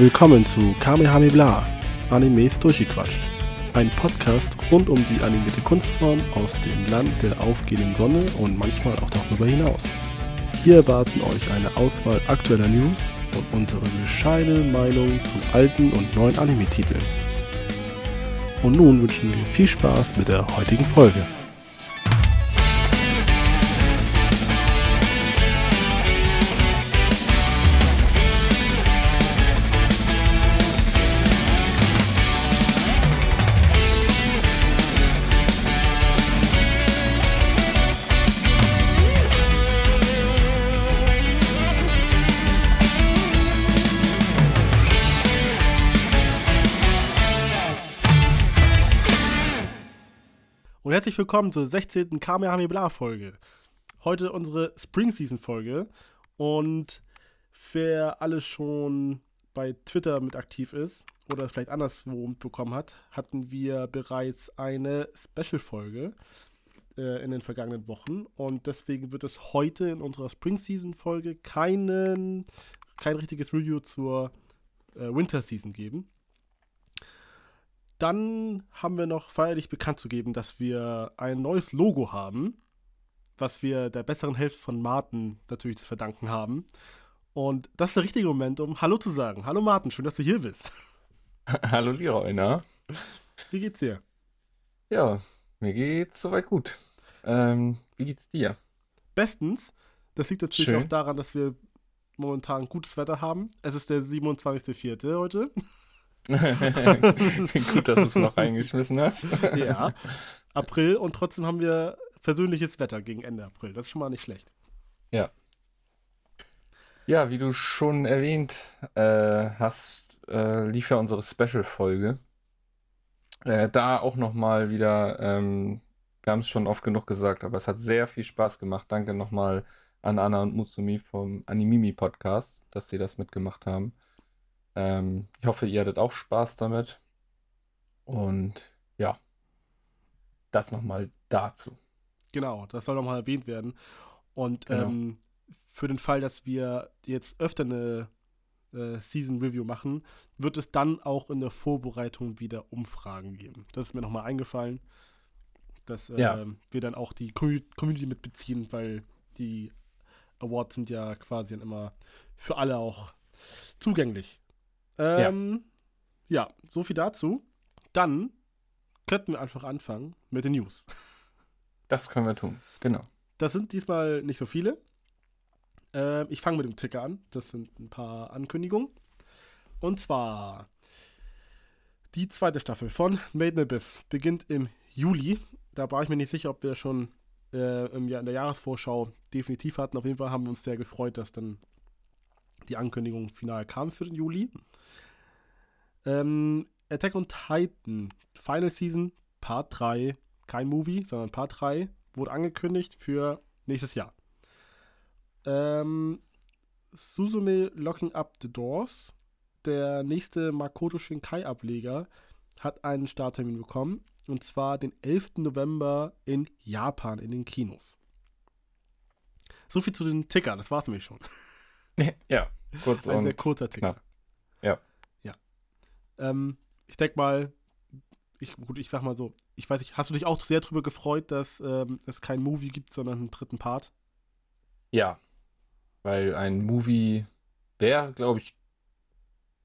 Willkommen zu Kamehameha, Animes durchgequatscht. Ein Podcast rund um die animierte Kunstform aus dem Land der aufgehenden Sonne und manchmal auch darüber hinaus. Hier erwarten euch eine Auswahl aktueller News und unsere bescheidene Meinung zu alten und neuen Anime-Titeln. Und nun wünschen wir viel Spaß mit der heutigen Folge. Und herzlich willkommen zur 16. Kamehameha-Folge. Heute unsere Spring Season-Folge. Und wer alles schon bei Twitter mit aktiv ist oder es vielleicht anderswo mitbekommen hat, hatten wir bereits eine Special-Folge äh, in den vergangenen Wochen. Und deswegen wird es heute in unserer Spring Season-Folge keinen, kein richtiges Review zur äh, Winter Season geben. Dann haben wir noch feierlich bekannt zu geben, dass wir ein neues Logo haben, was wir der besseren Hälfte von Martin natürlich zu verdanken haben. Und das ist der richtige Moment, um Hallo zu sagen. Hallo Martin, schön, dass du hier bist. Hallo Leroy, na? Wie geht's dir? Ja, mir geht's soweit gut. Ähm, wie geht's dir? Bestens. Das liegt natürlich Schön. auch daran, dass wir momentan gutes Wetter haben. Es ist der 27.04. heute. gut, dass du es noch reingeschmissen hast. Ja. April und trotzdem haben wir versöhnliches Wetter gegen Ende April. Das ist schon mal nicht schlecht. Ja. Ja, wie du schon erwähnt äh, hast, äh, lief ja unsere Special-Folge. Äh, da auch nochmal wieder, ähm, wir haben es schon oft genug gesagt, aber es hat sehr viel Spaß gemacht. Danke nochmal an Anna und Mutsumi vom Animimi Podcast, dass sie das mitgemacht haben. Ähm, ich hoffe, ihr hattet auch Spaß damit. Und ja, das nochmal dazu. Genau, das soll nochmal erwähnt werden. Und Genau. ähm, für den Fall, dass wir jetzt öfter eine äh, Season Review machen, wird es dann auch in der Vorbereitung wieder Umfragen geben. Das ist mir nochmal eingefallen, dass äh, Ja. wir dann auch die Commu- Community mitbeziehen, weil die Awards sind ja quasi dann immer für alle auch zugänglich. Ähm, ja. so viel dazu. Dann könnten wir einfach anfangen mit den News. Das können wir tun. Genau. Das sind diesmal nicht so viele. Ähm, ich fange mit dem Ticker an. Das sind ein paar Ankündigungen. Und zwar die zweite Staffel von Made in Abyss beginnt im Juli. Da war ich mir nicht sicher, ob wir schon äh, im Jahr, in der Jahresvorschau definitiv hatten. Auf jeden Fall haben wir uns sehr gefreut, dass dann die Ankündigung final kam für den Juli. Ähm, Attack on Titan Final Season Part 3, kein Movie, sondern Part 3, wurde angekündigt für nächstes Jahr. Ähm, Suzume Locking Up the Doors, der nächste Makoto Shinkai Ableger, hat einen Starttermin bekommen. Und zwar den 11. November in Japan in den Kinos. So viel zu den Ticker, das war's nämlich schon. Ja, kurz Ein sehr kurzer Ticker. knapp. Ja. Ja. Ähm, ich denke mal, ich, gut, ich sag mal so, ich weiß nicht, hast du dich auch sehr darüber gefreut, dass ähm, es kein Movie gibt, sondern einen dritten Part? ja, weil ein Movie wäre, glaube ich,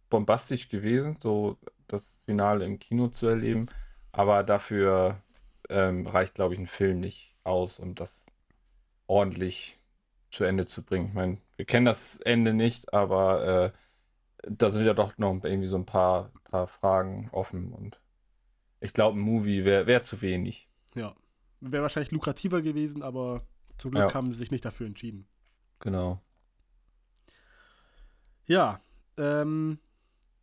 bombastisch gewesen, so das Finale im Kino zu erleben. Aber dafür ähm, reicht, glaube ich, ein Film nicht aus, um das ordentlich zu Ende zu bringen. Ich meine, wir kennen das Ende nicht, aber äh, da sind ja doch noch irgendwie so ein paar, paar Fragen offen und ich glaube, ein Movie wäre wär zu wenig. Ja. Wäre wahrscheinlich lukrativer gewesen, aber zum Glück Ja. haben sie sich nicht dafür entschieden. Genau. Ja, ähm,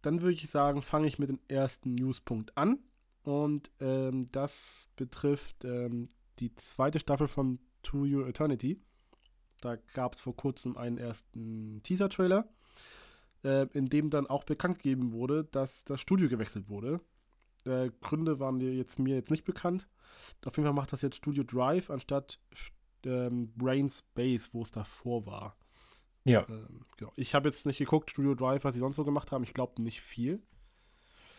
dann würde ich sagen, fange ich mit dem ersten Newspunkt an. Und ähm, das betrifft ähm, die zweite Staffel von To Your Eternity. Da gab es vor kurzem einen ersten Teaser-Trailer, äh, in dem dann auch bekannt gegeben wurde, dass das Studio gewechselt wurde. Äh, Gründe waren jetzt, mir jetzt nicht bekannt. Auf jeden Fall macht das jetzt Studio Drive anstatt ähm, Brains Base, wo es davor war. Ja. Ähm, genau. Ich habe jetzt nicht geguckt, Studio Drive, was sie sonst so gemacht haben. Ich glaube nicht viel.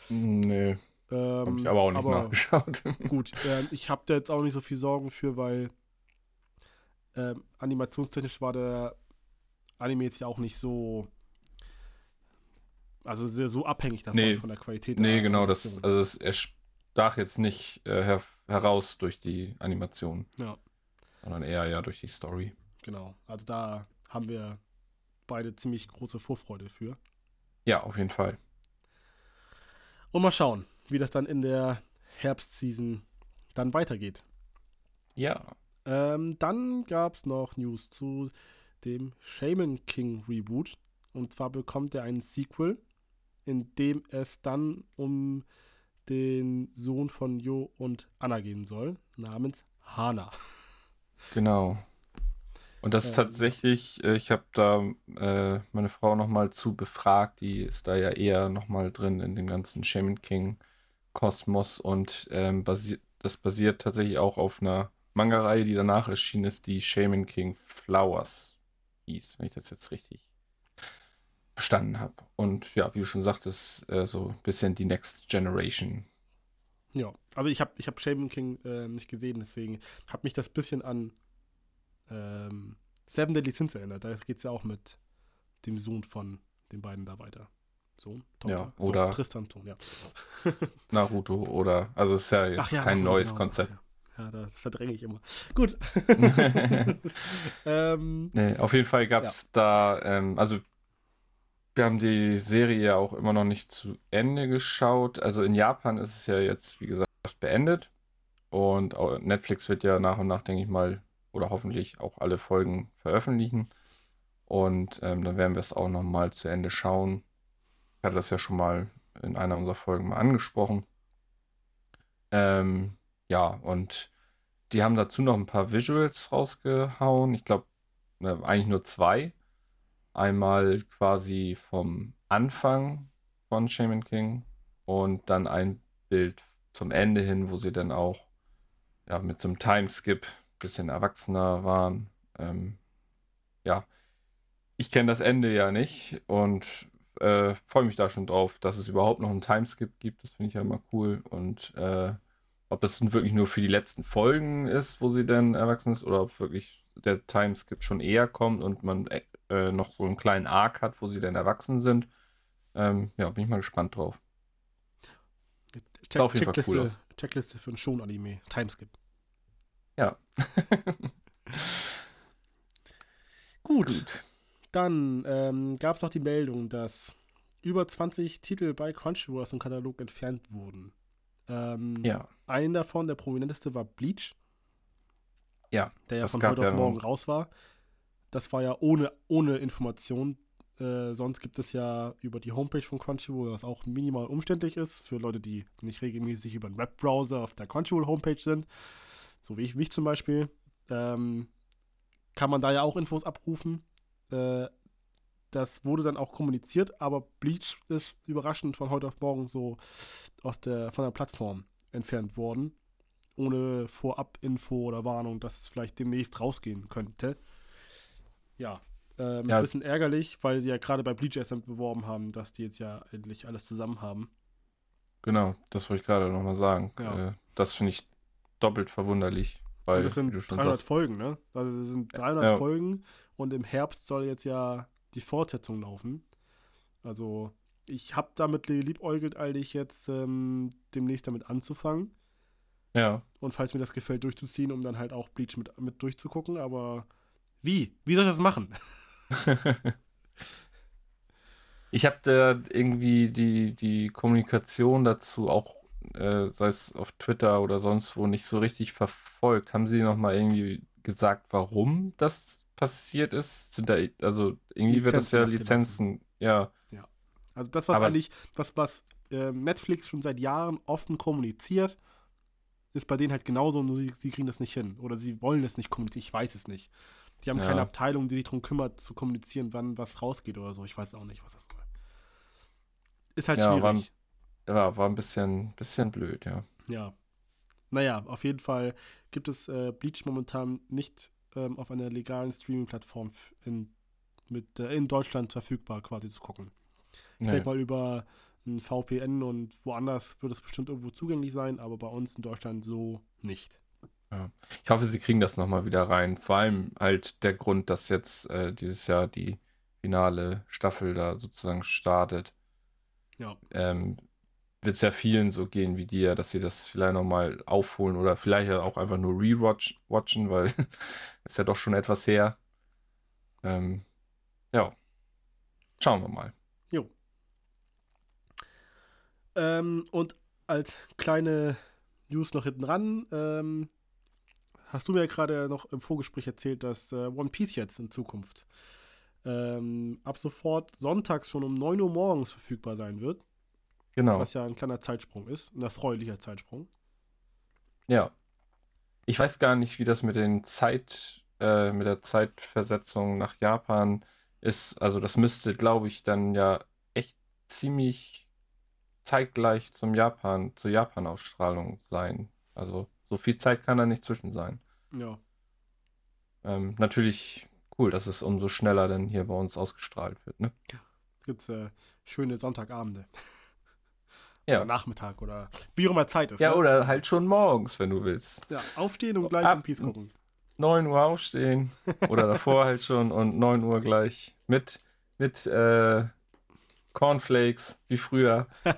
Nee. Ähm, Habe ich aber auch nicht aber nachgeschaut. Gut, ähm, ich habe da jetzt auch nicht so viel Sorgen für, weil ähm, animationstechnisch war der Anime jetzt ja auch nicht so. Also sehr, so abhängig davon, Nee. von der Qualität. nee, der genau, das, Animation. also es, er stach jetzt nicht äh, her heraus durch die Animation, Ja, sondern eher ja durch die Story. genau. Also da haben wir beide ziemlich große Vorfreude für. Ja, auf jeden Fall. Und mal schauen, wie das dann in der Herbstseason dann weitergeht. Ja. Ähm, dann gab es noch News zu dem Shaman King Reboot. Und zwar bekommt er ein Sequel, in dem es dann um den Sohn von Jo und Anna gehen soll, namens Hana. Genau. Und das ist Ähm. tatsächlich, äh, ich habe da äh, meine Frau nochmal zu befragt, die ist da ja eher nochmal drin in dem ganzen Shaman King Kosmos und ähm, basi das basiert tatsächlich auch auf einer Manga-Reihe, die danach erschienen ist, die Shaman King Flowers hieß, wenn ich das jetzt richtig verstanden habe. Und ja, wie du schon sagtest, äh, so ein bisschen die Next Generation. Ja, also ich habe ich hab Shaman King äh, nicht gesehen, deswegen hat mich das bisschen an ähm, Seven Deadly Sins erinnert. Da geht es ja auch mit dem Sohn von den beiden da weiter. Sohn? Ja, Sohn, oder- Tristan, Sohn, ja. Naruto oder, also es ist ja jetzt ja, kein Naruto, neues genau. Konzept. Ja, das verdränge ich immer. Gut. ähm, Nee, auf jeden Fall gab es da, ähm, also wir haben die Serie ja auch immer noch nicht zu Ende geschaut. Also in Japan ist es ja jetzt, wie gesagt, beendet. Und Netflix wird ja nach und nach, denke ich mal, oder hoffentlich auch alle Folgen veröffentlichen. Und ähm, dann werden wir es auch nochmal zu Ende schauen. Ich hatte das ja schon mal in einer unserer Folgen mal angesprochen. Ähm, ja, und die haben dazu noch ein paar Visuals rausgehauen. Ich glaube, äh, eigentlich nur zwei. Einmal quasi vom Anfang von Shaman King und dann ein Bild zum Ende hin, wo sie dann auch ja, mit so einem Timeskip ein bisschen erwachsener waren. Ähm, ja, ich kenne das Ende ja nicht und äh, freue mich da schon drauf, dass es überhaupt noch einen Timeskip gibt. Das finde ich ja immer cool. Und äh, ob das nun wirklich nur für die letzten Folgen ist, wo sie dann erwachsen ist, oder ob wirklich der Timeskip schon eher kommt und man äh, noch so einen kleinen Arc hat, wo sie dann erwachsen sind. Ähm, ja, bin ich mal gespannt drauf. Check, auf jeden Fall Checkliste, cool aus. Checkliste für ein Schon-Anime. Timeskip. Ja. Gut. Gut. Dann ähm, gab es noch die Meldung, dass über 20 Titel bei Crunchyroll aus dem Katalog entfernt wurden. Ähm, Ja. Ein davon, der prominenteste, war Bleach, Ja. der ja von heute auf morgen raus war. Das war ja ohne, ohne Information. Äh, sonst gibt es ja über die Homepage von Crunchyroll, was auch minimal umständlich ist, für Leute, die nicht regelmäßig über einen Webbrowser auf der Crunchyroll-Homepage sind, so wie ich mich zum Beispiel, ähm, kann man da ja auch Infos abrufen. Äh, das wurde dann auch kommuniziert, aber Bleach ist überraschend von heute auf morgen so aus der, von der Plattform entfernt worden. Ohne Vorab-Info oder Warnung, dass es vielleicht demnächst rausgehen könnte. Ja, ähm, Ja. ein bisschen ärgerlich, weil sie ja gerade bei Bleach erst beworben haben, dass die jetzt ja endlich alles zusammen haben. Genau, das wollte ich gerade nochmal sagen. Ja. Äh, das finde ich doppelt verwunderlich. Weil, Und das sind wie du schon 300 sagst, Folgen, ne? Also das sind 300 Ja. Folgen und im Herbst soll jetzt ja die Fortsetzung laufen. Also ich habe damit geliebäugelt, eigentlich jetzt ähm, demnächst damit anzufangen ja, und falls mir das gefällt, durchzuziehen, um dann halt auch Bleach mit, mit durchzugucken. Aber wie? Wie soll ich das machen? Ich habe da irgendwie die, die Kommunikation dazu auch, äh, sei es auf Twitter oder sonst wo, nicht so richtig verfolgt. Haben Sie noch mal irgendwie gesagt, warum das passiert ist? Sind da, also irgendwie wird das Lizenzen ja. Lizenzen, ja, Also das, was Aber- eigentlich, was, was ähm, Netflix schon seit Jahren offen kommuniziert, ist bei denen halt genauso, nur sie, sie kriegen das nicht hin. Oder sie wollen es nicht kommunizieren, ich weiß es nicht. Die haben Ja. keine Abteilung, die sich darum kümmert, zu kommunizieren, wann was rausgeht oder so. Ich weiß auch nicht, was das soll. Ist halt Ja, war- schwierig. ja, war ein bisschen, bisschen blöd, ja. Ja. Naja, auf jeden Fall gibt es äh, Bleach momentan nicht ähm, auf einer legalen Streaming-Plattform in mit äh, in Deutschland verfügbar quasi zu gucken. Ich Nee. denke mal über ein VPN und woanders wird es bestimmt irgendwo zugänglich sein, aber bei uns in Deutschland so nicht. Ich hoffe, sie kriegen das nochmal wieder rein. Vor allem halt der Grund, dass jetzt äh, dieses Jahr die finale Staffel da sozusagen startet. Ja. Ähm, wird es ja vielen so gehen wie dir, dass sie das vielleicht nochmal aufholen oder vielleicht ja auch einfach nur rewatchen, weil ist ja doch schon etwas her. Ähm, ja. Schauen wir mal. Ähm, und als kleine News noch hinten ran, ähm, hast du mir gerade noch im Vorgespräch erzählt, dass äh, One Piece jetzt in Zukunft ähm, ab sofort sonntags schon um 9 Uhr morgens verfügbar sein wird, Genau. was ja ein kleiner Zeitsprung ist, ein erfreulicher Zeitsprung. Ja. Ich weiß gar nicht, wie das mit den Zeit, äh, mit der Zeitversetzung nach Japan ist. Also das müsste, glaube ich, dann ja echt ziemlich zeitgleich zum Japan, zur Japan-Ausstrahlung sein. Also so viel Zeit kann da nicht zwischen sein. Ja, Ähm, natürlich cool, dass es umso schneller dann hier bei uns ausgestrahlt wird, ne? es gibt äh, schöne Sonntagabende. Ja. Oder Nachmittag oder wie auch immer Zeit ist. Ja, ne? oder halt schon morgens, wenn du willst. ja, aufstehen und gleich Ab- One Piece gucken. 9 Uhr aufstehen oder davor halt schon und 9 Uhr gleich mit, mit äh, Cornflakes wie früher.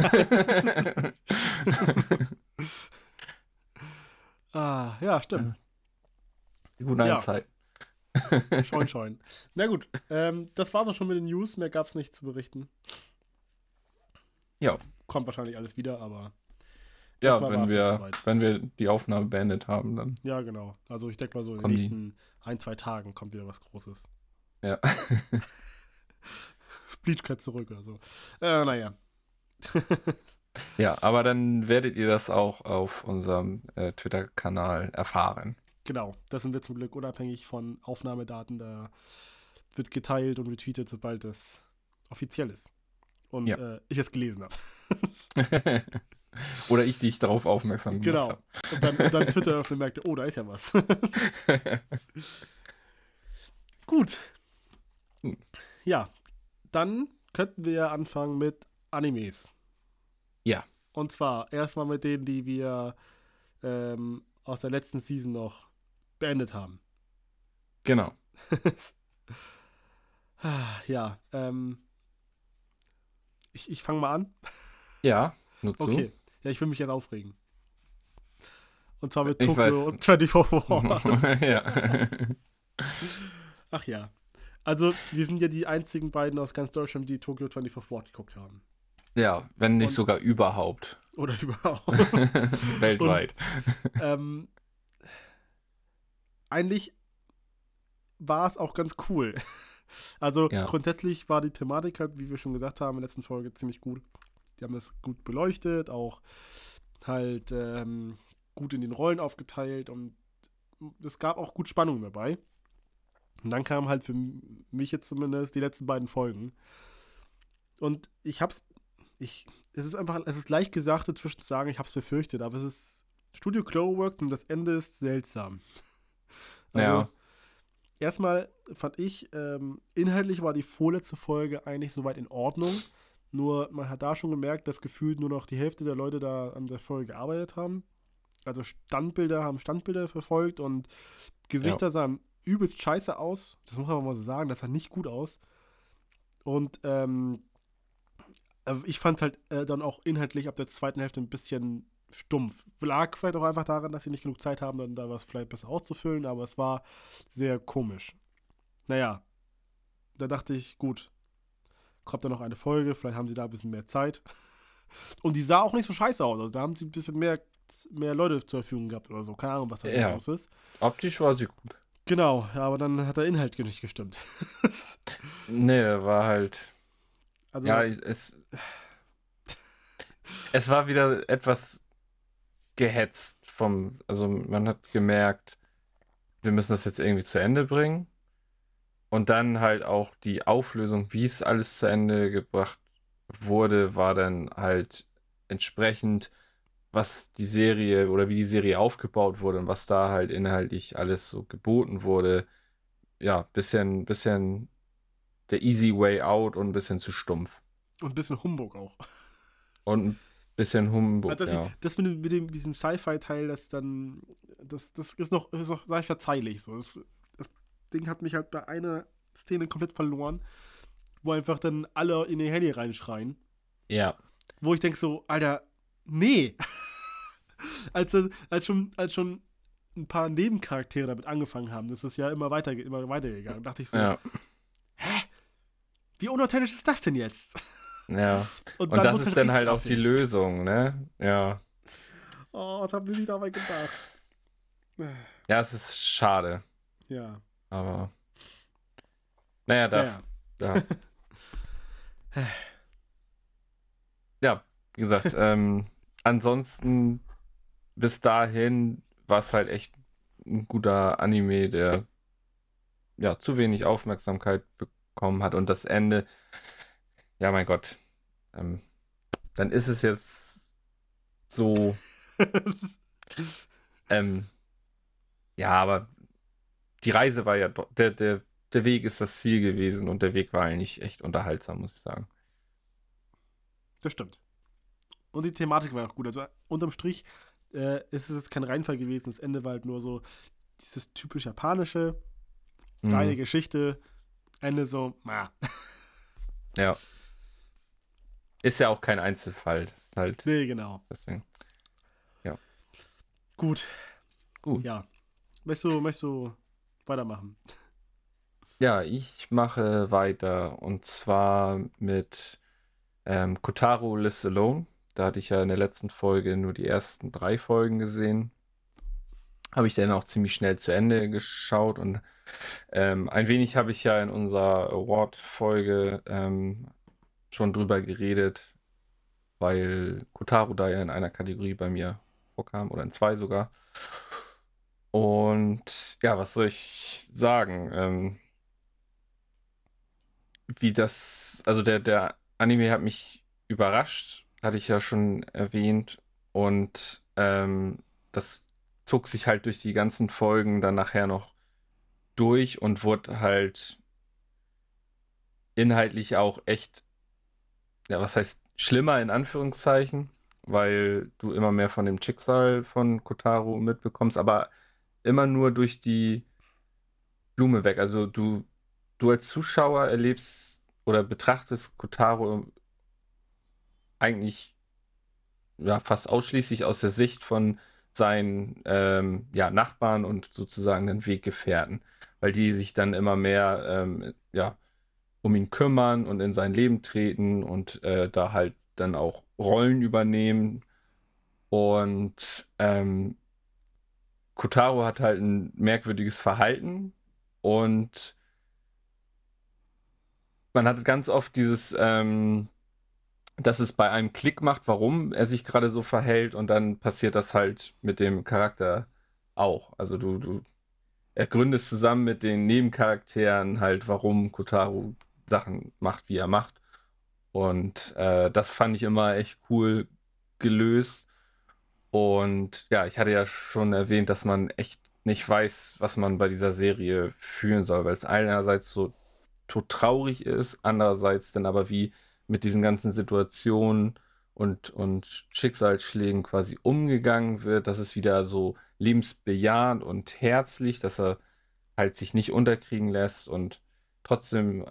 Ah, ja, stimmt. Die guten Ja. Zeiten. Scheun, scheun. Na gut, ähm, das war's auch schon mit den News. Mehr gab's nicht zu berichten. Ja. Kommt wahrscheinlich alles wieder, aber Ja, wenn das wir, wenn wir die Aufnahme beendet haben, dann. ja, genau. Also ich denke mal so in den Kommen die. nächsten ein, zwei Tagen kommt wieder was Großes. Ja. Bleach kehrt zurück oder so. Äh, naja. ja, aber dann werdet ihr das auch auf unserem äh, Twitter-Kanal erfahren. Genau, das sind wir zum Glück unabhängig von Aufnahmedaten. Da wird geteilt und retweetet, sobald es offiziell ist. Und Ja. äh, ich es gelesen habe. Oder ich dich darauf aufmerksam genau. gemacht Und dann, und dann Twitter öffnen und merkte, oh, da ist ja was. habe. Gut. Hm. Ja, dann könnten wir anfangen mit Animes. Ja. Und zwar erstmal mit denen, die wir ähm, aus der letzten Season noch beendet haben. genau. Ah, ja, ähm, ich, ich fange mal an. Ja, nur zu. Okay. Ja, ich will mich jetzt aufregen. Und zwar mit Tokyo und 24 War. ja. Ach ja. Also, wir sind ja die einzigen beiden aus ganz Deutschland, die Tokyo 24 War geguckt haben. ja, wenn nicht Und- sogar überhaupt. Oder überhaupt. Weltweit. ähm, eigentlich war es auch ganz cool. Also Ja. grundsätzlich war die Thematik halt, wie wir schon gesagt haben in der letzten Folge, ziemlich gut. Die haben das gut beleuchtet, auch halt ähm, gut in den Rollen aufgeteilt und es gab auch gut Spannung dabei. Und dann kamen halt für mich jetzt zumindest die letzten beiden Folgen. Und ich hab's, ich, es ist einfach, es ist leicht gesagt, dazwischen zu sagen, ich hab's befürchtet, aber es ist Studio Cloverworks und das Ende ist seltsam. Also, Ja. Erstmal fand ich, ähm, inhaltlich war die vorletzte Folge eigentlich soweit in Ordnung. Nur man hat da schon gemerkt, dass gefühlt nur noch die Hälfte der Leute da an der Folge gearbeitet haben. Also Standbilder haben Standbilder verfolgt und Gesichter sahen übelst scheiße aus. Das muss man mal so sagen, das sah nicht gut aus. Und ähm, also ich fand halt äh, dann auch inhaltlich ab der zweiten Hälfte ein bisschen stumpf. Lag vielleicht auch einfach daran, dass sie nicht genug Zeit haben, dann da was vielleicht besser auszufüllen, aber es war sehr komisch. Naja, da dachte ich, gut, kommt da noch eine Folge, vielleicht haben sie da ein bisschen mehr Zeit. Und die sah auch nicht so scheiße aus. Also da haben sie ein bisschen mehr, mehr Leute zur Verfügung gehabt oder so. Keine Ahnung, was da Ja. los ist. Optisch war sie gut. Genau, aber dann hat der Inhalt nicht gestimmt. Nee, war halt. Also, Ja, es. Es war wieder etwas gehetzt vom. Also man hat gemerkt, wir müssen das jetzt irgendwie zu Ende bringen. Und dann halt auch die Auflösung, wie es alles zu Ende gebracht wurde, war dann halt entsprechend, was die Serie oder wie die Serie aufgebaut wurde und was da halt inhaltlich alles so geboten wurde. Ja, bisschen, bisschen der easy way out und ein bisschen zu stumpf. Und ein bisschen Humbug auch. Und ein bisschen Humbug, Also das, ja. das mit, dem, mit dem, diesem Sci-Fi-Teil, das dann, das, das ist noch, ist noch sag ich, verzeihlich. So. Das, das Ding hat mich halt bei einer Szene komplett verloren, wo einfach dann alle in ihr Handy reinschreien. Ja. Wo ich denke so, Alter, nee. als, als, schon, als schon ein paar Nebencharaktere damit angefangen haben, das ist ja immer weiter, immer weitergegangen. dachte ich so, Ja. wie unauthentisch ist das denn jetzt? Ja. Und, Und das ist dann halt auch die. Lösung, ne? Ja. Oh, was haben die sich dabei gedacht? Ja, es ist schade. Ja. Aber. Naja, da. ja. Ja. ja, wie gesagt, ähm, ansonsten bis dahin war es halt echt ein guter Anime, der ja zu wenig Aufmerksamkeit bekommen hat und das Ende, ja mein Gott, ähm, dann ist es jetzt so, ähm, ja, aber die Reise war ja doch, der, der, der Weg ist das Ziel gewesen und der Weg war eigentlich echt unterhaltsam, muss ich sagen. Das stimmt. Und die Thematik war auch gut. Also unterm Strich äh, ist es jetzt kein Reinfall gewesen. Das Ende war halt nur so dieses typisch japanische, geile Mhm. Geschichte. Ende so, ma. Ja. Ist ja auch kein Einzelfall. Das ist halt Nee, genau. deswegen. Gut. Gut. Ja. Möchtest du, möchtest du weitermachen? Ja, ich mache weiter und zwar mit ähm, Kotaro Lives Alone. Da hatte ich ja in der letzten Folge nur die ersten drei Folgen gesehen. Habe ich dann auch ziemlich schnell zu Ende geschaut und ähm, ein wenig habe ich ja in unserer Award-Folge ähm, schon drüber geredet, weil Kotaro da ja in einer Kategorie bei mir vorkam oder in zwei sogar. Und ja, was soll ich sagen? Ähm, wie das, also der, der Anime hat mich überrascht, hatte ich ja schon erwähnt. Und ähm, das zog sich halt durch die ganzen Folgen dann nachher noch durch und wurde halt inhaltlich auch echt, ja, was heißt schlimmer in Anführungszeichen, weil du immer mehr von dem Schicksal von Kotaro mitbekommst, aber immer nur durch die Blume weg. Also du du als Zuschauer erlebst oder betrachtest Kotaro eigentlich ja fast ausschließlich aus der Sicht von seinen ähm, ja, Nachbarn und sozusagen den Weggefährten, weil die sich dann immer mehr ähm, ja, um ihn kümmern und in sein Leben treten und äh, da halt dann auch Rollen übernehmen. Und ähm, Kotaro hat halt ein merkwürdiges Verhalten und man hat ganz oft dieses, ähm, dass es bei einem Klick macht, warum er sich gerade so verhält und dann passiert das halt mit dem Charakter auch. Also du, du ergründest zusammen mit den Nebencharakteren halt, warum Kotaro Sachen macht, wie er macht. Und äh, das fand ich immer echt cool gelöst. Und ja, ich hatte ja schon erwähnt, dass man echt nicht weiß, was man bei dieser Serie fühlen soll, weil es einerseits so tot traurig ist, andererseits dann aber wie mit diesen ganzen Situationen und, und Schicksalsschlägen quasi umgegangen wird, dass es wieder so lebensbejahend und herzlich, dass er halt sich nicht unterkriegen lässt und trotzdem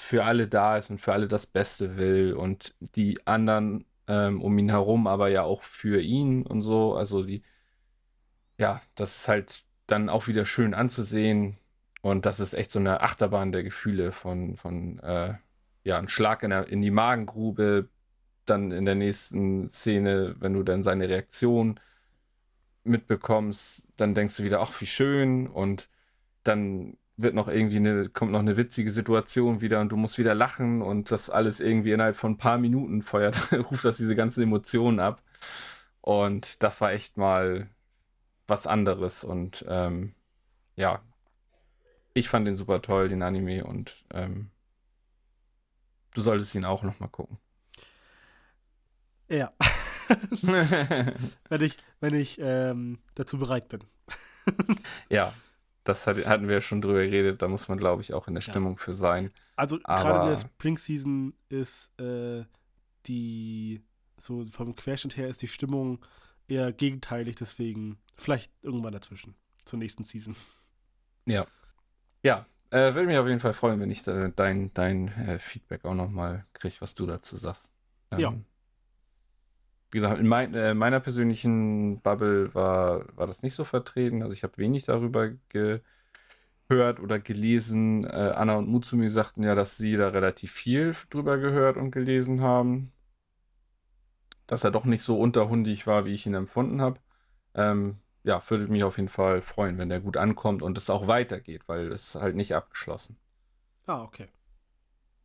für alle da ist und für alle das Beste will und die anderen ähm, um ihn herum aber ja auch für ihn und so, also die, ja, das ist halt dann auch wieder schön anzusehen und das ist echt so eine Achterbahn der Gefühle von, von äh, ja, ein Schlag in, der, in die Magengrube, dann in der nächsten Szene, wenn du dann seine Reaktion mitbekommst, dann denkst du wieder, ach, wie schön und dann wird noch irgendwie eine, kommt noch eine witzige Situation wieder und du musst wieder lachen und das alles irgendwie innerhalb von ein paar Minuten feuert, ruft das diese ganzen Emotionen ab. Und das war echt mal was anderes und ähm, ja, ich fand den super toll, den Anime und ähm, du solltest ihn auch noch mal gucken. Ja. wenn ich, wenn ich ähm, dazu bereit bin. ja, das hat, hatten wir ja schon drüber geredet, da muss man, glaube ich, auch in der Stimmung ja. für sein. Also gerade in der Spring Season ist äh, die, so vom Querschnitt her ist die Stimmung eher gegenteilig, deswegen vielleicht irgendwann dazwischen, zur nächsten Season. Ja. Ja, äh, würde mich auf jeden Fall freuen, wenn ich dein, dein äh, Feedback auch nochmal kriege, was du dazu sagst. Ähm, ja. Wie gesagt, in mein, äh, meiner persönlichen Bubble war, war das nicht so vertreten. Also ich habe wenig darüber gehört oder gelesen. Äh, Anna und Mutsumi sagten ja, dass sie da relativ viel drüber gehört und gelesen haben. Dass er doch nicht so unterhundig war, wie ich ihn empfunden habe. Ähm, ja, würde mich auf jeden Fall freuen, wenn der gut ankommt und es auch weitergeht, weil es halt nicht abgeschlossen. Ah, okay.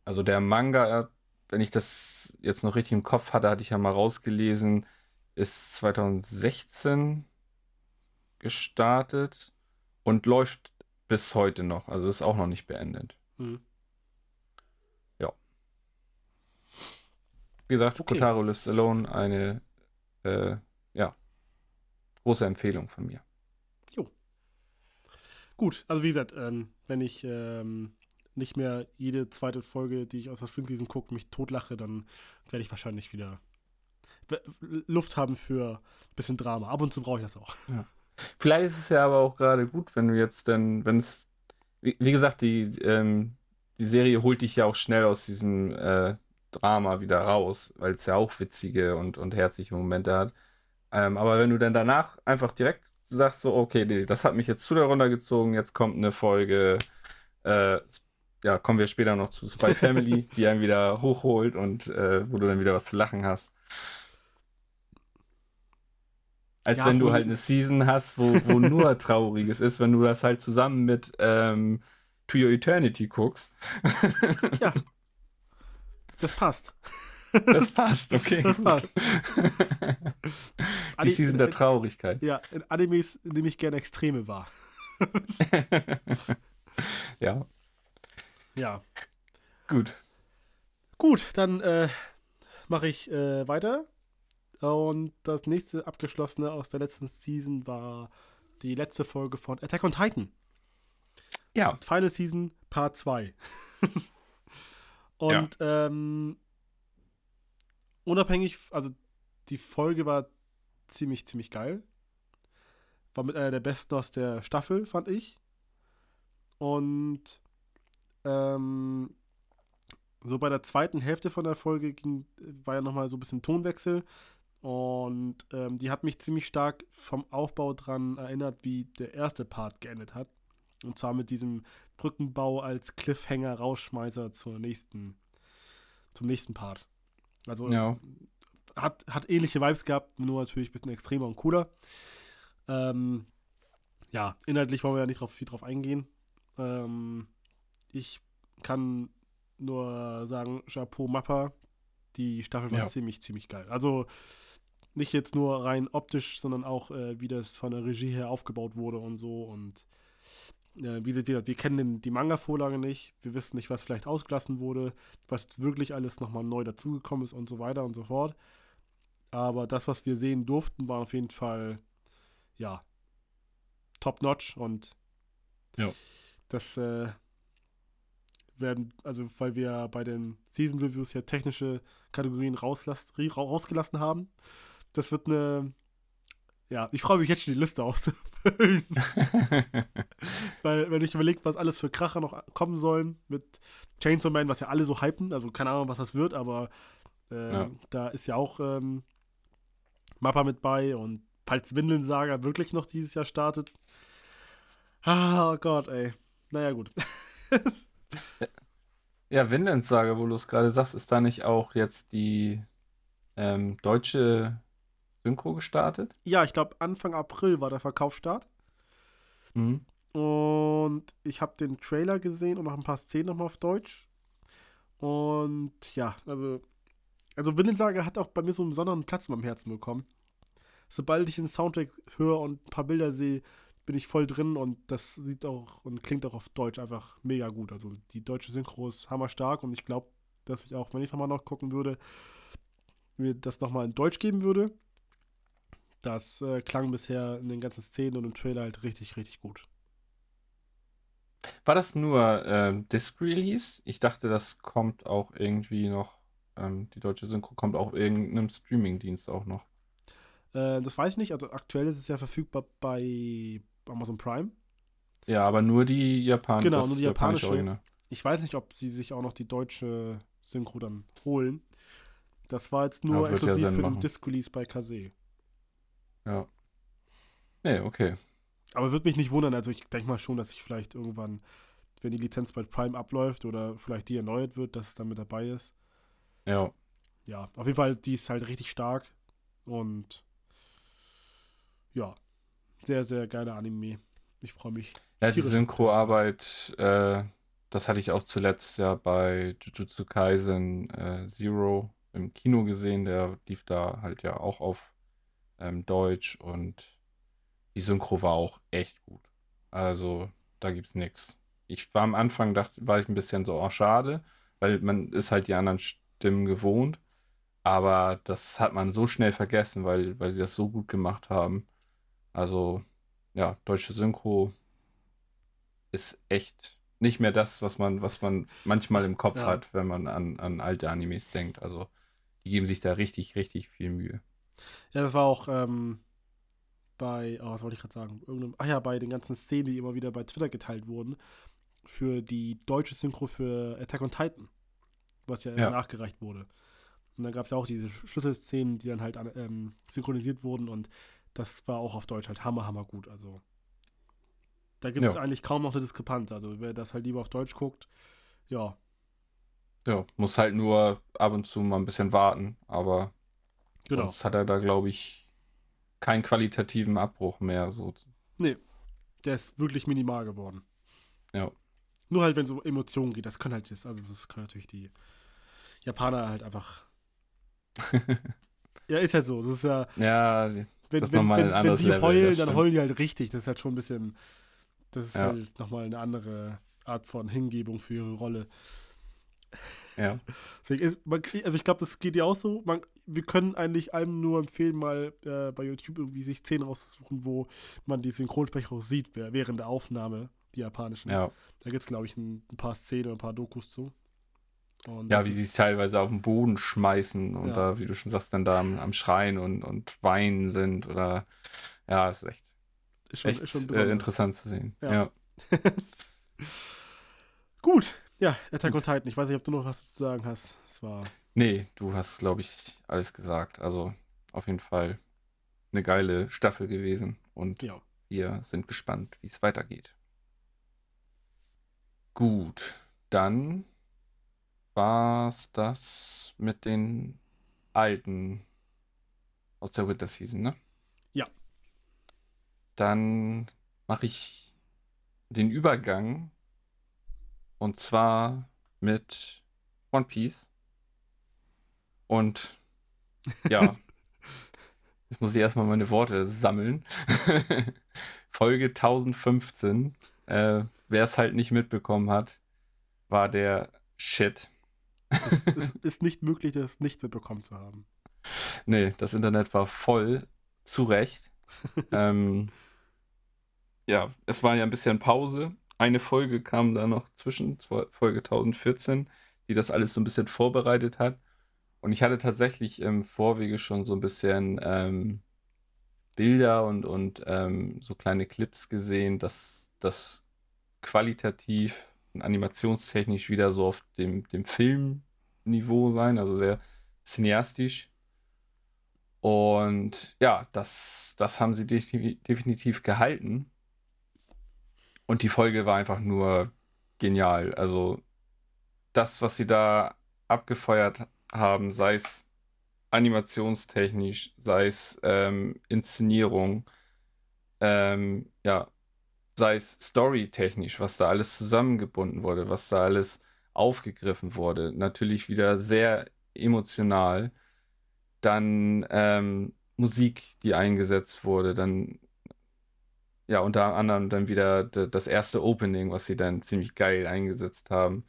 Also der Manga, wenn ich das jetzt noch richtig im Kopf hatte, hatte ich ja mal rausgelesen, ist 2016 gestartet und läuft bis heute noch. Also ist auch noch nicht beendet. Mhm. Ja. Wie gesagt, okay. Kotaro Lives Alone, eine äh, ja, große Empfehlung von mir. Jo. Gut, also wie gesagt, ähm, wenn ich ähm, nicht mehr jede zweite Folge, die ich aus der Spring Season gucke, mich totlache, dann werde ich wahrscheinlich wieder Luft haben für ein bisschen Drama. Ab und zu brauche ich das auch. Ja. Vielleicht ist es ja aber auch gerade gut, wenn du jetzt dann, wenn es, wie, wie, gesagt, die, ähm, die Serie holt dich ja auch schnell aus diesem äh, Drama wieder raus, weil es ja auch witzige und, und herzliche Momente hat. Ähm, aber wenn du dann danach einfach direkt sagst, so, okay, nee, das hat mich jetzt zu der runtergezogen, jetzt kommt eine Folge, äh, ja, kommen wir später noch zu Spy Family, die einen wieder hochholt und äh, wo du dann wieder was zu lachen hast. Als ja, wenn du halt eine Season hast, wo, wo nur Trauriges ist, wenn du das halt zusammen mit ähm, To Your Eternity guckst. ja. Das passt. Das passt, okay. Das passt. Die Season der Traurigkeit. Ja, in Animes nehme ich gerne Extreme wahr. ja. Ja. Gut. Gut, dann äh, mache ich äh, weiter. Und das nächste abgeschlossene aus der letzten Season war die letzte Folge von Attack on Titan. Ja. Final Season Part 2. Und ja. ähm, unabhängig, also die Folge war ziemlich, ziemlich geil. War mit einer der besten aus der Staffel, fand ich. Und ähm, so bei der zweiten Hälfte von der Folge ging, war ja nochmal so ein bisschen Tonwechsel. Und ähm, die hat mich ziemlich stark vom Aufbau dran erinnert, wie der erste Part geendet hat. Und zwar mit diesem Brückenbau als Cliffhanger-Rausschmeißer zur nächsten, zum nächsten Part. Also ja. hat, hat ähnliche Vibes gehabt, nur natürlich ein bisschen extremer und cooler. Ähm, ja, inhaltlich wollen wir ja nicht drauf, viel drauf eingehen. Ähm, ich kann nur sagen, Chapeau Mappa, die Staffel war ja. ziemlich, ziemlich geil. Also nicht jetzt nur rein optisch, sondern auch, äh, wie das von der Regie her aufgebaut wurde und so. Und äh, wie gesagt, wir kennen den, die Manga-Vorlage nicht, wir wissen nicht, was vielleicht ausgelassen wurde, was wirklich alles nochmal neu dazugekommen ist und so weiter und so fort. Aber das, was wir sehen durften, war auf jeden Fall, ja, top-notch und ja. das äh, werden, also weil wir bei den Season Reviews ja technische Kategorien rausgelassen haben, das wird eine ja, ich freue mich jetzt schon, die Liste auszufüllen. Weil, wenn ich überlege, was alles für Kracher noch kommen sollen mit Chainsaw Man, was ja alle so hypen, also keine Ahnung, was das wird, aber äh, ja. da ist ja auch ähm, Mappa mit bei und falls Windeln Saga wirklich noch dieses Jahr startet. Ah, oh Gott, ey. Naja, gut. ja, Saga, wo du es gerade sagst, ist da nicht auch jetzt die ähm, deutsche Synchro gestartet? Ja, ich glaube Anfang April war der Verkaufsstart. Mhm. Und ich habe den Trailer gesehen und noch ein paar Szenen nochmal auf Deutsch. Und ja, also, also Windensager hat auch bei mir so einen besonderen Platz in meinem Herzen bekommen. Sobald ich den Soundtrack höre und ein paar Bilder sehe, bin ich voll drin und das sieht auch und klingt auch auf Deutsch einfach mega gut. Also die deutsche Synchro ist hammerstark und ich glaube, dass ich auch, wenn ich nochmal noch gucken würde, mir das nochmal in Deutsch geben würde. Das äh, klang bisher in den ganzen Szenen und im Trailer halt richtig, richtig gut. War das nur ähm, Disc Release? Ich dachte, das kommt auch irgendwie noch, ähm, die deutsche Synchro kommt auch irgendeinem Streaming-Dienst auch noch. Äh, das weiß ich nicht. Also aktuell ist es ja verfügbar bei Amazon Prime. Ja, aber nur die Japan Genau, nur die japanische. Original. Ich weiß nicht, ob sie sich auch noch die deutsche Synchro dann holen. Das war jetzt nur Ja, ja exklusiv Sinn für den machen. Disc-Release bei Kase. Ja. Nee, okay. Aber würde mich nicht wundern. Also ich denke mal schon, dass ich vielleicht irgendwann, wenn die Lizenz bei Prime abläuft oder vielleicht die erneuert wird, dass es dann mit dabei ist. Ja. Ja, auf jeden Fall, die ist halt richtig stark. Und ja, sehr, sehr geiler Anime. Ich freue mich. Ja, die Synchroarbeit, äh, das hatte ich auch zuletzt ja bei Jujutsu Kaisen äh, Zero im Kino gesehen. Der lief da halt ja auch auf ähm, Deutsch und die Synchro war auch echt gut. Also da gibt's nichts. Ich war am Anfang, dachte, war ich ein bisschen so, oh, schade, weil man ist halt die anderen Stimmen gewohnt. Aber das hat man so schnell vergessen, weil, weil sie das so gut gemacht haben. Also, ja, deutsche Synchro ist echt nicht mehr das, was man, was man manchmal im Kopf Ja. hat, wenn man an, an alte Animes denkt. Also, die geben sich da richtig, richtig viel Mühe. Ja, das war auch ähm, bei, oh, was wollte ich gerade sagen? Irgendeinem, ach ja, bei den ganzen Szenen, die immer wieder bei Twitter geteilt wurden, für die deutsche Synchro für Attack on Titan, was ja, Ja. nachgereicht wurde. Und dann gab es ja auch diese Schlüsselszenen, die dann halt ähm, synchronisiert wurden und das war auch auf Deutsch halt hammer, hammer gut. Also da gibt es Ja. eigentlich kaum noch eine Diskrepanz. Also wer das halt lieber auf Deutsch guckt, ja, Ja, muss halt nur ab und zu mal ein bisschen warten, aber genau. sonst hat er da, glaube ich, keinen qualitativen Abbruch mehr. So. Nee, der ist wirklich minimal geworden. Ja. Nur halt, wenn es um Emotionen geht, das können halt das, also das können natürlich die Japaner halt einfach. ja, ist halt so. Das ist ja, Ja, wenn, Das wenn, wenn, wenn die Level, heulen, dann heulen die halt richtig. Das ist halt schon ein bisschen, das ist Ja. halt nochmal eine andere Art von Hingebung für ihre Rolle. ja. Ist, man, also ich glaube, das geht dir auch so. Man, wir können eigentlich einem nur empfehlen, mal äh, bei YouTube irgendwie sich Szenen rauszusuchen, wo man die Synchronsprecher auch sieht, während der Aufnahme, die japanischen. Ja, Da gibt es, glaube ich, ein, ein paar Szenen, ein paar Dokus zu. Und ja wie sie sich teilweise auf den Boden schmeißen und Ja. da, wie du schon sagst, dann da am, am Schreien und, und Weinen sind oder ja, ist echt, ist schon, echt ist schon äh, interessant zu sehen. Ja. Ja. Gut, ja, Attack on Titan. Ich weiß nicht, ob du noch was zu sagen hast. Es war Nee, du hast, glaube ich, alles gesagt. Also auf jeden Fall eine geile Staffel gewesen und Ja. wir sind gespannt, wie es weitergeht. Gut, dann war's das mit den alten aus der Winter Season, ne? Ja. Dann mache ich den Übergang und zwar mit One Piece. Und ja, jetzt muss ich erstmal meine Worte sammeln. Folge 1015. Äh, Wer es halt nicht mitbekommen hat, war der Shit. Es ist nicht möglich, das nicht mitbekommen zu haben. Nee, das Internet war voll, zu Recht. ähm, ja, es war ja ein bisschen Pause. Eine Folge kam da noch zwischen, Folge 1014, die das alles so ein bisschen vorbereitet hat. Und ich hatte tatsächlich im Vorwege schon so ein bisschen ähm, Bilder und, und ähm, so kleine Clips gesehen, dass das qualitativ animationstechnisch wieder so auf dem, dem Filmniveau sein, also sehr cineastisch. Und ja, das, das haben sie defini- definitiv gehalten. Und die Folge war einfach nur genial. Also das, was sie da abgefeuert haben, sei es animationstechnisch, sei es ähm, Inszenierung, ähm, ja, sei es storytechnisch, was da alles zusammengebunden wurde, was da alles aufgegriffen wurde. Natürlich wieder sehr emotional. Dann ähm, Musik, die eingesetzt wurde, dann ja, unter anderem dann wieder das erste Opening, was sie dann ziemlich geil eingesetzt haben.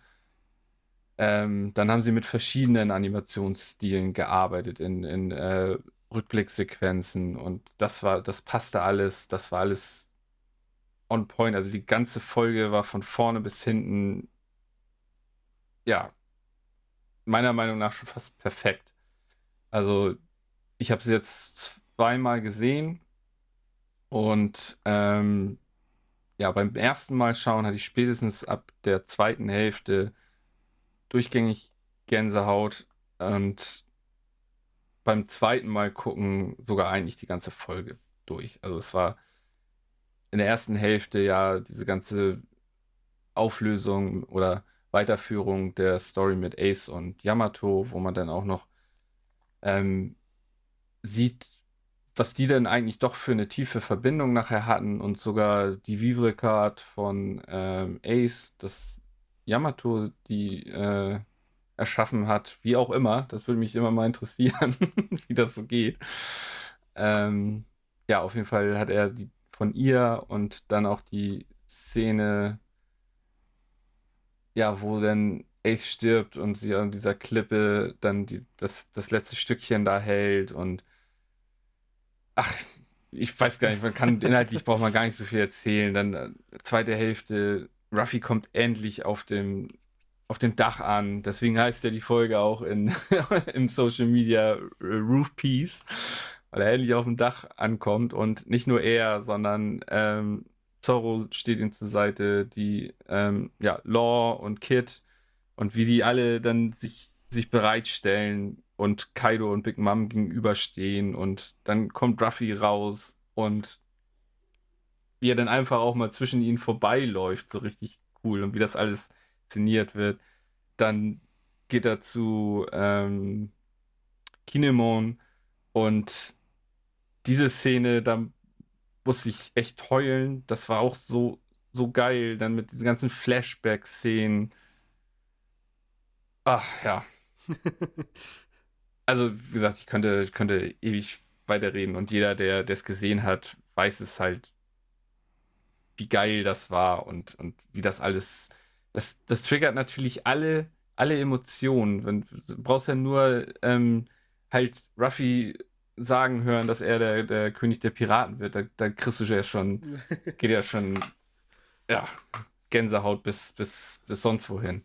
Ähm, dann haben sie mit verschiedenen Animationsstilen gearbeitet in, in äh, Rückblicksequenzen und das war, das passte alles, das war alles on point. Also die ganze Folge war von vorne bis hinten, ja, meiner Meinung nach schon fast perfekt. Also ich habe sie jetzt zweimal gesehen und ähm, ja, beim ersten Mal schauen hatte ich spätestens ab der zweiten Hälfte durchgängig Gänsehaut und beim zweiten Mal gucken sogar eigentlich die ganze Folge durch. Also es war in der ersten Hälfte ja diese ganze Auflösung oder Weiterführung der Story mit Ace und Yamato, wo man dann auch noch ähm, sieht, was die denn eigentlich doch für eine tiefe Verbindung nachher hatten und sogar die Vivre-Card von ähm, Ace, das Yamato die äh, erschaffen hat, wie auch immer. Das würde mich immer mal interessieren, wie das so geht. Ähm, ja, auf jeden Fall hat er die von ihr und dann auch die Szene, ja, wo dann Ace stirbt und sie an dieser Klippe dann die, das, das letzte Stückchen da hält und ach, ich weiß gar nicht, man kann inhaltlich braucht man gar nicht so viel erzählen. Dann äh, zweite Hälfte, Ruffy kommt endlich auf dem auf dem Dach an. Deswegen heißt ja die Folge auch in, im Social Media Roof Piece, weil er endlich auf dem Dach ankommt und nicht nur er, sondern ähm, Zorro steht ihm zur Seite, die ähm, ja, Law und Kid und wie die alle dann sich, sich bereitstellen und Kaido und Big Mom gegenüberstehen und dann kommt Ruffy raus und wie er dann einfach auch mal zwischen ihnen vorbeiläuft, so richtig cool und wie das alles inszeniert wird. Dann geht er zu ähm, Kinemon und diese Szene, da muss ich echt heulen. Das war auch so, so geil, dann mit diesen ganzen Flashback-Szenen. Ach ja. also, wie gesagt, ich könnte, ich könnte ewig weiterreden und jeder, der es gesehen hat, weiß es halt, wie geil das war und, und wie das alles das, das triggert natürlich alle, alle Emotionen. du brauchst ja nur ähm, halt Ruffy sagen hören, dass er der, der König der Piraten wird. Da, da kriegst du ja schon, geht ja schon, ja, Gänsehaut bis, bis, bis sonst wohin.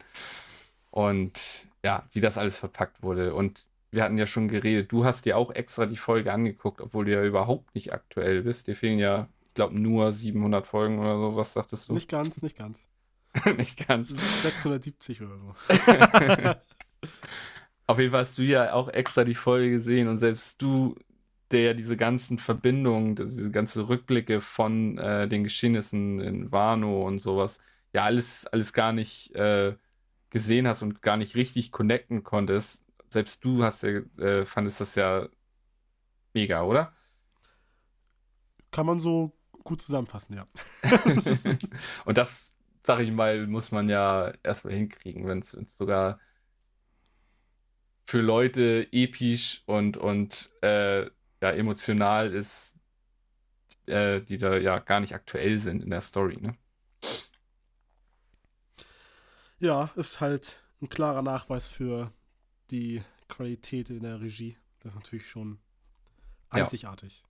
Und ja, wie das alles verpackt wurde. Und wir hatten ja schon geredet, du hast dir auch extra die Folge angeguckt, obwohl du ja überhaupt nicht aktuell bist. Dir fehlen ja, ich glaube, nur 700 Folgen oder so. Was sagtest du? Nicht ganz, nicht ganz. nicht ganz. 670 oder so. Auf jeden Fall hast du ja auch extra die Folge gesehen und selbst du, der ja diese ganzen Verbindungen, diese ganzen Rückblicke von äh, den Geschehnissen in Wano und sowas, ja alles, alles gar nicht äh, gesehen hast und gar nicht richtig connecten konntest. Selbst du hast ja, äh, fandest das ja mega, oder? Kann man so gut zusammenfassen, ja. und das sag ich mal, muss man ja erstmal hinkriegen, wenn es sogar für Leute episch und, und äh, ja, emotional ist, äh, die da ja gar nicht aktuell sind in der Story, ne? Ja, ist halt ein klarer Nachweis für die Qualität in der Regie. Das ist natürlich schon einzigartig.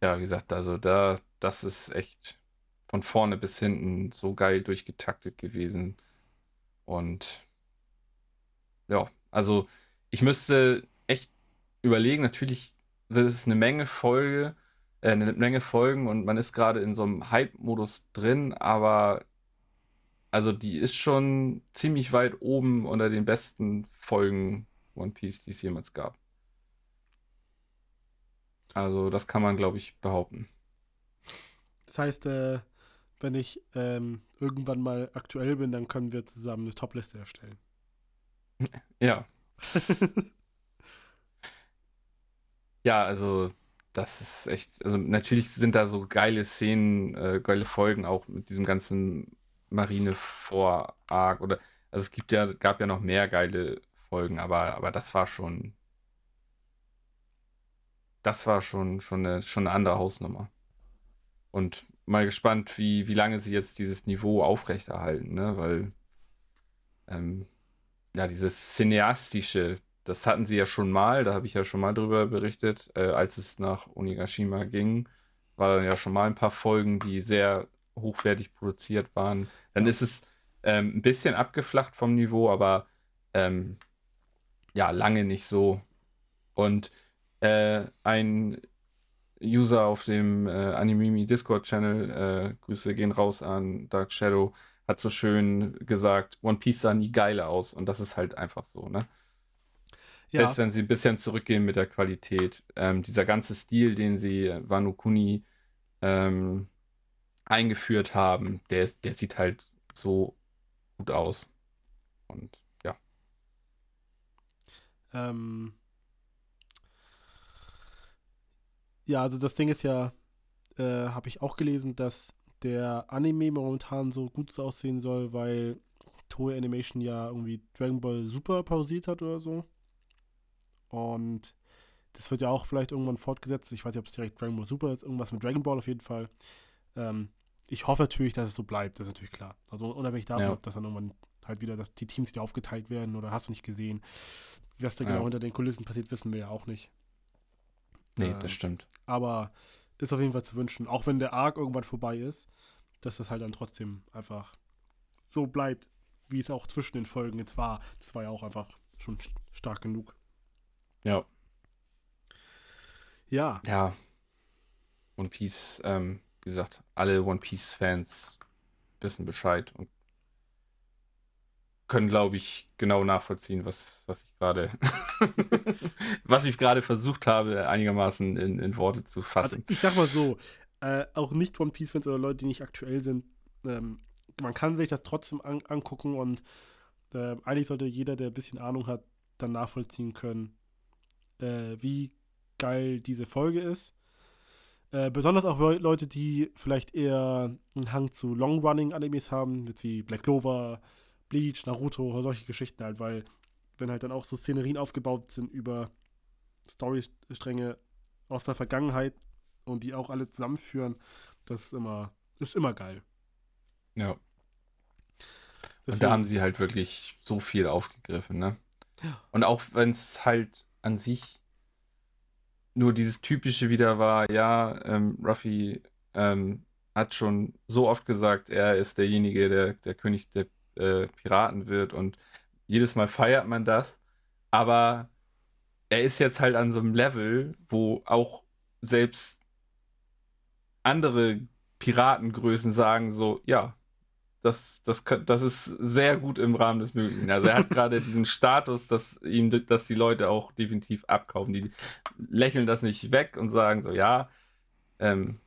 Ja, ja wie gesagt, also da, das ist echt von vorne bis hinten so geil durchgetaktet gewesen. Und ja, also ich müsste echt überlegen, natürlich sind es eine Menge Folge, äh, eine Menge Folgen und man ist gerade in so einem Hype-Modus drin, aber also die ist schon ziemlich weit oben unter den besten Folgen One Piece, die es jemals gab. Also das kann man, glaube ich, behaupten. Das heißt, äh, wenn ich ähm, irgendwann mal aktuell bin, dann können wir zusammen eine Topliste erstellen. Ja. ja, also das ist echt, also natürlich sind da so geile Szenen, äh, geile Folgen auch mit diesem ganzen Marine-Vor-Arc oder, also es gibt ja, gab ja noch mehr geile Folgen, aber, aber das war schon, das war schon, schon eine, schon eine andere Hausnummer. Und mal gespannt, wie, wie lange sie jetzt dieses Niveau aufrechterhalten, ne? Weil ähm, ja, dieses cineastische, das hatten sie ja schon mal, da habe ich ja schon mal drüber berichtet, äh, als es nach Onigashima ging, war dann ja schon mal ein paar Folgen, die sehr hochwertig produziert waren. Dann ja. ist es ähm, ein bisschen abgeflacht vom Niveau, aber ähm, ja, lange nicht so. Und äh, ein User auf dem äh, Animimi Discord-Channel, äh, Grüße gehen raus an Dark Shadow, hat so schön gesagt, One Piece sah nie geiler aus. Und das ist halt einfach so, ne? Ja. Selbst wenn sie ein bisschen zurückgehen mit der Qualität. Ähm, dieser ganze Stil, den sie Wano Kuni ähm, eingeführt haben, der, der sieht halt so gut aus. Und ja. Ähm, ja, also das Ding ist ja, äh, habe ich auch gelesen, dass der Anime momentan so gut aussehen soll, weil Toei Animation ja irgendwie Dragon Ball Super pausiert hat oder so. Und das wird ja auch vielleicht irgendwann fortgesetzt. Ich weiß nicht, ob es direkt Dragon Ball Super ist, irgendwas mit Dragon Ball auf jeden Fall. Ähm, ich hoffe natürlich, dass es so bleibt, das ist natürlich klar. Also unabhängig davon, ja. ob das dann irgendwann halt wieder, dass die Teams wieder aufgeteilt werden oder hast du nicht gesehen. Was da genau ja. genau hinter den Kulissen passiert, wissen wir ja auch nicht. Nee, ähm, das stimmt. Aber ist auf jeden Fall zu wünschen, auch wenn der Arc irgendwann vorbei ist, dass das halt dann trotzdem einfach so bleibt, wie es auch zwischen den Folgen jetzt war. Das war ja auch einfach schon stark genug. Ja. Ja. Ja. One Piece, ähm, wie gesagt, alle One Piece-Fans wissen Bescheid und können, glaube ich, genau nachvollziehen, was, was ich gerade was ich gerade versucht habe, einigermaßen in, in Worte zu fassen. Also ich sag mal so, äh, auch nicht One Piece-Fans oder Leute, die nicht aktuell sind, ähm, man kann sich das trotzdem an, angucken und äh, eigentlich sollte jeder, der ein bisschen Ahnung hat, dann nachvollziehen können, äh, wie geil diese Folge ist. Äh, besonders auch Leute, die vielleicht eher einen Hang zu Long-Running-Animes haben, wie Black Clover, Bleach, Naruto, solche Geschichten halt, weil wenn halt dann auch so Szenerien aufgebaut sind über Storystränge aus der Vergangenheit und die auch alle zusammenführen, das ist immer, ist immer geil. Ja. Deswegen, und da haben sie halt wirklich so viel aufgegriffen, ne? Ja. Und auch wenn es halt an sich nur dieses typische wieder war, ja, ähm, Ruffy ähm, hat schon so oft gesagt, er ist derjenige, der, der König der äh, Piraten wird und jedes Mal feiert man das, aber er ist jetzt halt an so einem Level, wo auch selbst andere Piratengrößen sagen so, ja, das, das, das ist sehr gut im Rahmen des Möglichen. Also er hat gerade diesen Status, dass ihm, dass die Leute auch definitiv abkaufen. Die lächeln das nicht weg und sagen so, ja, ähm,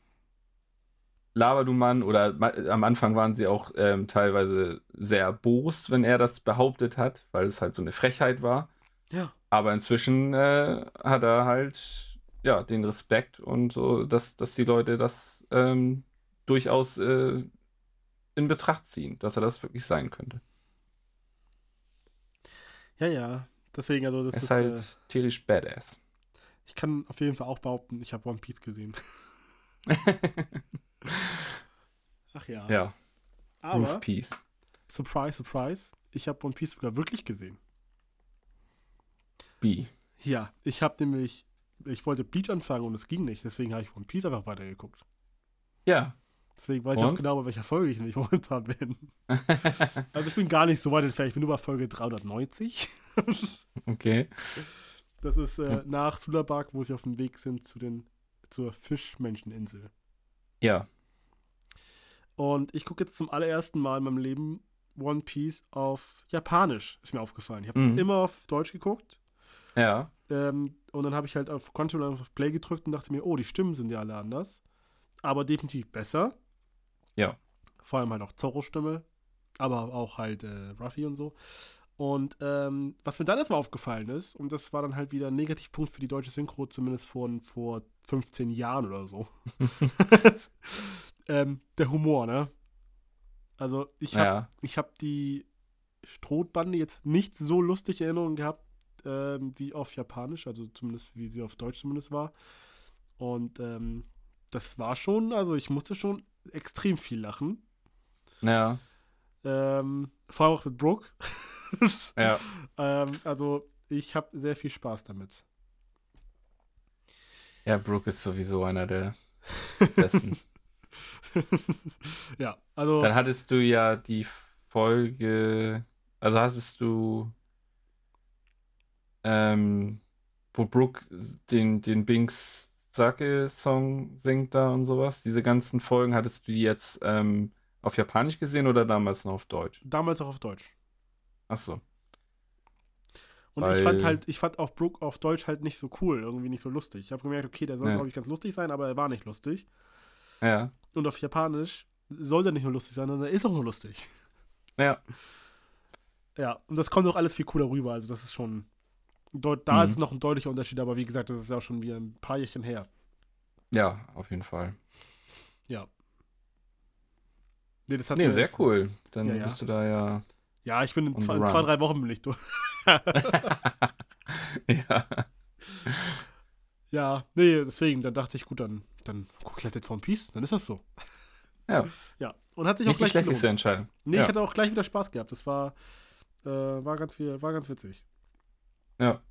laber du Mann, oder am Anfang waren sie auch ähm, teilweise sehr erbost, wenn er das behauptet hat, weil es halt so eine Frechheit war. Ja. Aber inzwischen äh, hat er halt ja den Respekt und so, dass, dass die Leute das ähm, durchaus äh, in Betracht ziehen, dass er das wirklich sein könnte. Ja, ja. Deswegen, also das er ist, ist halt äh, tierisch badass. Ich kann auf jeden Fall auch behaupten, ich habe One Piece gesehen. Ach ja. Ja. Aber, Roof Piece. Surprise, surprise, ich habe One Piece sogar wirklich gesehen. Wie? Ja, ich habe nämlich, ich wollte Bleach anfangen und es ging nicht, deswegen habe ich One Piece einfach weitergeguckt. Ja, Deswegen weiß Und? ich auch genau, bei welcher Folge ich nämlich momentan bin. also ich bin gar nicht so weit entfernt. Ich bin nur bei Folge 390. okay. Das ist äh, nach Sulabak, wo sie auf dem Weg sind zu den, zur Fischmenscheninsel. Ja. Und ich gucke jetzt zum allerersten Mal in meinem Leben One Piece auf Japanisch, ist mir aufgefallen. Ich habe mhm. immer auf Deutsch geguckt. Ja. Ähm, und dann habe ich halt auf Control auf Play gedrückt und dachte mir, oh, die Stimmen sind ja alle anders. Aber definitiv besser. Ja. Vor allem halt auch Zorro-Stimme, aber auch halt äh, Ruffy und so. Und ähm, was mir dann erstmal aufgefallen ist, und das war dann halt wieder ein Negativpunkt für die deutsche Synchro, zumindest von vor 15 Jahren oder so. ähm, der Humor, ne? Also ich habe ja. Ich hab die Strohbande jetzt nicht so lustig Erinnerungen gehabt, ähm, wie auf Japanisch, also zumindest wie sie auf Deutsch zumindest war. Und ähm, das war schon, also ich musste schon extrem viel lachen. Ja. Ähm, vor allem auch mit Brooke. ja. Ähm, also ich habe sehr viel Spaß damit. Ja, Brooke ist sowieso einer der besten. ja, also. Dann hattest du ja die Folge, also hattest du, ähm, wo Brooke den, den Binks Sake-Song singt da und sowas. Diese ganzen Folgen, hattest du die jetzt ähm, auf Japanisch gesehen oder damals noch auf Deutsch? Damals auch auf Deutsch. Ach so. Und Weil... ich fand halt, ich fand auch Brooke auf Deutsch halt nicht so cool, irgendwie nicht so lustig. Ich habe gemerkt, okay, der soll, ja. glaube ich, ganz lustig sein, aber er war nicht lustig. Ja. Und auf Japanisch soll der nicht nur lustig sein, sondern er ist auch nur lustig. Ja. Ja, und das kommt auch alles viel cooler rüber. Also, das ist schon. Da mhm. ist noch ein deutlicher Unterschied, aber wie gesagt, das ist ja auch schon wieder ein paar Jährchen her. Ja, auf jeden Fall. Ja. Nee, das hat nee sehr jetzt, cool. Dann ja, ja. bist du da ja. Ja, ich bin in zwei, zwei, drei Wochen bin ich durch. ja. Ja, nee, deswegen, dann dachte ich, gut, dann, dann gucke ich halt jetzt One Piece, dann ist das so. Ja. Ja, und hat sich Nicht auch gleich die schlechteste Entscheidung. Nee, ja. ich hatte auch gleich wieder Spaß gehabt. Das war, äh, war, ganz, war ganz witzig. Ja.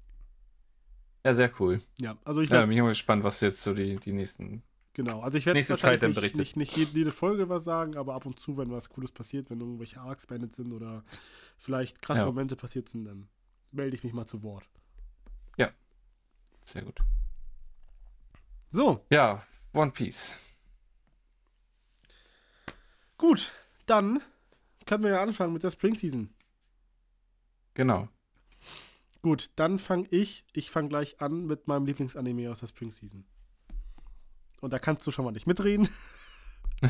Ja, sehr cool. Ja, also ich ja, bin mal gespannt, was jetzt so die, die nächsten. Genau, also ich werde wahrscheinlich nicht, nicht, nicht jede, jede, Folge was sagen, aber ab und zu, wenn was Cooles passiert, wenn irgendwelche Arcs beendet sind oder vielleicht krasse ja. Momente passiert sind, dann melde ich mich mal zu Wort. Ja, sehr gut. So. Ja, One Piece. Gut, dann können wir ja anfangen mit der Spring Season. Genau. Gut, dann fange ich, ich fange gleich an mit meinem Lieblingsanime aus der Spring Season. Und da kannst du schon mal nicht mitreden.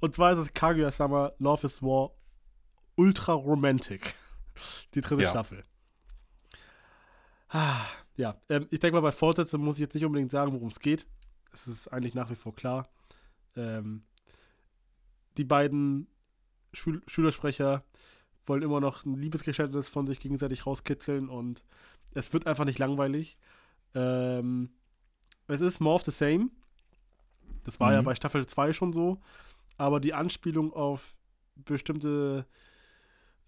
Und zwar ist es Kaguya-sama Love is War Ultra Romantic. Die dritte ja. Staffel. Ah, ja, ähm, ich denke mal, bei Fortsetzung muss ich jetzt nicht unbedingt sagen, worum es geht. Es ist eigentlich nach wie vor klar. Ähm, die beiden Schül Schülersprecher wollen immer noch ein Liebesgeständnis von sich gegenseitig rauskitzeln und es wird einfach nicht langweilig. Ähm, es ist more of the same. Das war mhm. ja bei Staffel 2 schon so. Aber die Anspielung auf bestimmte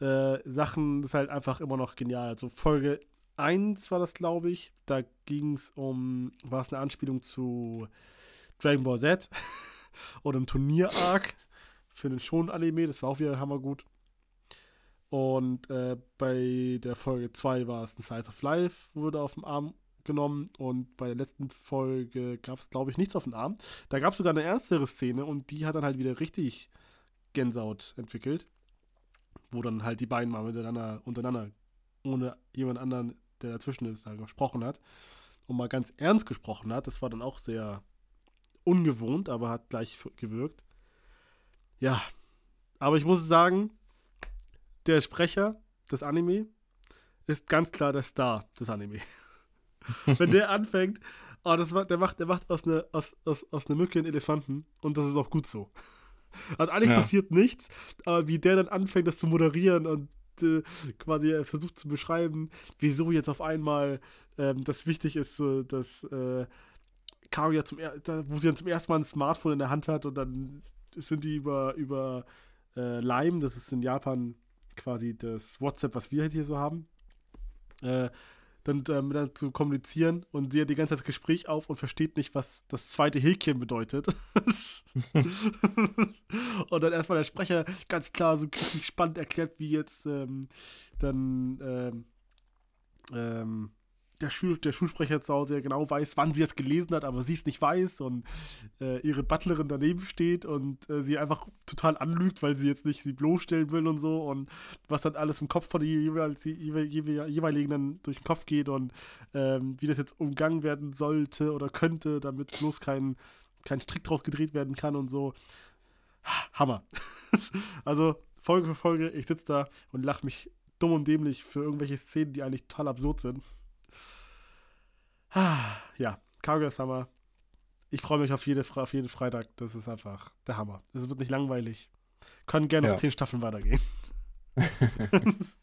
äh, Sachen ist halt einfach immer noch genial. Also Folge 1 war das, glaube ich. Da ging es um, war es eine Anspielung zu Dragon Ball Z oder einem Turnier-Arc für den Schon-Anime. Das war auch wieder hammergut. Und äh, bei der Folge 2 war es ein Size of Life, wurde auf dem Arm genommen. Und bei der letzten Folge gab es, glaube ich, nichts auf dem Arm. Da gab es sogar eine ernstere Szene und die hat dann halt wieder richtig Gänsehaut entwickelt. Wo dann halt die beiden mal miteinander, untereinander, ohne jemand anderen, der dazwischen ist, da gesprochen hat. Und mal ganz ernst gesprochen hat. Das war dann auch sehr ungewohnt, aber hat gleich gewirkt. Ja, aber ich muss sagen, der Sprecher des Anime ist ganz klar der Star des Anime. Wenn der anfängt, oh, das der macht, der macht aus einer aus, aus, aus ne Mücke einen Elefanten und das ist auch gut so. Also eigentlich ja. passiert nichts, aber wie der dann anfängt, das zu moderieren und äh, quasi versucht zu beschreiben, wieso jetzt auf einmal ähm, das wichtig ist, so, dass äh, Karo ja zum wo sie dann zum ersten Mal ein Smartphone in der Hand hat und dann sind die über, über äh, Lime, das ist in Japan quasi das WhatsApp, was wir halt hier so haben, äh, dann ähm, dann zu kommunizieren und sie hat die ganze Zeit das Gespräch auf und versteht nicht, was das zweite Häkchen bedeutet. und dann erstmal der Sprecher ganz klar so richtig spannend erklärt, wie jetzt ähm, dann ähm, ähm der, Schul der Schulsprecher zu Hause ja genau weiß, wann sie es gelesen hat, aber sie es nicht weiß und äh, ihre Butlerin daneben steht und äh, sie einfach total anlügt, weil sie jetzt nicht sie bloßstellen will und so und was dann alles im Kopf von den jeweils, jeweiligen dann durch den Kopf geht und ähm, wie das jetzt umgangen werden sollte oder könnte, damit bloß kein, kein Strick draus gedreht werden kann und so. Hammer. also Folge für Folge, ich sitze da und lache mich dumm und dämlich für irgendwelche Szenen, die eigentlich total absurd sind. Ah, ja, Kaguya Summer. Ich freue mich auf, jede, auf jeden Freitag. Das ist einfach der Hammer. Es wird nicht langweilig. Können gerne ja. noch zehn Staffeln weitergehen.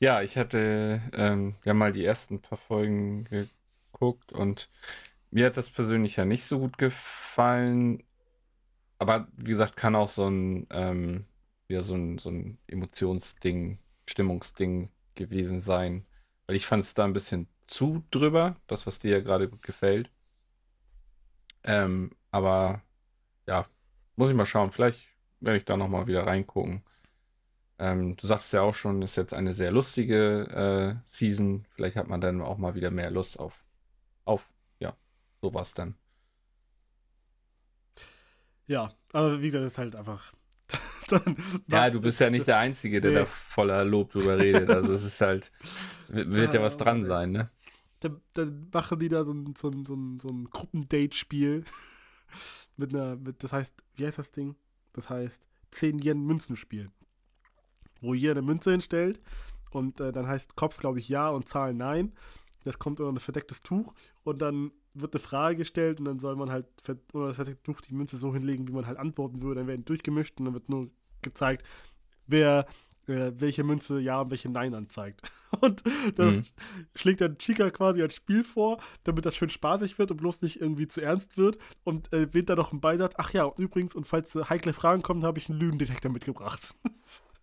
ja, ich hatte ähm, ja mal die ersten paar Folgen geguckt und mir hat das persönlich ja nicht so gut gefallen. Aber wie gesagt, kann auch so ein, ähm, wieder so ein, so ein Emotionsding, Stimmungsding gewesen sein. Weil ich fand es da ein bisschen zu drüber, das, was dir ja gerade gut gefällt. Ähm, aber ja, muss ich mal schauen. Vielleicht werde ich da nochmal wieder reingucken. Ähm, du sagst ja auch schon, ist jetzt eine sehr lustige äh, Season. Vielleicht hat man dann auch mal wieder mehr Lust auf, auf ja, sowas dann. Ja, aber wie gesagt, ist halt einfach. Dann, ja, du bist ja nicht der Einzige, der nee. da voller Lob drüber redet. Also es ist halt, wird ja, ja was dran sein, ne? Dann, dann, machen die da so ein, so ein, so ein, so ein Gruppendate-Spiel mit einer, mit, das heißt, wie heißt das Ding? Das heißt 10 Yen Münzen spielen. Wo jeder eine Münze hinstellt und äh, dann heißt Kopf, glaube ich, ja und Zahl nein. Das kommt unter ein verdecktes Tuch und dann wird eine Frage gestellt und dann soll man halt unter das verdeckte Tuch die Münze so hinlegen, wie man halt antworten würde. Dann werden durchgemischt und dann wird nur gezeigt, wer äh, welche Münze Ja und welche Nein anzeigt. Und das mhm. schlägt dann Chica quasi als Spiel vor, damit das schön spaßig wird und bloß nicht irgendwie zu ernst wird. Und äh, wählt dann noch einen Beisatz. Ach ja, und übrigens, und falls äh, heikle Fragen kommen, habe ich einen Lügendetektor mitgebracht.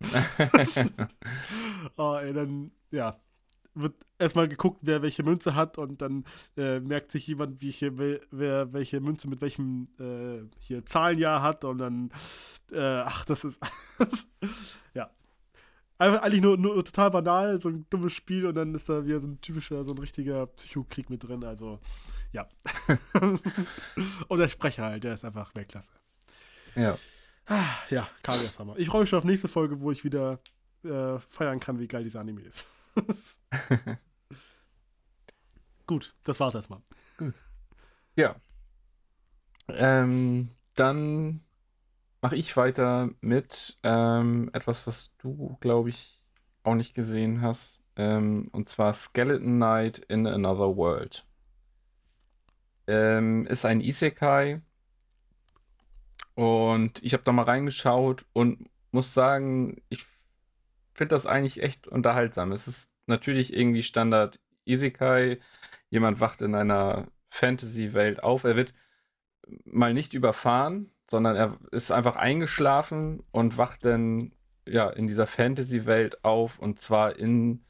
oh, ey, dann, ja, wird erstmal geguckt, wer welche Münze hat und dann äh, merkt sich jemand, wie hier, wer welche Münze mit welchem äh, hier Zahlenjahr hat und dann, äh, ach, das ist, ja, Einfach eigentlich nur, nur total banal, so ein dummes Spiel und dann ist da wieder so ein typischer, so ein richtiger Psychokrieg mit drin. Also, ja. und der Sprecher halt, der ist einfach Weltklasse. Ja. Ja, Kaguya Hammer. Ich freue mich schon auf nächste Folge, wo ich wieder äh, feiern kann, wie geil dieser Anime ist. Gut, das war's erstmal. Ja. Ähm, dann mache ich weiter mit ähm, etwas, was du, glaube ich, auch nicht gesehen hast. Ähm, und zwar Skeleton Knight in Another World. Ähm, ist ein Isekai. Und ich habe da mal reingeschaut und muss sagen, ich finde das eigentlich echt unterhaltsam. Es ist natürlich irgendwie Standard Isekai. Jemand wacht in einer Fantasy-Welt auf. Er wird mal nicht überfahren, sondern er ist einfach eingeschlafen und wacht dann ja in dieser Fantasy-Welt auf und zwar in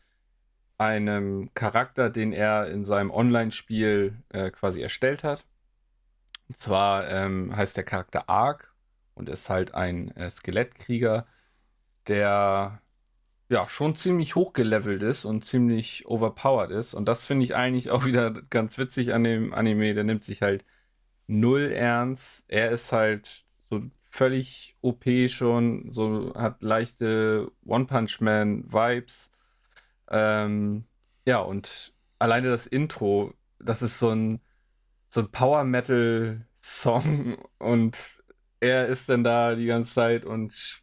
einem Charakter, den er in seinem Online-Spiel äh, quasi erstellt hat. Und zwar ähm, heißt der Charakter Ark und ist halt ein äh, Skelettkrieger, der ja schon ziemlich hochgelevelt ist und ziemlich overpowered ist. Und das finde ich eigentlich auch wieder ganz witzig an dem Anime. Der nimmt sich halt null ernst. Er ist halt so völlig OP schon, so hat leichte One-Punch-Man-Vibes. Ähm, ja, und alleine das Intro, das ist so ein, so ein Power-Metal-Song und er ist dann da die ganze Zeit und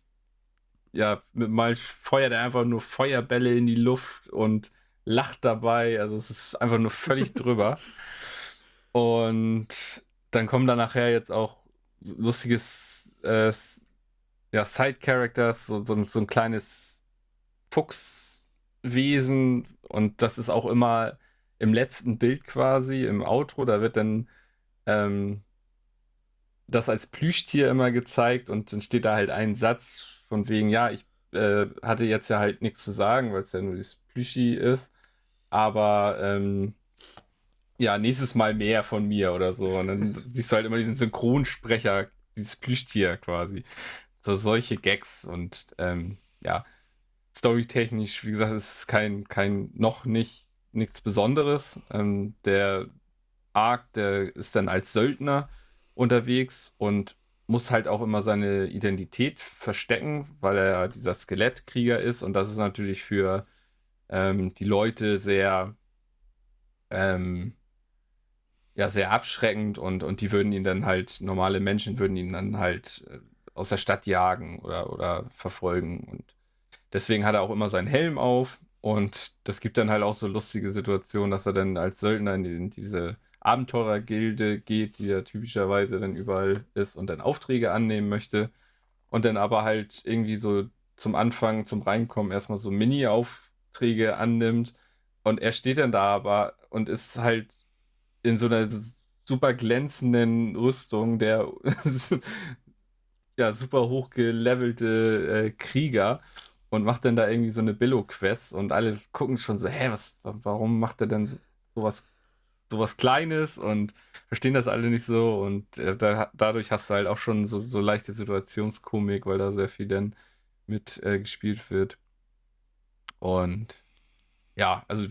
ja, mal feuert er einfach nur Feuerbälle in die Luft und lacht dabei. Also es ist einfach nur völlig drüber. Und dann kommen da nachher jetzt auch lustiges äh, ja, Side-Characters, so, so, so ein kleines Fuchswesen und das ist auch immer im letzten Bild quasi, im Outro, da wird dann ähm, das als Plüschtier immer gezeigt und dann steht da halt ein Satz von wegen, ja, ich äh, hatte jetzt ja halt nichts zu sagen, weil es ja nur dieses Plüschi ist, aber ähm, ja, nächstes Mal mehr von mir oder so. Und dann siehst du halt immer diesen Synchronsprecher, dieses Plüschtier quasi. So solche Gags und ähm, ja, storytechnisch, wie gesagt, ist es kein, kein noch nicht nichts Besonderes. Ähm, der Ark, der ist dann als Söldner unterwegs und muss halt auch immer seine Identität verstecken, weil er dieser Skelettkrieger ist und das ist natürlich für ähm, die Leute sehr ähm, ja sehr abschreckend und, und die würden ihn dann halt, normale Menschen würden ihn dann halt äh, aus der Stadt jagen oder, oder verfolgen. Und deswegen hat er auch immer seinen Helm auf und das gibt dann halt auch so lustige Situationen, dass er dann als Söldner in, in diese Abenteurergilde geht, die ja typischerweise dann überall ist und dann Aufträge annehmen möchte. Und dann aber halt irgendwie so zum Anfang, zum Reinkommen erstmal so Mini-Aufträge annimmt. Und er steht dann da aber und ist halt in so einer super glänzenden Rüstung, der ja super hochgelevelte äh, Krieger und macht dann da irgendwie so eine Billo-Quest und alle gucken schon so, hä, was, warum macht er denn sowas sowas Kleines und verstehen das alle nicht so und äh, da, dadurch hast du halt auch schon so, so leichte Situationskomik, weil da sehr viel dann mit äh, gespielt wird. Und ja, also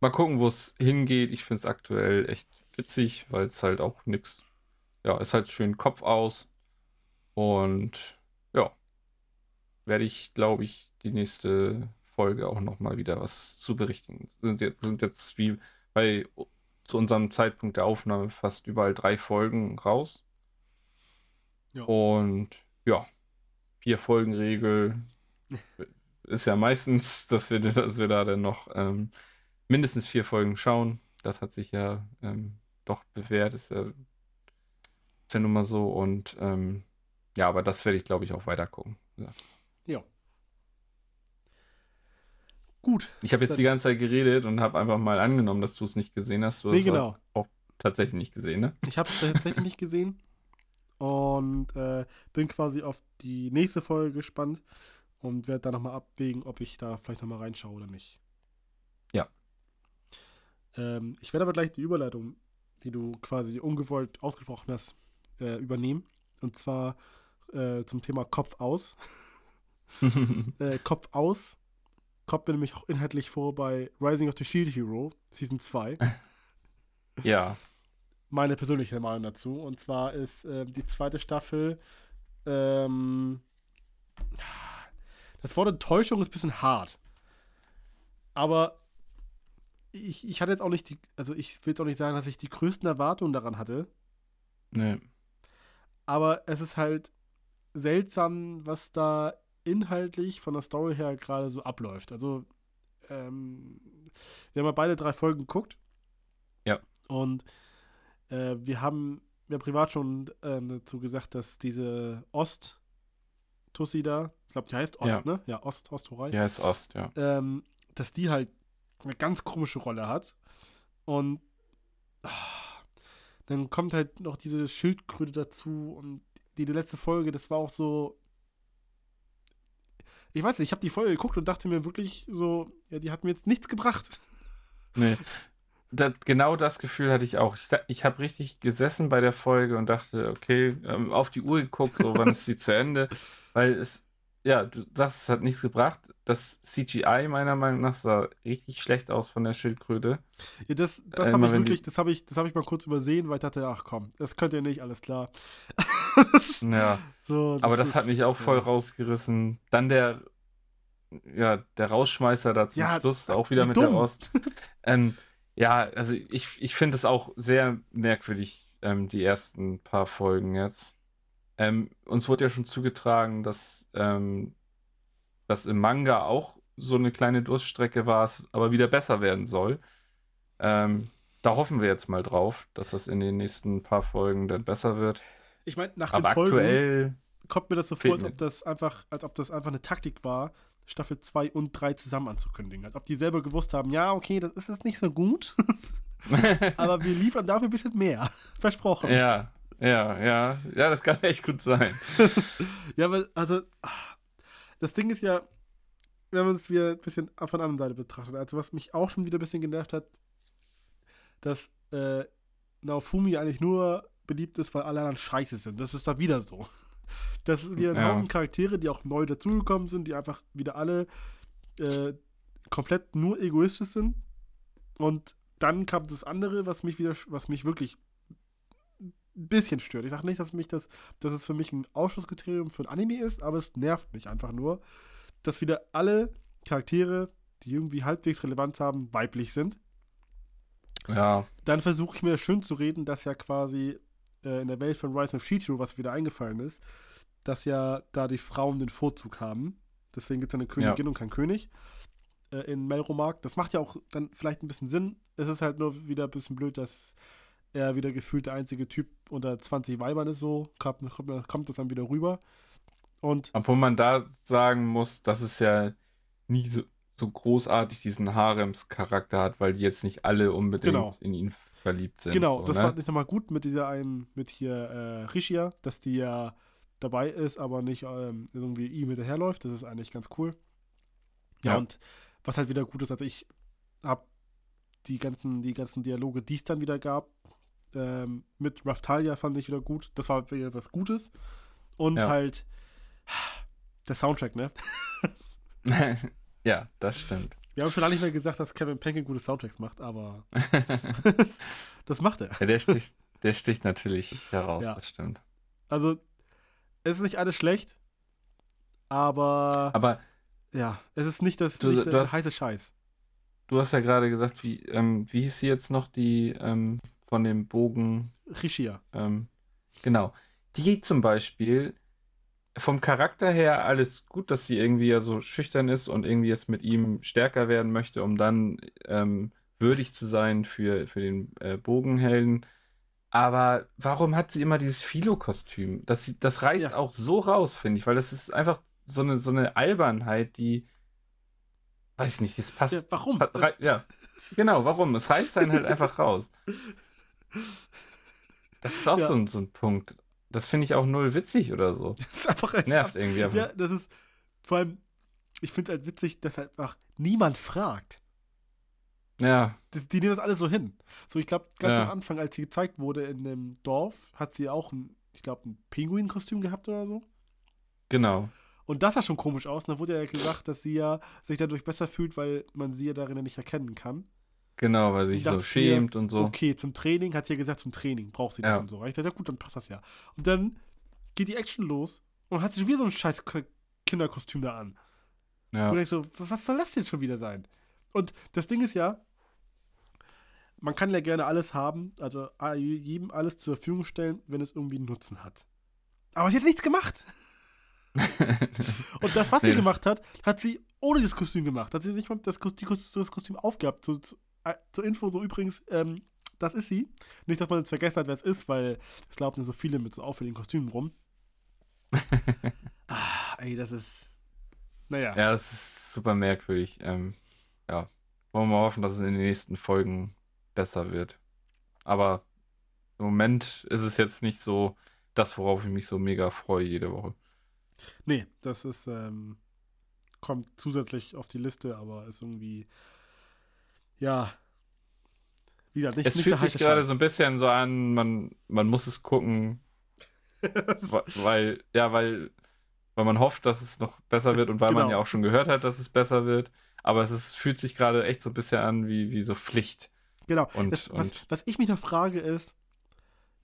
mal gucken, wo es hingeht. Ich finde es aktuell echt witzig, weil es halt auch nichts, ja, ist halt schön Kopf aus. Und ja, werde ich, glaube ich, die nächste Folge auch nochmal wieder was zu berichten. Sind jetzt, sind jetzt wie bei zu unserem Zeitpunkt der Aufnahme fast überall drei Folgen raus. Ja. Und ja, vier Folgen Regel ist ja meistens, dass wir, dass wir da dann noch ähm, mindestens vier Folgen schauen. Das hat sich ja ähm, doch bewährt, ist ja, ist ja nun mal so. Und ähm, ja, aber das werde ich, glaube ich, auch weiter gucken. Ja. ja. Gut. Ich habe jetzt die ganze Zeit geredet und habe einfach mal angenommen, dass du es nicht gesehen hast. Du nee, hast genau. auch tatsächlich nicht gesehen, ne? Ich habe es tatsächlich nicht gesehen und äh, bin quasi auf die nächste Folge gespannt und werde dann nochmal abwägen, ob ich da vielleicht nochmal reinschaue oder nicht. Ja. Ähm, ich werde aber gleich die Überleitung, die du quasi ungewollt ausgesprochen hast, äh, übernehmen. Und zwar äh, zum Thema Kopf aus. äh, Kopf aus kommt mir nämlich auch inhaltlich vor bei Rising of the Shield Hero, Season 2. ja. Meine persönliche Meinung dazu. Und zwar ist äh, die zweite Staffel. Ähm, das Wort Enttäuschung ist ein bisschen hart. Aber ich, ich hatte jetzt auch nicht die. Also, ich will jetzt auch nicht sagen, dass ich die größten Erwartungen daran hatte. Nee. Aber es ist halt seltsam, was da inhaltlich von der Story her gerade so abläuft. Also, ähm, wir haben ja beide drei Folgen geguckt. Ja. Und äh, wir haben ja privat schon ähm, dazu gesagt, dass diese Ost- Tussi da, ich glaube, die heißt Ost, ja. ne? Ja, Ost, Ostorei. Ja, ist Ost, ja. Ähm, dass die halt eine ganz komische Rolle hat. Und ah, dann kommt halt noch diese Schildkröte dazu und die, die letzte Folge, das war auch so, ich weiß nicht, ich habe die Folge geguckt und dachte mir wirklich so, ja, die hat mir jetzt nichts gebracht. Nee. Das, genau das Gefühl hatte ich auch. Ich, ich habe richtig gesessen bei der Folge und dachte, okay, ähm, auf die Uhr geguckt, so wann ist sie zu Ende. Weil es, ja, du sagst, es hat nichts gebracht. Das CGI meiner Meinung nach sah richtig schlecht aus von der Schildkröte. Ja, das, das äh, habe ich wirklich, das habe ich, das ich mal kurz übersehen, weil ich dachte, ach komm, das könnt ihr nicht, alles klar. ja. So, das Aber das ist, hat mich auch voll ja. rausgerissen. Dann der, ja, der Rausschmeißer da zum ja, Schluss, auch wieder mit dumm. der Ost. ähm, ja, also ich, ich finde es auch sehr merkwürdig, ähm, die ersten paar Folgen jetzt. Ähm, uns wurde ja schon zugetragen, dass ähm, das im Manga auch so eine kleine Durststrecke war, aber wieder besser werden soll. Ähm, da hoffen wir jetzt mal drauf, dass das in den nächsten paar Folgen dann besser wird. Ich meine, nach aber den Folgen aktuell kommt mir das so vor, als ob das einfach, als ob das einfach eine Taktik war, Staffel 2 und 3 zusammen anzukündigen. Als ob die selber gewusst haben, ja, okay, das ist jetzt nicht so gut, aber wir liefern dafür ein bisschen mehr. Versprochen. Ja, ja, ja. Ja, das kann echt gut sein. ja, aber also, das Ding ist ja, wenn man es wieder ein bisschen von der anderen Seite betrachtet, also was mich auch schon wieder ein bisschen genervt hat, dass äh, Naofumi eigentlich nur beliebt ist, weil alle anderen scheiße sind. Das ist da wieder so. Das sind wieder ein ja. Haufen Charaktere, die auch neu dazugekommen sind, die einfach wieder alle äh, komplett nur egoistisch sind. Und dann kam das andere, was mich wieder, was mich wirklich ein bisschen stört. Ich sage nicht, dass mich das, dass es für mich ein Ausschlusskriterium für ein Anime ist, aber es nervt mich einfach nur, dass wieder alle Charaktere, die irgendwie halbwegs Relevanz haben, weiblich sind. Ja. Dann versuche ich mir schön zu reden, dass ja quasi äh, in der Welt von Rise of Shield was wieder eingefallen ist, dass ja da die Frauen den Vorzug haben. Deswegen gibt es eine Königin ja. und kein König äh, in Melromark. Das macht ja auch dann vielleicht ein bisschen Sinn. Es ist halt nur wieder ein bisschen blöd, dass er wieder gefühlt der einzige Typ unter 20 Weibern ist, so kommt, kommt, kommt das dann wieder rüber. Und Obwohl man da sagen muss, dass es ja nie so, so großartig diesen Harems-Charakter hat, weil die jetzt nicht alle unbedingt genau. in ihn verliebt sind. Genau, so, das ne? fand ich nochmal gut mit dieser einen, mit hier äh, Rishia, dass die ja dabei ist, aber nicht ähm, irgendwie ihm hinterherläuft. Das ist eigentlich ganz cool. Ja, ja, und was halt wieder gut ist, also ich habe die ganzen, die ganzen Dialoge, die es dann wieder gab, ähm, mit Raftalia fand ich wieder gut. Das war wieder was Gutes. Und Ja. halt der Soundtrack, ne? ja, das stimmt. Wir haben schon lange nicht mehr gesagt, dass Kevin Penkin gute Soundtracks macht, aber das macht er. Ja, der sticht, der sticht natürlich heraus, Ja. das stimmt. Also, es ist nicht alles schlecht, aber, Aber ja, es ist nicht das Du- nicht der hast- heiße Scheiß. du hast ja gerade gesagt, wie, ähm, wie hieß sie jetzt noch, die ähm, von dem Bogen Rishia. Ähm, genau. Die zum Beispiel, vom Charakter her alles gut, dass sie irgendwie ja so schüchtern ist und irgendwie jetzt mit ihm stärker werden möchte, um dann ähm, würdig zu sein für, für den äh, Bogenhelden. Aber warum hat sie immer dieses Philo-Kostüm? Das, das reißt Ja. auch so raus, finde ich, weil das ist einfach so eine, so eine Albernheit, die, weiß ich nicht, das passt. Ja, warum? ja, genau, warum? Es reißt einen halt einfach raus. Das ist auch Ja. so, ein, so ein Punkt. Das finde ich auch null witzig oder so. Das ist einfach es Nervt irgendwie einfach. Ja, das ist vor allem, ich finde es halt witzig, dass halt einfach niemand fragt. Ja, Die, die nehmen das alles so hin. So, ich glaube, ganz Ja. am Anfang, als sie gezeigt wurde in dem Dorf, hat sie auch ein, ich glaube, ein Pinguin-Kostüm gehabt oder so. genau. Und das sah schon komisch aus. Und da wurde ja gesagt, dass sie ja sich dadurch besser fühlt, weil man sie ja darin ja nicht erkennen kann. Genau, weil sie sich so schämt und so. Okay, zum Training, hat sie ja gesagt, zum Training braucht sie das Ja. und so. Ich dachte, ja gut, dann passt das ja. Und dann geht die Action los und hat sie schon wieder so ein scheiß Kinderkostüm da an. Ja, Und ich so, was soll das denn schon wieder sein? Und das Ding ist ja, man kann ja gerne alles haben, also jedem alles zur Verfügung stellen, wenn es irgendwie einen Nutzen hat. Aber sie hat nichts gemacht. Und das, was Nee, sie gemacht hat, hat sie ohne das Kostüm gemacht. Hat sie nicht mal das, Kos- die Kos- das Kostüm aufgehabt. Zu, zu, äh, zur Info, so übrigens, ähm, das ist sie. Nicht, dass man jetzt vergessen hat, wer es ist, weil es glauben so viele mit so auffälligen Kostümen rum. ah, ey, das ist. Naja. ja, das ist super merkwürdig. Ähm, ja, wollen wir mal hoffen, dass es in den nächsten Folgen besser wird. Aber im Moment ist es jetzt nicht so das, worauf ich mich so mega freue jede Woche. Nee, das ist, ähm, kommt zusätzlich auf die Liste, aber ist irgendwie, ja, wieder nicht, es nicht fühlt sich gerade so ein bisschen so an, man, man muss es gucken, weil, ja, weil, weil man hofft, dass es noch besser Es- wird und weil man genau. ja auch schon gehört hat, dass es besser wird. Aber es ist, fühlt sich gerade echt so ein bisschen an wie, wie so Pflicht. Genau. Und, das, was, und was ich mich noch frage ist,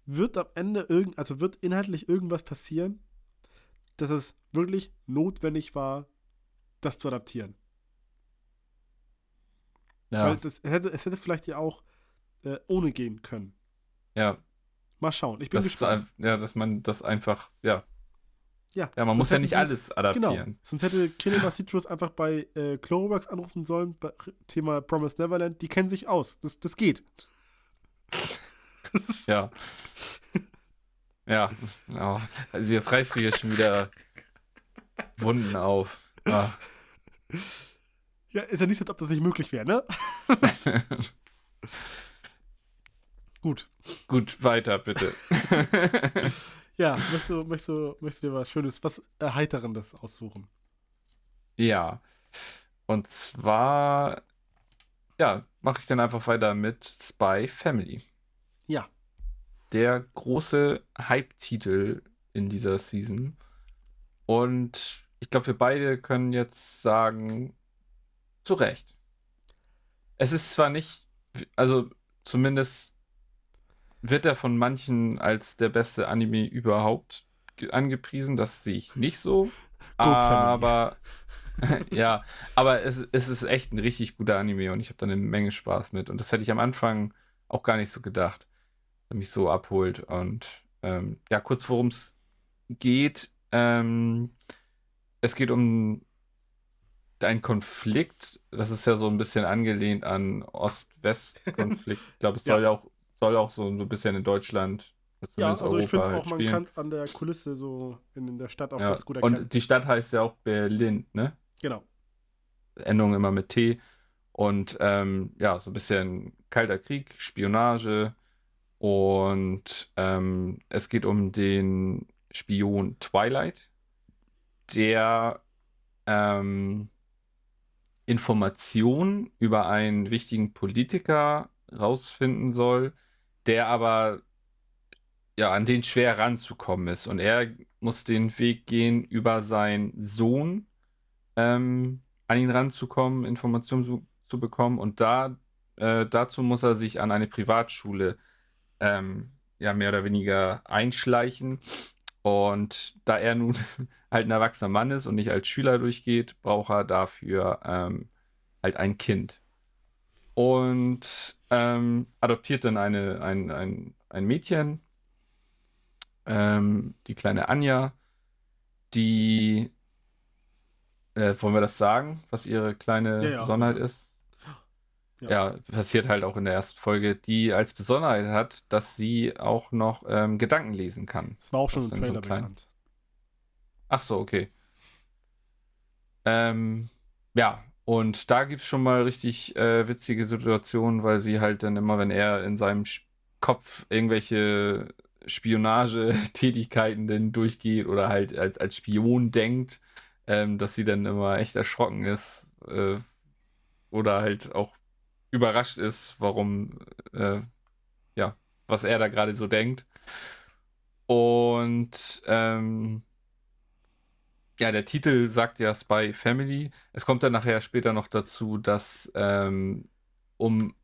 wird am Ende irgend, also wird inhaltlich irgendwas passieren, dass es wirklich notwendig war, das zu adaptieren? Ja, Weil das, es, hätte, es hätte vielleicht ja auch äh, ohne gehen können. ja, Mal schauen. Ich bin das ist, gespannt. ein- ja, dass man das einfach, ja, ja, ja, man muss ja nicht sie- alles Genau. adaptieren. Sonst hätte Kinema Citrus einfach bei äh, Cloverworks anrufen sollen, bei Thema Promise Neverland. Die kennen sich aus. Das, das geht. Ja. ja, ja. Also jetzt reißt du hier schon wieder Wunden auf. Ah. Ja, ist ja nicht so, als ob das nicht möglich wäre, ne? Gut. Gut, weiter bitte. Ja, möchtest du, möchtest du, möchtest du dir was Schönes, was Erheiterndes aussuchen? Ja. Und zwar, ja, mache ich dann einfach weiter mit Spy Family. Ja. Der große Hype-Titel in dieser Season. Und ich glaube, wir beide können jetzt sagen, zu Recht. Es ist zwar nicht, also zumindest wird er von manchen als der beste Anime überhaupt ge- angepriesen. Das sehe ich nicht so. Aber ja, aber es, es ist echt ein richtig guter Anime und ich habe da eine Menge Spaß mit. Und das hätte ich am Anfang auch gar nicht so gedacht, dass er mich so abholt. Und ähm, ja, kurz worum es geht. Ähm, es geht um einen Konflikt. Das ist ja so ein bisschen angelehnt an Ost-West-Konflikt. Ich glaube, es Ja. soll ja auch, soll auch so ein bisschen in Deutschland, Ja, also ich finde Europa auch, halt man kann es an der Kulisse so in, in der Stadt auch Ja, ganz gut erkennen. und die Stadt heißt ja auch Berlin, ne? genau. Endung immer mit T. Und ähm, ja, so ein bisschen Kalter Krieg, Spionage. Und ähm, es geht um den Spion Twilight, der ähm, Informationen über einen wichtigen Politiker rausfinden soll, der aber ja an den schwer ranzukommen ist. Und er muss den Weg gehen, über seinen Sohn ähm, an ihn ranzukommen, Informationen zu, zu bekommen. Und da äh, dazu muss er sich an eine Privatschule ähm, ja mehr oder weniger einschleichen. Und da er nun halt ein erwachsener Mann ist und nicht als Schüler durchgeht, braucht er dafür ähm, halt ein Kind. Und ähm, adoptiert dann eine, ein, ein, ein Mädchen, ähm, die kleine Anja, die, äh, wollen wir das sagen, was ihre kleine ja, ja. Besonderheit ist? Ja. ja. passiert halt auch in der ersten Folge, die als Besonderheit hat, dass sie auch noch ähm, Gedanken lesen kann. Das war auch schon im Trailer so bekannt. Ach so, okay. Ähm, ja, und da gibt es schon mal richtig äh, witzige Situationen, weil sie halt dann immer, wenn er in seinem Kopf irgendwelche Spionagetätigkeiten denn durchgeht oder halt als, als Spion denkt, ähm, dass sie dann immer echt erschrocken ist äh, oder halt auch überrascht ist, warum, äh, ja, was er da gerade so denkt. Und ähm, ja, der Titel sagt ja Spy Family. Es kommt dann nachher später noch dazu, dass ähm, um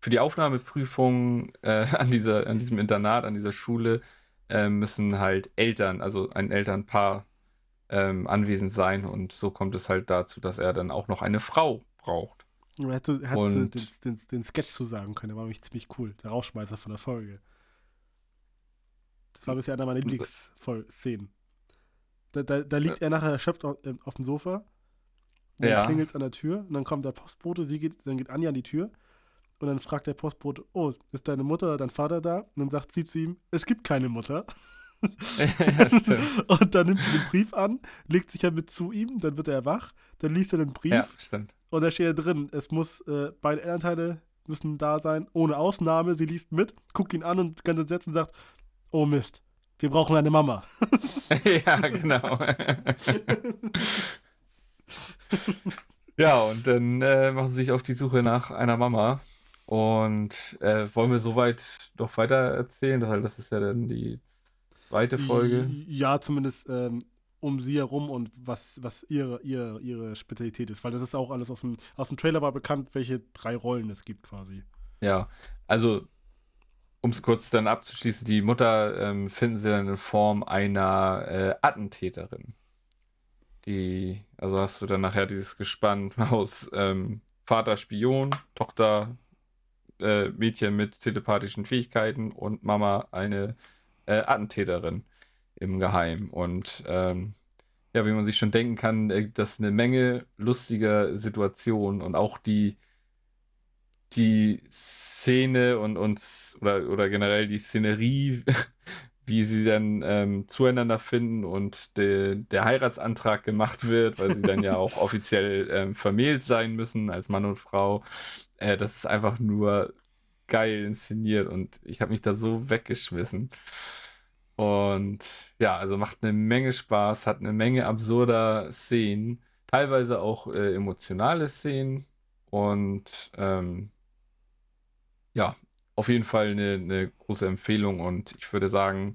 für die Aufnahmeprüfung äh, an, dieser, an diesem Internat, an dieser Schule, äh, müssen halt Eltern, also ein Elternpaar ähm, anwesend sein. Und so kommt es halt dazu, dass er dann auch noch eine Frau braucht. Er hätte, und, den, den, den, Sketch zu sagen können, der war nämlich ziemlich cool. Der Rauschmeißer von der Folge. Das war bisher einer meiner Lieblingsszenen. Da, da, da, liegt er nachher erschöpft auf, äh, auf dem Sofa. Dann ja. klingelt an der Tür und dann kommt der Postbote, sie geht, dann geht Anja an die Tür und dann fragt der Postbote, oh, ist deine Mutter oder dein Vater da? Und dann sagt sie zu ihm, es gibt keine Mutter. ja, stimmt. Und dann nimmt sie den Brief an, legt sich ja mit zu ihm, dann wird er wach, dann liest er den Brief. Ja, stimmt. Und da steht ja drin, es muss, äh, beide Elternteile müssen da sein, ohne Ausnahme. Sie liest mit, guckt ihn an und ganz entsetzt und sagt, oh Mist, wir brauchen eine Mama. ja, genau. ja, und dann äh, machen sie sich auf die Suche nach einer Mama. Und äh, wollen wir soweit noch weiter erzählen? Weil das ist ja dann die zweite Folge. Ja, zumindest ähm, um sie herum und was, was ihre, ihre, ihre Spezialität ist. Weil das ist auch alles aus dem, aus dem Trailer war bekannt, welche drei Rollen es gibt quasi. Ja, also um es kurz dann abzuschließen, die Mutter ähm, finden sie dann in Form einer äh, Attentäterin. Die, also hast du dann nachher dieses Gespann aus ähm, Vater Spion, Tochter äh, Mädchen mit telepathischen Fähigkeiten und Mama eine äh, Attentäterin im Geheim. Und ähm, ja, wie man sich schon denken kann, ergibt das eine Menge lustiger Situationen und auch die, die Szene und, und oder, oder generell die Szenerie, wie sie dann ähm, zueinander finden und de, der Heiratsantrag gemacht wird, weil sie dann ja auch offiziell ähm, vermählt sein müssen als Mann und Frau. Äh, das ist einfach nur geil inszeniert und ich habe mich da so weggeschmissen. Und ja, also macht eine Menge Spaß, hat eine Menge absurder Szenen, teilweise auch äh, emotionale Szenen und ähm, ja, auf jeden Fall eine, eine große Empfehlung und ich würde sagen,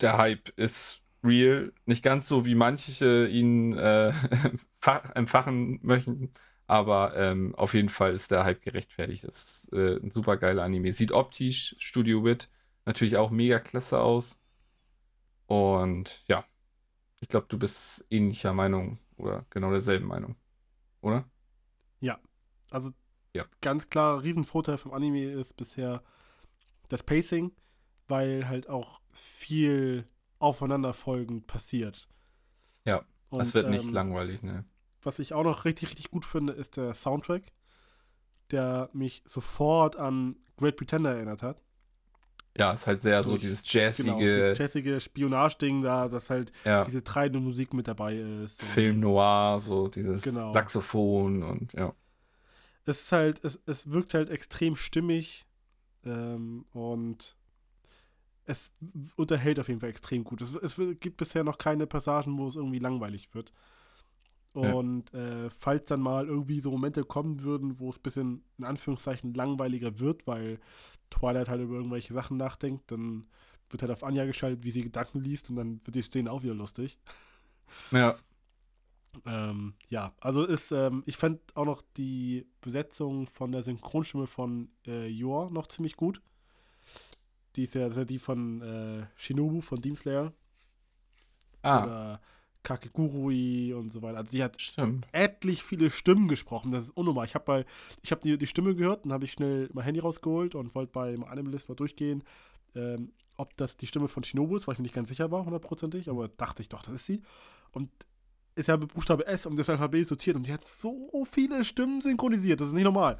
der Hype ist real. Nicht ganz so, wie manche ihn äh, empfachen möchten, aber ähm, auf jeden Fall ist der Hype gerechtfertigt. Das ist äh, ein super geiler Anime. Sieht optisch, Studio Wit, natürlich auch mega klasse aus. Und ja, ich glaube, du bist ähnlicher Meinung oder genau derselben Meinung, oder? Ja, also ja. ganz klar, Riesenvorteil vom Anime ist bisher das Pacing, weil halt auch viel aufeinanderfolgend passiert. Ja, Und, das wird nicht ähm, langweilig, ne? Was ich auch noch richtig, richtig gut finde, ist der Soundtrack, der mich sofort an Great Pretender erinnert hat. Ja, ist halt sehr so dieses jazzige. Genau, dieses jazzige Spionage-Ding da, dass halt ja. diese treibende Musik mit dabei ist. Film noir, so dieses genau. Saxophon und ja es ist halt, es, es wirkt halt extrem stimmig ähm, und es unterhält auf jeden Fall extrem gut. Es, es gibt bisher noch keine Passagen, wo es irgendwie langweilig wird. Und äh, falls dann mal irgendwie so Momente kommen würden, wo es ein bisschen in Anführungszeichen langweiliger wird, weil Twilight halt über irgendwelche Sachen nachdenkt, dann wird halt auf Anja geschaltet, wie sie Gedanken liest und dann wird die Szene auch wieder lustig. Ja. Ähm, ja, also ist, ähm, ich fand auch noch die Besetzung von der Synchronstimme von äh, Yor noch ziemlich gut. Die ist ja, ist ja die von äh, Shinobu von Demon Slayer. Ah, Oder Kakegurui und so weiter. Also sie hat stimmt. etlich viele Stimmen gesprochen. Das ist unnormal. Ich habe bei, ich habe die, die Stimme gehört, dann habe ich schnell mein Handy rausgeholt und wollte bei Animalist mal durchgehen, ähm, ob das die Stimme von Shinobu ist, weil ich mir nicht ganz sicher war, hundertprozentig, aber dachte ich doch, das ist sie. Und ist ja mit Buchstabe S und das Alphabet sortiert und die hat so viele Stimmen synchronisiert. Das ist nicht normal.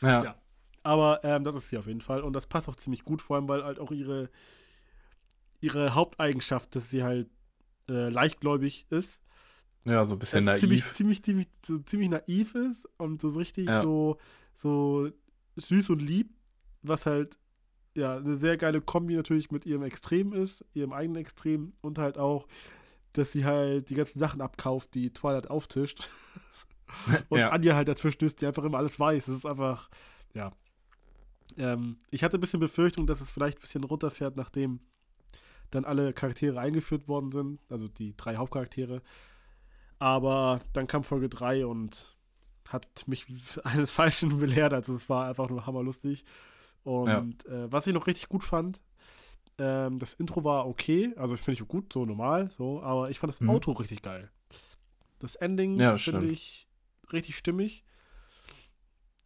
Ja. Ja. Aber ähm, das ist sie auf jeden Fall. Und das passt auch ziemlich gut, vor allem, weil halt auch ihre, ihre Haupteigenschaft, dass sie halt äh, leichtgläubig ist. Ja, so ein bisschen Äh, naiv. Ziemlich, ziemlich, ziemlich, so, ziemlich naiv ist und so richtig Ja. so, so süß und lieb, was halt ja eine sehr geile Kombi natürlich mit ihrem Extrem ist, ihrem eigenen Extrem und halt auch, dass sie halt die ganzen Sachen abkauft, die Twilight auftischt. und Ja. Anja halt dazwischen ist, die einfach immer alles weiß. Das ist einfach, ja. Ähm, ich hatte ein bisschen Befürchtung, dass es vielleicht ein bisschen runterfährt, nachdem dann alle Charaktere eingeführt worden sind, also die drei Hauptcharaktere. Aber dann kam Folge 3 und hat mich eines Falschen belehrt. Also es war einfach nur hammerlustig. Und äh, was ich noch richtig gut fand, ähm, das Intro war okay, also finde ich gut, so normal, so, aber ich fand das Mhm. Outro richtig geil. Das Ending Ja, finde ich richtig stimmig.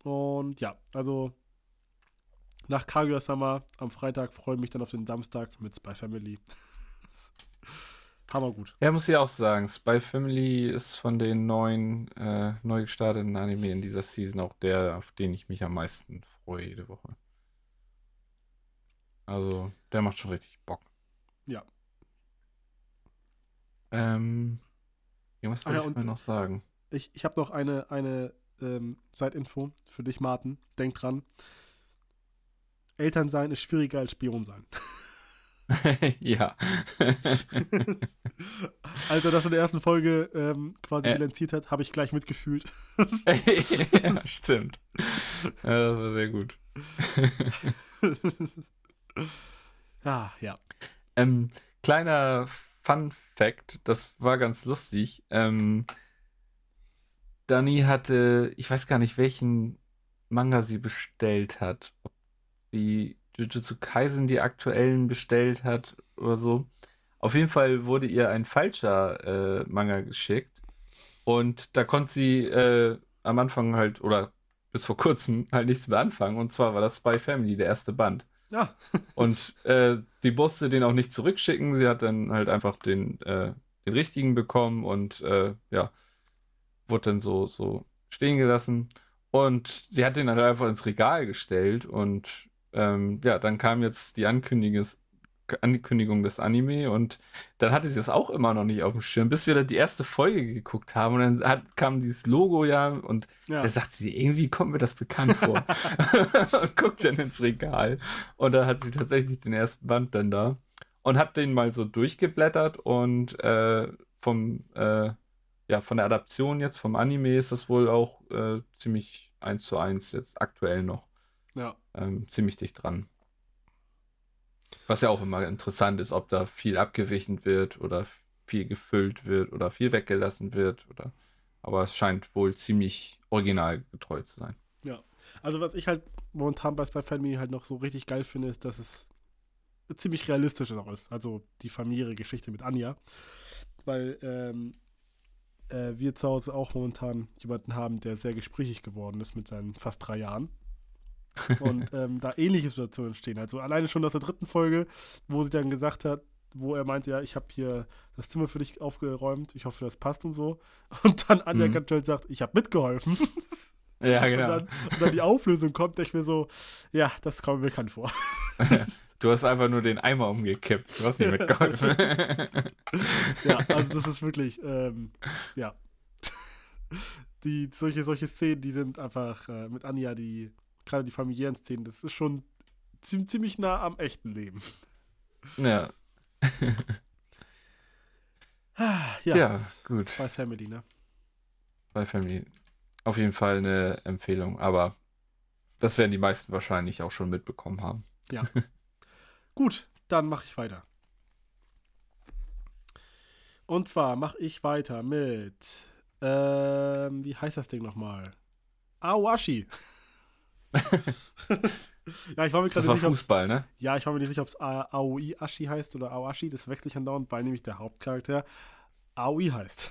Und ja, also nach Kaguya-sama am Freitag freue ich mich dann auf den Samstag mit Spy Family. Hammergut. Ja, muss ich auch sagen, Spy Family ist von den neuen, äh, neu gestarteten Anime in dieser Season auch der, auf den ich mich am meisten freue jede Woche. Also, der macht schon richtig Bock. Ja. Ähm, irgendwas Ah wollte ja, ich mal noch sagen. Ich, ich habe noch eine, eine ähm, Side-Info für dich, Martin. Denk dran. Eltern sein ist schwieriger als Spion sein. ja. Als er das in der ersten Folge ähm, quasi Äh. bilanziert hat, habe ich gleich mitgefühlt. ja, stimmt. Ja, das war sehr gut. ja, ja. Ähm, kleiner Fun Fact, das war ganz lustig. Ähm, Dani hatte, ich weiß gar nicht, welchen Manga sie bestellt hat. Ob sie Jujutsu Kaisen die aktuellen bestellt hat oder so. Auf jeden Fall wurde ihr ein falscher äh, Manga geschickt. Und da konnte sie äh, am Anfang halt, oder bis vor kurzem halt nichts mehr anfangen. Und zwar war das Spy Family, der erste Band. Ja, Und äh, sie musste den auch nicht zurückschicken. Sie hat dann halt einfach den, äh, den richtigen bekommen und äh, ja, wurde dann so, so stehen gelassen. Und sie hat den dann einfach ins Regal gestellt und ähm, ja, dann kam jetzt die Ankündigung, des Anime und dann hatte sie das auch immer noch nicht auf dem Schirm, bis wir dann die erste Folge geguckt haben und dann hat, kam dieses Logo ja und ja. da sagt sie, irgendwie kommt mir das bekannt vor. und guckt dann ins Regal. Und da hat sie tatsächlich den ersten Band dann da. Und hat den mal so durchgeblättert und äh, vom, äh, ja, von der Adaption jetzt vom Anime ist das wohl auch äh, ziemlich eins zu eins jetzt aktuell noch. Ja. Ähm, ziemlich dicht dran. Was ja auch immer interessant ist, ob da viel abgewichen wird oder viel gefüllt wird oder viel weggelassen wird. Oder... Aber es scheint wohl ziemlich originalgetreu zu sein. Also was ich halt momentan bei Spy Family halt noch so richtig geil finde, ist, dass es ziemlich realistisch auch ist. Also die familiäre Geschichte mit Anja. Weil ähm, äh, wir zu Hause auch momentan jemanden haben, der sehr gesprächig geworden ist mit seinen fast drei Jahren. Und ähm, da ähnliche Situationen entstehen. Also alleine schon aus der dritten Folge, wo sie dann gesagt hat, wo er meinte, ja, ich habe hier das Zimmer für dich aufgeräumt, ich hoffe, das passt und so. Und dann Anja Mhm. ganz schnell sagt, ich habe mitgeholfen. Ja, Und, dann, und dann die Auflösung kommt, ich mir so, ja, das kommt mir bekannt vor. Du hast einfach nur den Eimer umgekippt. Du hast nicht mitgeholfen. Ja, also das ist wirklich, ähm, ja. Die, solche, solche Szenen, die sind einfach äh, mit Anja, die, gerade die familiären Szenen, das ist schon ziem- ziemlich nah am echten Leben. ja. Ah, Ja, ja, gut. bei Family, ne? Spy Family. Auf jeden Fall eine Empfehlung, aber das werden die meisten wahrscheinlich auch schon mitbekommen haben. Ja. Gut, dann mache ich weiter. Und zwar mache ich weiter mit, ähm, wie heißt das Ding nochmal? Awashi. ja, ich war mir gerade nicht sicher. Fußball, ne? Ja, ich war mir nicht sicher, ob es Aoi Ashi heißt oder Awashi. Das verwechsel ich andauernd, weil nämlich der Hauptcharakter Aoi heißt.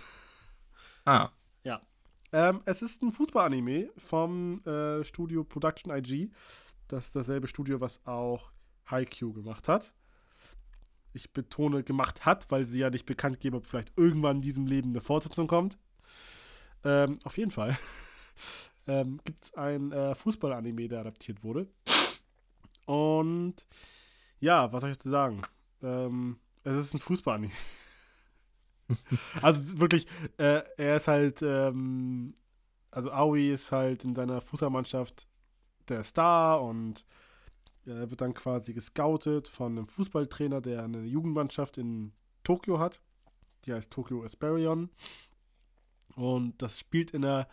Ah. Ja. Ähm, es ist ein Fußball-Anime vom äh, Studio Production IG. Das ist dasselbe Studio, was auch Haikyuu gemacht hat. Ich betone gemacht hat, weil sie ja nicht bekannt geben, ob vielleicht irgendwann in diesem Leben eine Fortsetzung kommt. Ähm, auf jeden Fall ähm, gibt es ein äh, Fußball-Anime, der adaptiert wurde. Und ja, was soll ich dazu sagen? Ähm, es ist ein Fußball-Anime. also wirklich, äh, er ist halt, ähm, also Aoi ist halt in seiner Fußballmannschaft der Star und er wird dann quasi gescoutet von einem Fußballtrainer, der eine Jugendmannschaft in Tokio hat. Die heißt Tokyo Asperion. Und das spielt in der,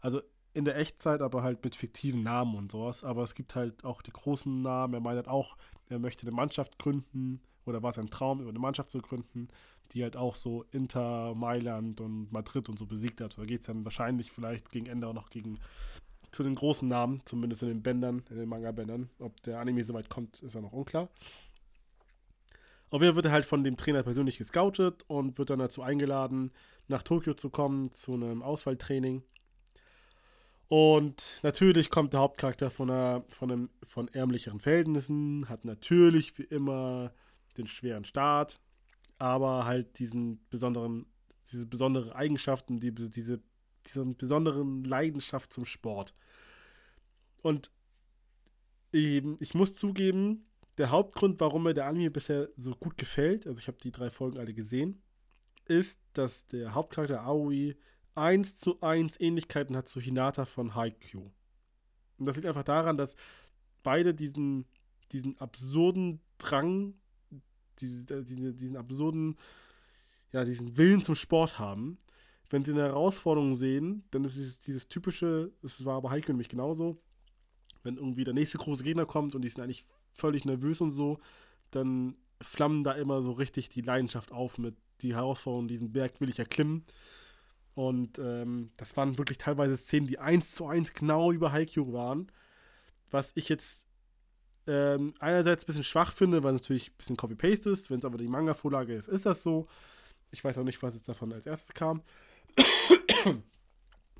also in der Echtzeit, aber halt mit fiktiven Namen und sowas. Aber es gibt halt auch die großen Namen. Er meint halt auch, er möchte eine Mannschaft gründen oder war es ein Traum, über eine Mannschaft zu gründen, die halt auch so Inter, Mailand und Madrid und so besiegt hat. Da geht es dann wahrscheinlich vielleicht gegen Ende auch noch gegen zu den großen Namen, zumindest in den Bändern, in den Manga-Bändern. Ob der Anime so weit kommt, ist ja noch unklar. Auf jeden Fall wird er halt von dem Trainer persönlich gescoutet und wird dann dazu eingeladen, nach Tokio zu kommen, zu einem Auswahltraining. Und natürlich kommt der Hauptcharakter von, einer, von, einem, von ärmlicheren Verhältnissen, hat natürlich wie immer den schweren Start, aber halt diesen besonderen, diese besonderen Eigenschaften, die, diese dieser besonderen Leidenschaft zum Sport. Und ich, ich muss zugeben, der Hauptgrund, warum mir der Anime bisher so gut gefällt, also ich habe die drei Folgen alle gesehen, ist, dass der Hauptcharakter Aoi eins zu eins Ähnlichkeiten hat zu Hinata von Haikyuu. Und das liegt einfach daran, dass beide diesen, diesen absurden Drang, diese, diese, diesen absurden, ja, diesen Willen zum Sport haben wenn sie eine Herausforderung sehen, dann ist es dieses typische, es war bei Heike nämlich genauso, wenn irgendwie der nächste große Gegner kommt und die sind eigentlich völlig nervös und so, dann flammen da immer so richtig die Leidenschaft auf mit die Herausforderung, diesen Berg will ich erklimmen. Und ähm, das waren wirklich teilweise Szenen, die eins zu eins genau über Haikyuu waren. Was ich jetzt ähm, einerseits ein bisschen schwach finde, weil es natürlich ein bisschen Copy-Paste ist. Wenn es aber die Manga-Vorlage ist, ist das so. Ich weiß auch nicht, was jetzt davon als erstes kam.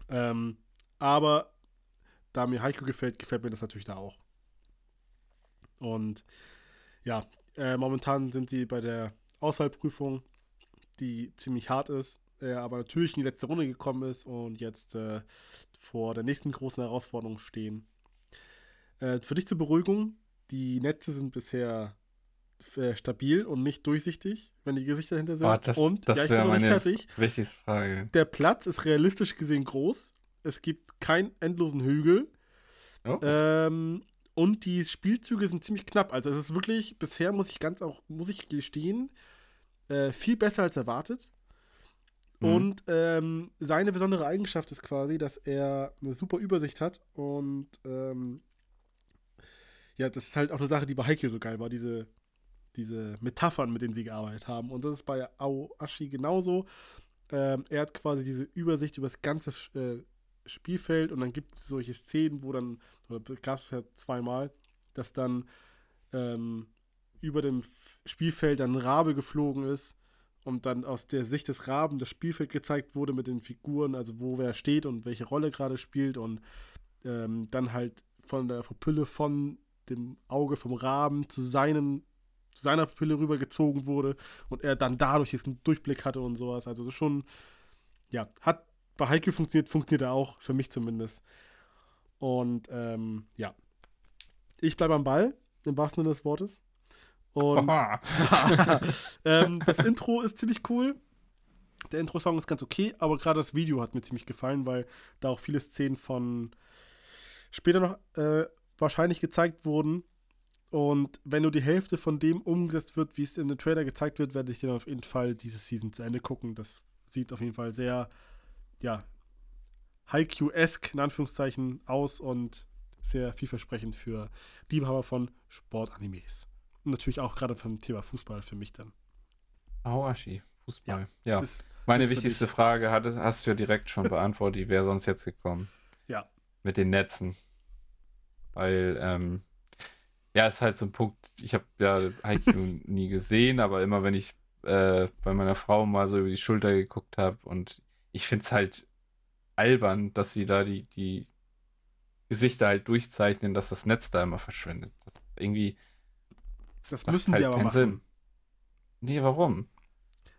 ähm, aber da mir Heiko gefällt, gefällt mir das natürlich da auch. Und ja, äh, momentan sind sie bei der Auswahlprüfung, die ziemlich hart ist, äh, aber natürlich in die letzte Runde gekommen ist und jetzt äh, vor der nächsten großen Herausforderung stehen. Äh, für dich zur Beruhigung, die Netze sind bisher äh, stabil und nicht durchsichtig, wenn die Gesichter hinter sind. Oh, das, und das ja, ich bin noch nicht fertig. Wichtigste Frage. Der Platz ist realistisch gesehen groß. Es gibt keinen endlosen Hügel. Oh. Ähm, und die Spielzüge sind ziemlich knapp. Also es ist wirklich, bisher muss ich ganz auch, muss ich gestehen, äh, viel besser als erwartet. Mhm. Und ähm, seine besondere Eigenschaft ist quasi, dass er eine super Übersicht hat und ähm, ja, das ist halt auch eine Sache, die bei Heike so geil war, diese diese Metaphern, mit denen sie gearbeitet haben. Und das ist bei Aoashi genauso. Ähm, er hat quasi diese Übersicht über das ganze äh, Spielfeld und dann gibt es solche Szenen, wo dann, oder gab es ja zweimal, dass dann ähm, über dem Spielfeld dann ein Rabe geflogen ist und dann aus der Sicht des Raben das Spielfeld gezeigt wurde mit den Figuren, also wo wer steht und welche Rolle gerade spielt und ähm, dann halt von der Pupille von dem Auge vom Raben zu seinem zu seiner Pupille rübergezogen wurde und er dann dadurch diesen Durchblick hatte und sowas. Also schon, ja, hat bei Heike funktioniert, funktioniert er auch, für mich zumindest. Und ähm, ja, ich bleibe am Ball, im wahrsten Sinne des Wortes. Und ähm, das Intro ist ziemlich cool. Der Intro-Song ist ganz okay, aber gerade das Video hat mir ziemlich gefallen, weil da auch viele Szenen von später noch äh, wahrscheinlich gezeigt wurden, und wenn nur die Hälfte von dem umgesetzt wird, wie es in den Trailer gezeigt wird, werde ich dann auf jeden Fall diese Season zu Ende gucken. Das sieht auf jeden Fall sehr, ja, Haiku-esque in Anführungszeichen aus und sehr vielversprechend für Liebhaber von Sportanimes. Und natürlich auch gerade vom Thema Fußball für mich dann. Aoashi, Fußball. Ja. ja. Meine wichtigste Frage hat, hast du ja direkt schon beantwortet. Die wäre sonst jetzt gekommen. Ja. Mit den Netzen. Weil, ähm, ja, ist halt so ein Punkt. Ich habe ja Haiku nie gesehen, aber immer wenn ich äh, bei meiner Frau mal so über die Schulter geguckt habe und ich finde es halt albern, dass sie da die, die Gesichter halt durchzeichnen, dass das Netz da immer verschwindet. Das irgendwie. Das müssen halt sie aber machen. Sinn. Nee, warum?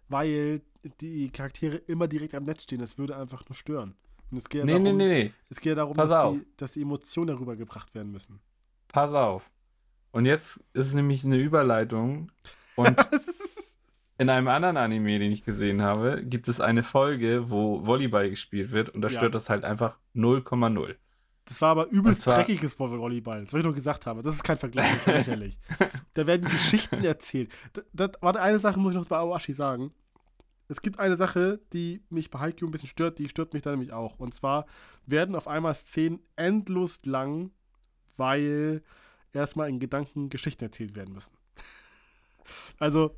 Weil die Charaktere immer direkt am Netz stehen. Das würde einfach nur stören. Und es geht ja nee, darum, nee, nee, nee. Es geht ja darum, dass die, dass die, Emotionen darüber gebracht werden müssen. Pass auf. Und jetzt ist es nämlich eine Überleitung. Und in einem anderen Anime, den ich gesehen habe, gibt es eine Folge, wo Volleyball gespielt wird und da ja. stört das halt einfach 0,0. Das war aber übelst zwar, dreckiges Volleyball, das wollte ich nur gesagt haben. Das ist kein Vergleich, das ist lächerlich. da werden Geschichten erzählt. Das, das war eine Sache, muss ich noch bei Awashi sagen. Es gibt eine Sache, die mich bei Haikyuu ein bisschen stört, die stört mich da nämlich auch. Und zwar werden auf einmal Szenen endlos lang, weil erstmal in Gedanken Geschichten erzählt werden müssen. also,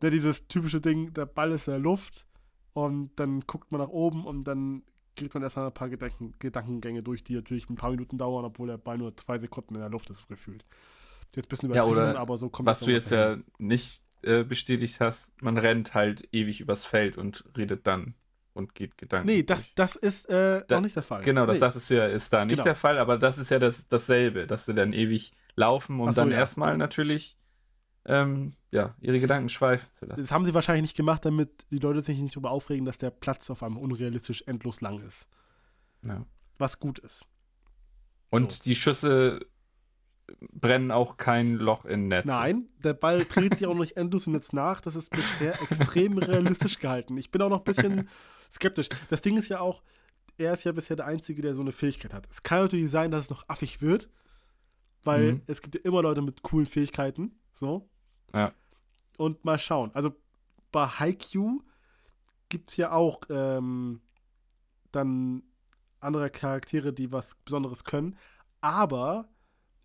ne, dieses typische Ding, der Ball ist in der Luft und dann guckt man nach oben und dann kriegt man erstmal ein paar Gedanken, Gedankengänge durch, die natürlich ein paar Minuten dauern, obwohl der Ball nur zwei Sekunden in der Luft ist, gefühlt. Jetzt ein bisschen übertrieben, ja, aber so kommt Was du jetzt ja nicht äh, bestätigt hast, man rennt halt ewig übers Feld und redet dann und geht Gedanken. Nee, das, das ist äh, da, noch nicht der Fall. Genau, das nee. sagtest du ja, ist da nicht genau. der Fall, aber das ist ja das, dasselbe, dass sie dann ewig laufen und so, dann ja. erstmal natürlich ähm, ja, ihre Gedanken schweifen zu lassen. Das haben sie wahrscheinlich nicht gemacht, damit die Leute sich nicht darüber aufregen, dass der Platz auf einmal unrealistisch endlos lang ist. Ja. Was gut ist. Und so. die Schüsse brennen auch kein Loch in Netz. Nein, der Ball dreht sich auch noch nicht endlos im Netz nach. Das ist bisher extrem realistisch gehalten. Ich bin auch noch ein bisschen skeptisch. Das Ding ist ja auch, er ist ja bisher der Einzige, der so eine Fähigkeit hat. Es kann natürlich sein, dass es noch affig wird, weil mhm. es gibt ja immer Leute mit coolen Fähigkeiten. So. Ja. Und mal schauen. Also bei Haikyuu gibt es ja auch ähm, dann andere Charaktere, die was Besonderes können. Aber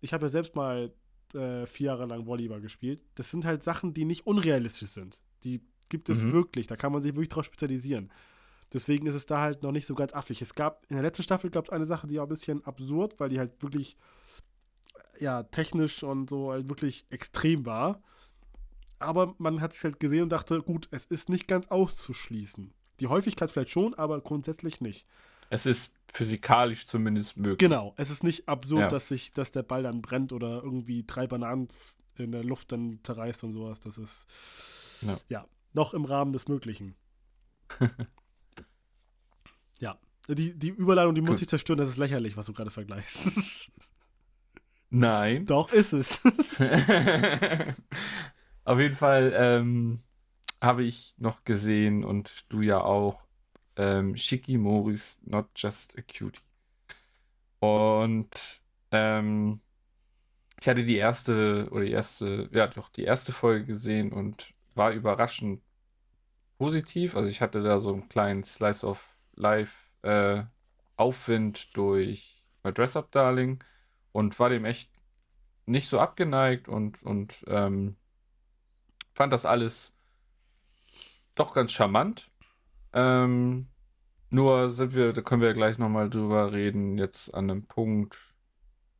ich habe ja selbst mal äh, vier Jahre lang Volleyball gespielt. Das sind halt Sachen, die nicht unrealistisch sind. Die gibt es mhm. wirklich. Da kann man sich wirklich drauf spezialisieren. Deswegen ist es da halt noch nicht so ganz affig. Es gab, in der letzten Staffel gab es eine Sache, die auch ein bisschen absurd, weil die halt wirklich, ja, technisch und so halt wirklich extrem war. Aber man hat es halt gesehen und dachte, gut, es ist nicht ganz auszuschließen. Die Häufigkeit vielleicht schon, aber grundsätzlich nicht. Es ist physikalisch zumindest möglich. Genau, es ist nicht absurd, ja. dass sich, dass der Ball dann brennt oder irgendwie drei Bananen in der Luft dann zerreißt und sowas. Das ist ja, ja noch im Rahmen des Möglichen. ja. Die, die Überleitung, die muss Gut. ich zerstören, das ist lächerlich, was du gerade vergleichst. Nein. Doch ist es. Auf jeden Fall ähm, habe ich noch gesehen und du ja auch ähm, Shikimoris Not Just a Cutie. Und ähm, ich hatte die erste oder die erste, ja doch die erste Folge gesehen und war überraschend positiv. Also ich hatte da so einen kleinen Slice of Life äh, Aufwind durch My Dress Up Darling und war dem echt nicht so abgeneigt und, und ähm, fand das alles doch ganz charmant. Ähm, nur sind wir, da können wir gleich nochmal drüber reden, jetzt an einem Punkt,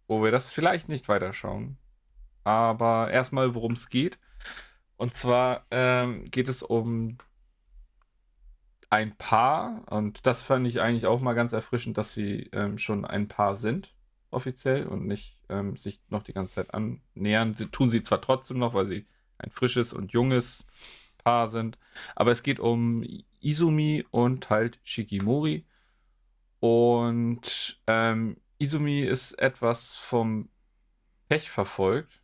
wo wir das vielleicht nicht weiterschauen. Aber erstmal, worum es geht. Und zwar ähm, geht es um ein Paar, und das fand ich eigentlich auch mal ganz erfrischend, dass sie ähm, schon ein Paar sind, offiziell, und nicht ähm, sich noch die ganze Zeit annähern. Sie tun sie zwar trotzdem noch, weil sie ein frisches und junges Paar sind. Aber es geht um Izumi und halt Shikimori. Und ähm, Izumi ist etwas vom Pech verfolgt.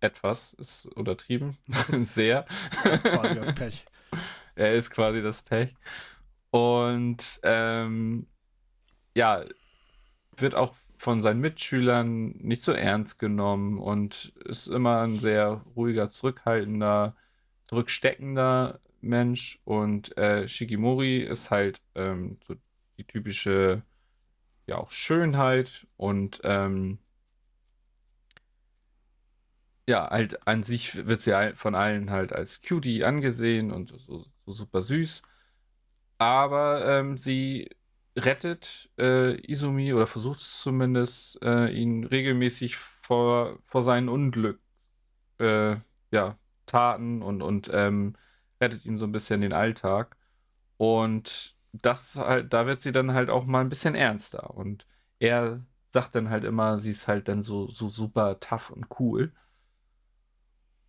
Etwas ist untertrieben. Sehr. Er ist quasi das Pech. Er ist quasi das Pech. Und ähm, ja, wird auch von seinen Mitschülern nicht so ernst genommen und ist immer ein sehr ruhiger, zurückhaltender zurücksteckender Mensch und äh, Shigimori ist halt ähm, so die typische ja auch Schönheit und ähm, ja, halt an sich wird sie von allen halt als Cutie angesehen und so, so super süß. Aber ähm, sie rettet äh, Izumi oder versucht es zumindest, äh, ihn regelmäßig vor, vor seinen Unglück, äh, ja, Taten und, und ähm, rettet ihm so ein bisschen den Alltag. Und das halt, da wird sie dann halt auch mal ein bisschen ernster. Und er sagt dann halt immer, sie ist halt dann so, so super tough und cool.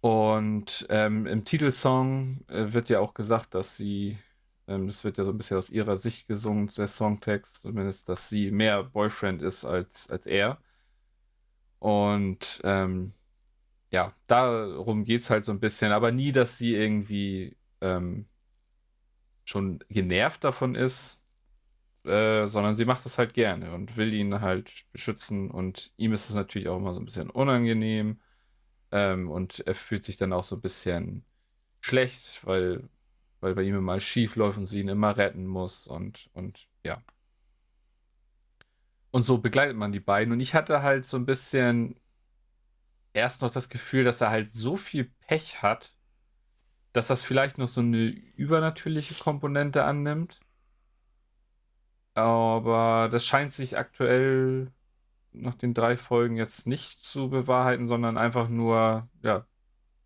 Und ähm, im Titelsong äh, wird ja auch gesagt, dass sie, ähm, das wird ja so ein bisschen aus ihrer Sicht gesungen, der Songtext, zumindest, dass sie mehr Boyfriend ist als, als er. Und ähm, ja, darum geht es halt so ein bisschen, aber nie, dass sie irgendwie ähm, schon genervt davon ist, äh, sondern sie macht es halt gerne und will ihn halt beschützen und ihm ist es natürlich auch immer so ein bisschen unangenehm ähm, und er fühlt sich dann auch so ein bisschen schlecht, weil, weil bei ihm immer schief läuft und sie ihn immer retten muss und, und ja. Und so begleitet man die beiden. Und ich hatte halt so ein bisschen erst noch das Gefühl, dass er halt so viel Pech hat, dass das vielleicht noch so eine übernatürliche Komponente annimmt. Aber das scheint sich aktuell nach den drei Folgen jetzt nicht zu bewahrheiten, sondern einfach nur, ja,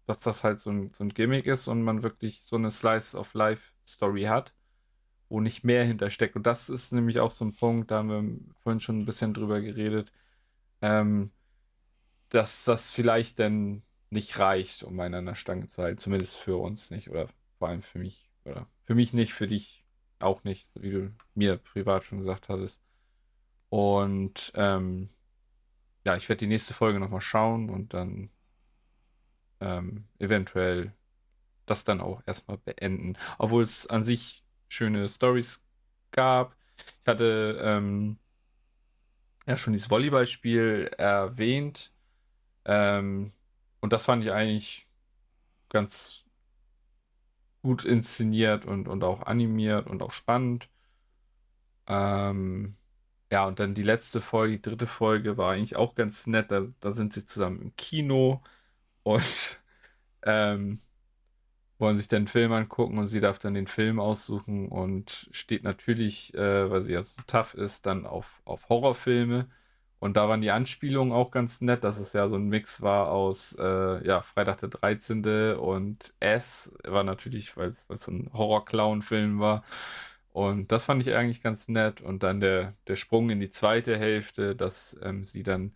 dass das halt so ein, so ein Gimmick ist und man wirklich so eine Slice of Life Story hat, wo nicht mehr hintersteckt. Und das ist nämlich auch so ein Punkt, da haben wir vorhin schon ein bisschen drüber geredet, ähm, dass das vielleicht dann nicht reicht, um einen an der Stange zu halten. Zumindest für uns nicht oder vor allem für mich. Oder für mich nicht, für dich auch nicht, wie du mir privat schon gesagt hattest. Und ähm, ja, ich werde die nächste Folge nochmal schauen und dann ähm, eventuell das dann auch erstmal beenden. Obwohl es an sich schöne Stories gab. Ich hatte ähm, ja schon dieses Volleyballspiel erwähnt. Ähm, und das fand ich eigentlich ganz gut inszeniert und, und auch animiert und auch spannend. Ähm, ja, und dann die letzte Folge, die dritte Folge war eigentlich auch ganz nett. Da, da sind sie zusammen im Kino und ähm, wollen sich einen Film angucken und sie darf dann den Film aussuchen und steht natürlich, äh, weil sie ja so tough ist, dann auf, auf Horrorfilme. Und da waren die Anspielungen auch ganz nett, dass es ja so ein Mix war aus äh, ja, Freitag der 13. und S war natürlich, weil es so ein Horror-Clown-Film war. Und das fand ich eigentlich ganz nett. Und dann der, der Sprung in die zweite Hälfte, dass ähm, sie dann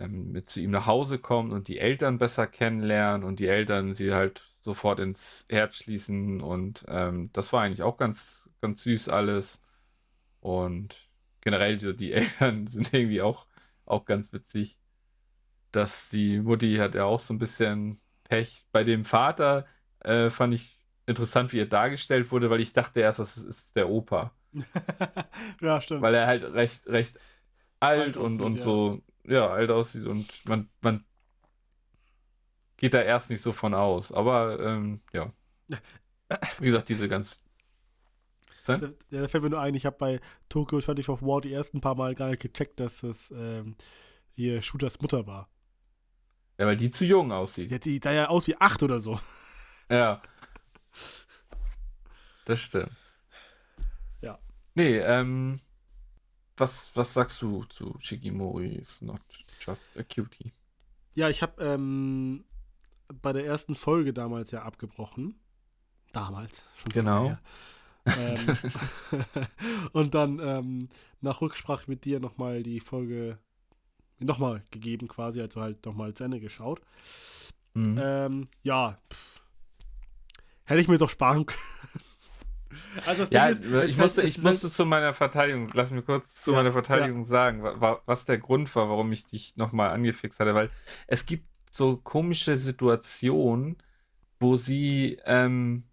ähm, mit zu ihm nach Hause kommt und die Eltern besser kennenlernen und die Eltern sie halt sofort ins Herz schließen. Und ähm, das war eigentlich auch ganz, ganz süß alles. Und generell so die Eltern sind irgendwie auch, auch ganz witzig. Dass die Mutti hat ja auch so ein bisschen Pech. Bei dem Vater äh, fand ich interessant, wie er dargestellt wurde, weil ich dachte erst, das ist der Opa. ja, stimmt. Weil er halt recht, recht alt, alt und, und ja. so, ja, alt aussieht und man, man geht da erst nicht so von aus. Aber ähm, ja. Wie gesagt, diese ganz. Ja, da fällt mir nur ein, ich habe bei Tokyo 24 War die ersten paar Mal gar nicht gecheckt, dass das ähm, hier Shooters Mutter war. Ja, weil die zu jung aussieht. Ja, die da ja aus wie acht oder so. Ja. Das stimmt. Ja. Nee, ähm, was, was sagst du zu Shigimori is not just a cutie? Ja, ich habe ähm, bei der ersten Folge damals ja abgebrochen. Damals, schon Genau. ähm, und dann ähm, nach Rücksprache mit dir nochmal die Folge nochmal gegeben quasi, also halt nochmal zu Ende geschaut. Mhm. Ähm, ja, pff, hätte ich mir doch sparen können. Also ja, ist, ich, musste, ich musste zu meiner Verteidigung, lass mich kurz zu ja, meiner Verteidigung ja. sagen, was der Grund war, warum ich dich nochmal angefixt hatte, weil es gibt so komische Situationen, wo sie ähm,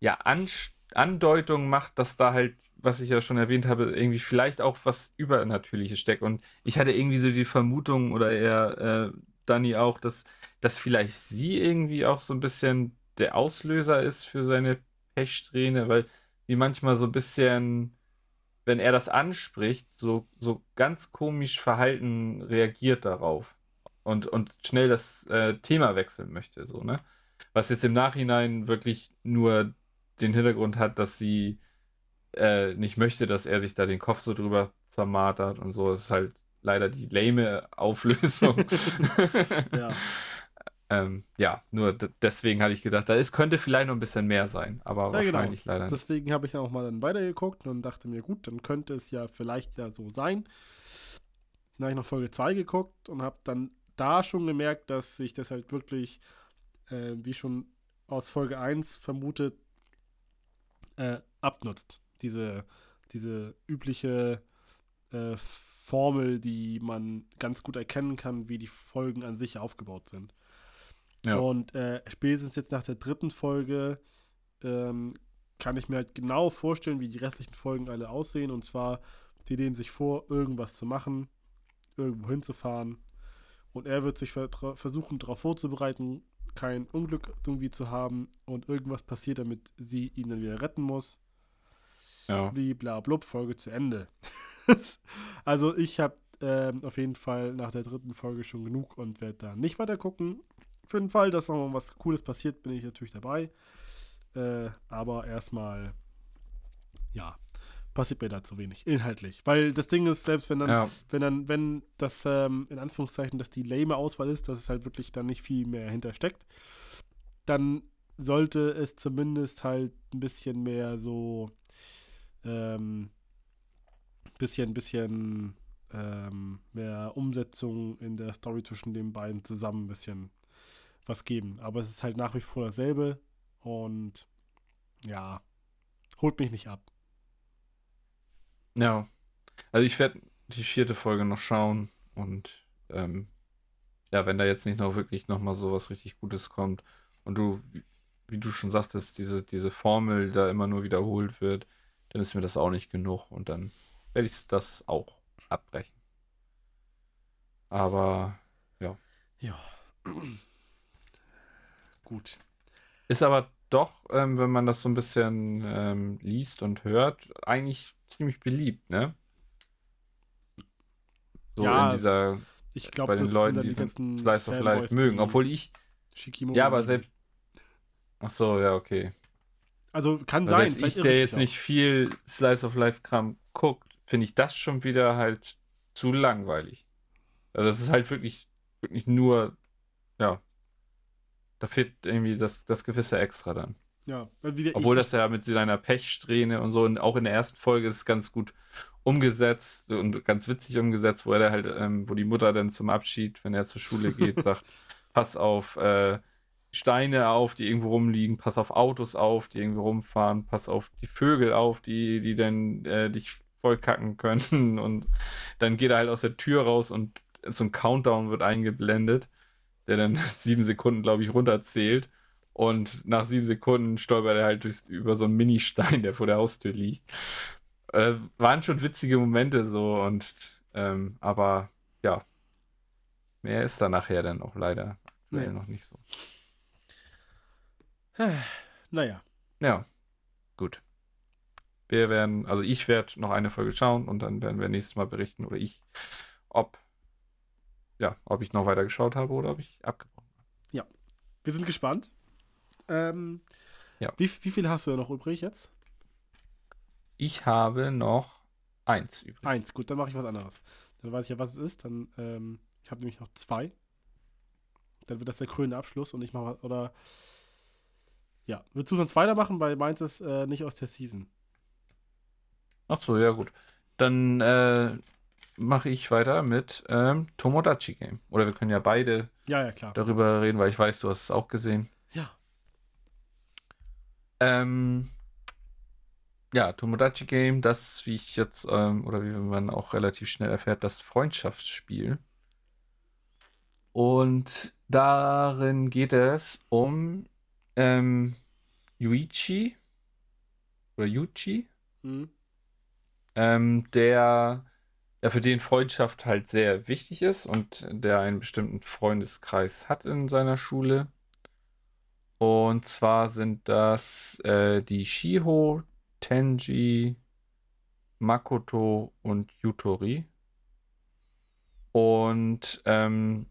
ja An Andeutungen macht, dass da halt, was ich ja schon erwähnt habe, irgendwie vielleicht auch was Übernatürliches steckt. Und ich hatte irgendwie so die Vermutung, oder eher äh, Dani auch, dass, dass vielleicht sie irgendwie auch so ein bisschen der Auslöser ist für seine Pechsträhne, weil sie manchmal so ein bisschen wenn er das anspricht, so, so ganz komisch verhalten reagiert darauf und, und schnell das äh, Thema wechseln möchte, so, ne? Was jetzt im Nachhinein wirklich nur den Hintergrund hat, dass sie äh, nicht möchte, dass er sich da den Kopf so drüber zermartert und so. Es ist halt leider die lame Auflösung. ja. ähm, ja, nur deswegen hatte ich gedacht, da ist, könnte vielleicht noch ein bisschen mehr sein, aber ja, genau. wahrscheinlich genau. leider nicht. Deswegen habe ich dann auch mal dann weitergeguckt und dachte mir, gut, dann könnte es ja vielleicht ja so sein. Dann habe ich noch Folge 2 geguckt und habe dann da schon gemerkt, dass sich das halt wirklich, äh, wie schon aus Folge 1 vermutet, äh, abnutzt. Diese, diese übliche äh, Formel, die man ganz gut erkennen kann, wie die Folgen an sich aufgebaut sind. Ja. Und äh, spätestens jetzt nach der dritten Folge ähm, kann ich mir halt genau vorstellen, wie die restlichen Folgen alle aussehen. Und zwar, die nehmen sich vor, irgendwas zu machen, irgendwo hinzufahren. Und er wird sich ver versuchen, darauf vorzubereiten, kein Unglück irgendwie zu haben und irgendwas passiert, damit sie ihn dann wieder retten muss. Ja. Wie bla blub, Folge zu Ende. also ich habe ähm, auf jeden Fall nach der dritten Folge schon genug und werde da nicht weiter gucken. Für den Fall, dass noch was Cooles passiert, bin ich natürlich dabei. Äh, aber erstmal, ja, passiert mir da zu wenig, inhaltlich. Weil das Ding ist, selbst wenn dann, ja. wenn dann, wenn das, ähm, in Anführungszeichen, dass die lame Auswahl ist, dass es halt wirklich dann nicht viel mehr hintersteckt, dann sollte es zumindest halt ein bisschen mehr so, ähm, bisschen, bisschen ähm, mehr Umsetzung in der Story zwischen den beiden zusammen ein bisschen was geben. Aber es ist halt nach wie vor dasselbe und ja, holt mich nicht ab. Ja. Also ich werde die vierte Folge noch schauen und ähm, ja, wenn da jetzt nicht noch wirklich nochmal so was richtig Gutes kommt und du, wie du schon sagtest, diese, diese Formel da immer nur wiederholt wird, dann ist mir das auch nicht genug und dann werde ich das auch abbrechen. Aber ja. Ja. Gut. Ist aber doch, ähm, wenn man das so ein bisschen ähm, liest und hört, eigentlich ziemlich beliebt, ne? So ja, in dieser. Ich glaube, bei den Leuten, die, die Slice of Life mögen. Obwohl ich. Shikimo ja, aber selbst. Ach so, ja, okay. Also kann aber sein. Ich, der jetzt auch. nicht viel Slice of Life Kram guckt, finde ich das schon wieder halt zu langweilig. Also das ist halt wirklich, wirklich nur, ja, da fehlt irgendwie das, das gewisse Extra dann. Ja, Obwohl das ja mit seiner Pechsträhne und so, und auch in der ersten Folge ist es ganz gut umgesetzt und ganz witzig umgesetzt, wo er halt, ähm, wo die Mutter dann zum Abschied, wenn er zur Schule geht, sagt, pass auf äh, Steine auf, die irgendwo rumliegen, pass auf Autos auf, die irgendwo rumfahren, pass auf die Vögel auf, die, die dann äh, dich vollkacken können. Und dann geht er halt aus der Tür raus und so ein Countdown wird eingeblendet, der dann sieben Sekunden, glaube ich, runterzählt. Und nach sieben Sekunden stolpert er halt durch, über so einen Mini-Stein, der vor der Haustür liegt. Äh, waren schon witzige Momente so und ähm, aber ja, mehr ist da nachher dann auch leider nee. noch nicht so. Naja. Ja, gut. Wir werden, also ich werde noch eine Folge schauen und dann werden wir nächstes Mal berichten oder ich, ob ja, ob ich noch weiter geschaut habe oder ob ich abgebrochen habe. Ja, wir sind gespannt. Ähm, ja. Wie, wie viel hast du noch übrig jetzt? Ich habe noch eins übrig. Eins, gut, dann mache ich was anderes. Dann weiß ich ja, was es ist. Dann, ähm, ich habe nämlich noch zwei. Dann wird das der krönende Abschluss und ich mache oder ja, willst du sonst weitermachen, weil meins ist äh, nicht aus der Season. Ach so, ja gut. Dann äh, mache ich weiter mit ähm, Tomodachi Game. Oder wir können ja beide ja, ja, klar. darüber reden, weil ich weiß, du hast es auch gesehen. Ja. Ähm, ja, Tomodachi Game, das, wie ich jetzt, ähm, oder wie man auch relativ schnell erfährt, das Freundschaftsspiel. Und darin geht es um ähm, Yuichi oder Yuchi, mhm. ähm, der ja, für den Freundschaft halt sehr wichtig ist und der einen bestimmten Freundeskreis hat in seiner Schule. Und zwar sind das äh, die Shiho, Tenji, Makoto und Yutori. Und ähm,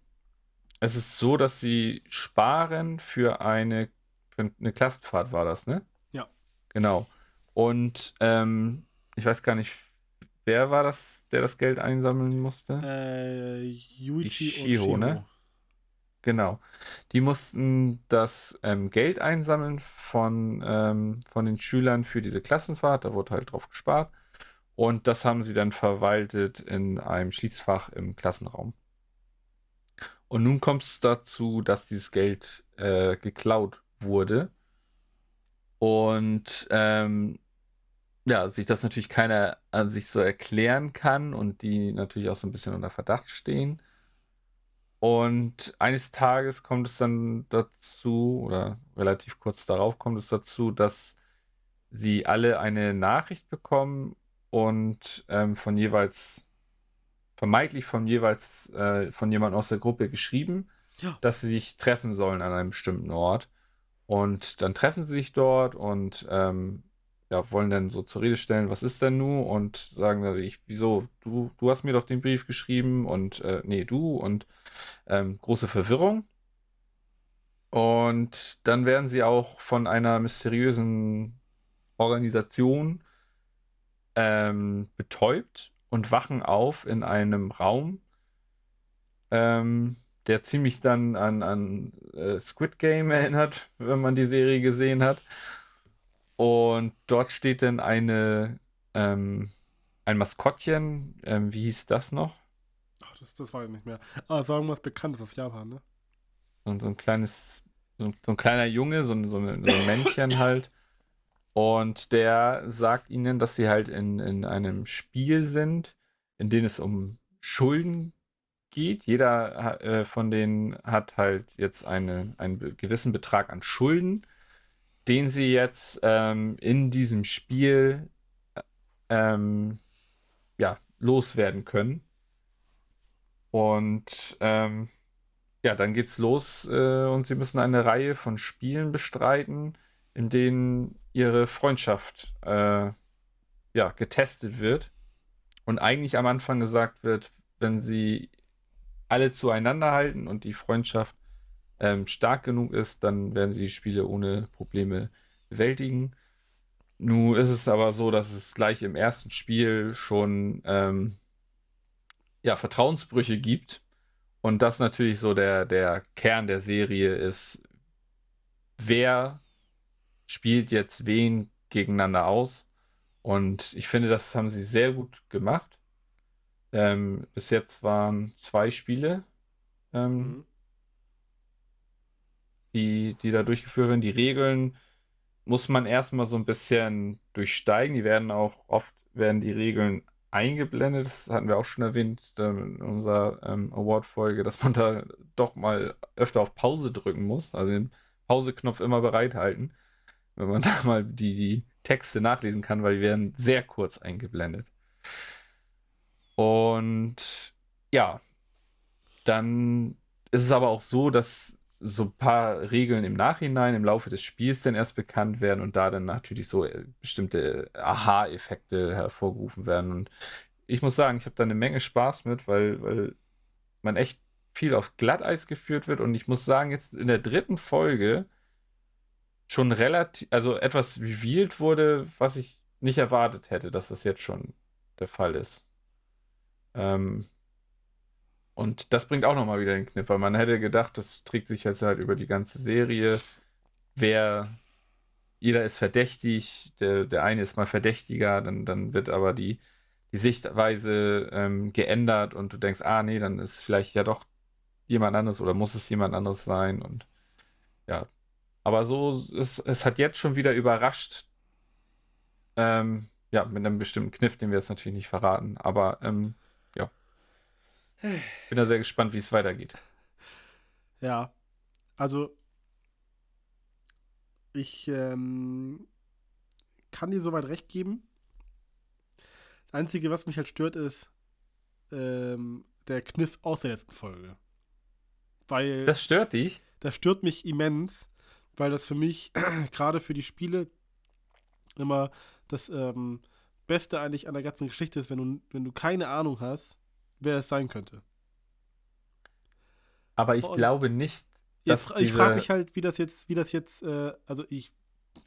es ist so, dass sie sparen für eine, für eine Klassenfahrt, war das, ne? Ja. Genau. Und ähm, ich weiß gar nicht, wer war das, der das Geld einsammeln musste? Äh, Yuichi Die und Shiro. ne? Genau. Die mussten das ähm, Geld einsammeln von, ähm, von den Schülern für diese Klassenfahrt. Da wurde halt drauf gespart. Und das haben sie dann verwaltet in einem Schließfach im Klassenraum. Und nun kommt es dazu, dass dieses Geld äh, geklaut wurde. Und ähm, ja, sich das natürlich keiner an sich so erklären kann und die natürlich auch so ein bisschen unter Verdacht stehen. Und eines Tages kommt es dann dazu, oder relativ kurz darauf kommt es dazu, dass sie alle eine Nachricht bekommen und ähm, von jeweils, vermeintlich von jeweils, äh, von jemandem aus der Gruppe geschrieben, Ja. dass sie sich treffen sollen an einem bestimmten Ort. Und dann treffen sie sich dort und ähm, ja, wollen dann so zur Rede stellen, was ist denn nun? Und sagen dann, ich, wieso, du, du hast mir doch den Brief geschrieben und äh, nee, du und ähm, große Verwirrung. Und dann werden sie auch von einer mysteriösen Organisation ähm, betäubt und wachen auf in einem Raum, ähm, der ziemlich dann an, an äh, Squid Game erinnert, wenn man die Serie gesehen hat. Und dort steht dann eine, ähm, ein Maskottchen, ähm, wie hieß das noch? Ach, das, das weiß ich nicht mehr. Aber es war irgendwas Bekanntes aus Japan, ne? So, so ein kleines, so, ein- so ein kleiner Junge, so ein, so, eine, so ein Männchen halt. Und der sagt ihnen, dass sie halt in, in einem Spiel sind, in dem es um Schulden geht. Jeder äh, von denen hat halt jetzt eine, einen gewissen Betrag an Schulden, den sie jetzt ähm, in diesem Spiel äh, ähm, ja, loswerden können. Und ähm, ja, dann geht's los äh, und sie müssen eine Reihe von Spielen bestreiten, in denen ihre Freundschaft äh, ja, getestet wird. Und eigentlich am Anfang gesagt wird, wenn sie alle zueinander halten und die Freundschaft ähm, stark genug ist, dann werden sie die Spiele ohne Probleme bewältigen. Nun ist es aber so, dass es gleich im ersten Spiel schon ähm, ja, Vertrauensbrüche gibt. Und das natürlich so der, der Kern der Serie ist, wer spielt jetzt wen gegeneinander aus. Und ich finde, das haben sie sehr gut gemacht. Ähm, bis jetzt waren zwei Spiele, ähm, Mhm. Die, die da durchgeführt werden. Die Regeln muss man erstmal so ein bisschen durchsteigen. Die werden auch oft, werden die Regeln eingeblendet. Das hatten wir auch schon erwähnt in unserer ähm, Award-Folge, dass man da doch mal öfter auf Pause drücken muss. Also den Pause-Knopf immer bereithalten, wenn man da mal die, die Texte nachlesen kann, weil die werden sehr kurz eingeblendet. Und ja, dann ist es aber auch so, dass so ein paar Regeln im Nachhinein, im Laufe des Spiels dann erst bekannt werden und da dann natürlich so äh, bestimmte Aha-Effekte hervorgerufen werden. Und ich muss sagen, ich habe da eine Menge Spaß mit, weil, weil man echt viel aufs Glatteis geführt wird. Und ich muss sagen, jetzt in der dritten Folge schon relativ, also etwas revealed wurde, was ich nicht erwartet hätte, dass das jetzt schon der Fall ist. Ähm, und das bringt auch nochmal wieder den Kniff, weil man hätte gedacht, das trägt sich jetzt halt über die ganze Serie. Wer, jeder ist verdächtig, der, der eine ist mal verdächtiger, dann, dann wird aber die, die Sichtweise ähm, geändert und du denkst, ah nee, dann ist vielleicht ja doch jemand anderes oder muss es jemand anderes sein und ja. Aber so, es, es hat jetzt schon wieder überrascht, ähm, ja, mit einem bestimmten Kniff, den wir jetzt natürlich nicht verraten, aber ähm. Bin da sehr gespannt, wie es weitergeht. Ja, also ich ähm, kann dir soweit recht geben. Das Einzige, was mich halt stört, ist ähm, der Kniff aus der letzten Folge. Weil Das stört dich? das stört mich immens, weil das für mich gerade für die Spiele immer das ähm, Beste eigentlich an der ganzen Geschichte ist, wenn du, wenn du keine Ahnung hast, wer es sein könnte. Aber ich Und glaube nicht, dass jetzt, Ich frage mich halt, wie das jetzt, wie das jetzt, äh, also ich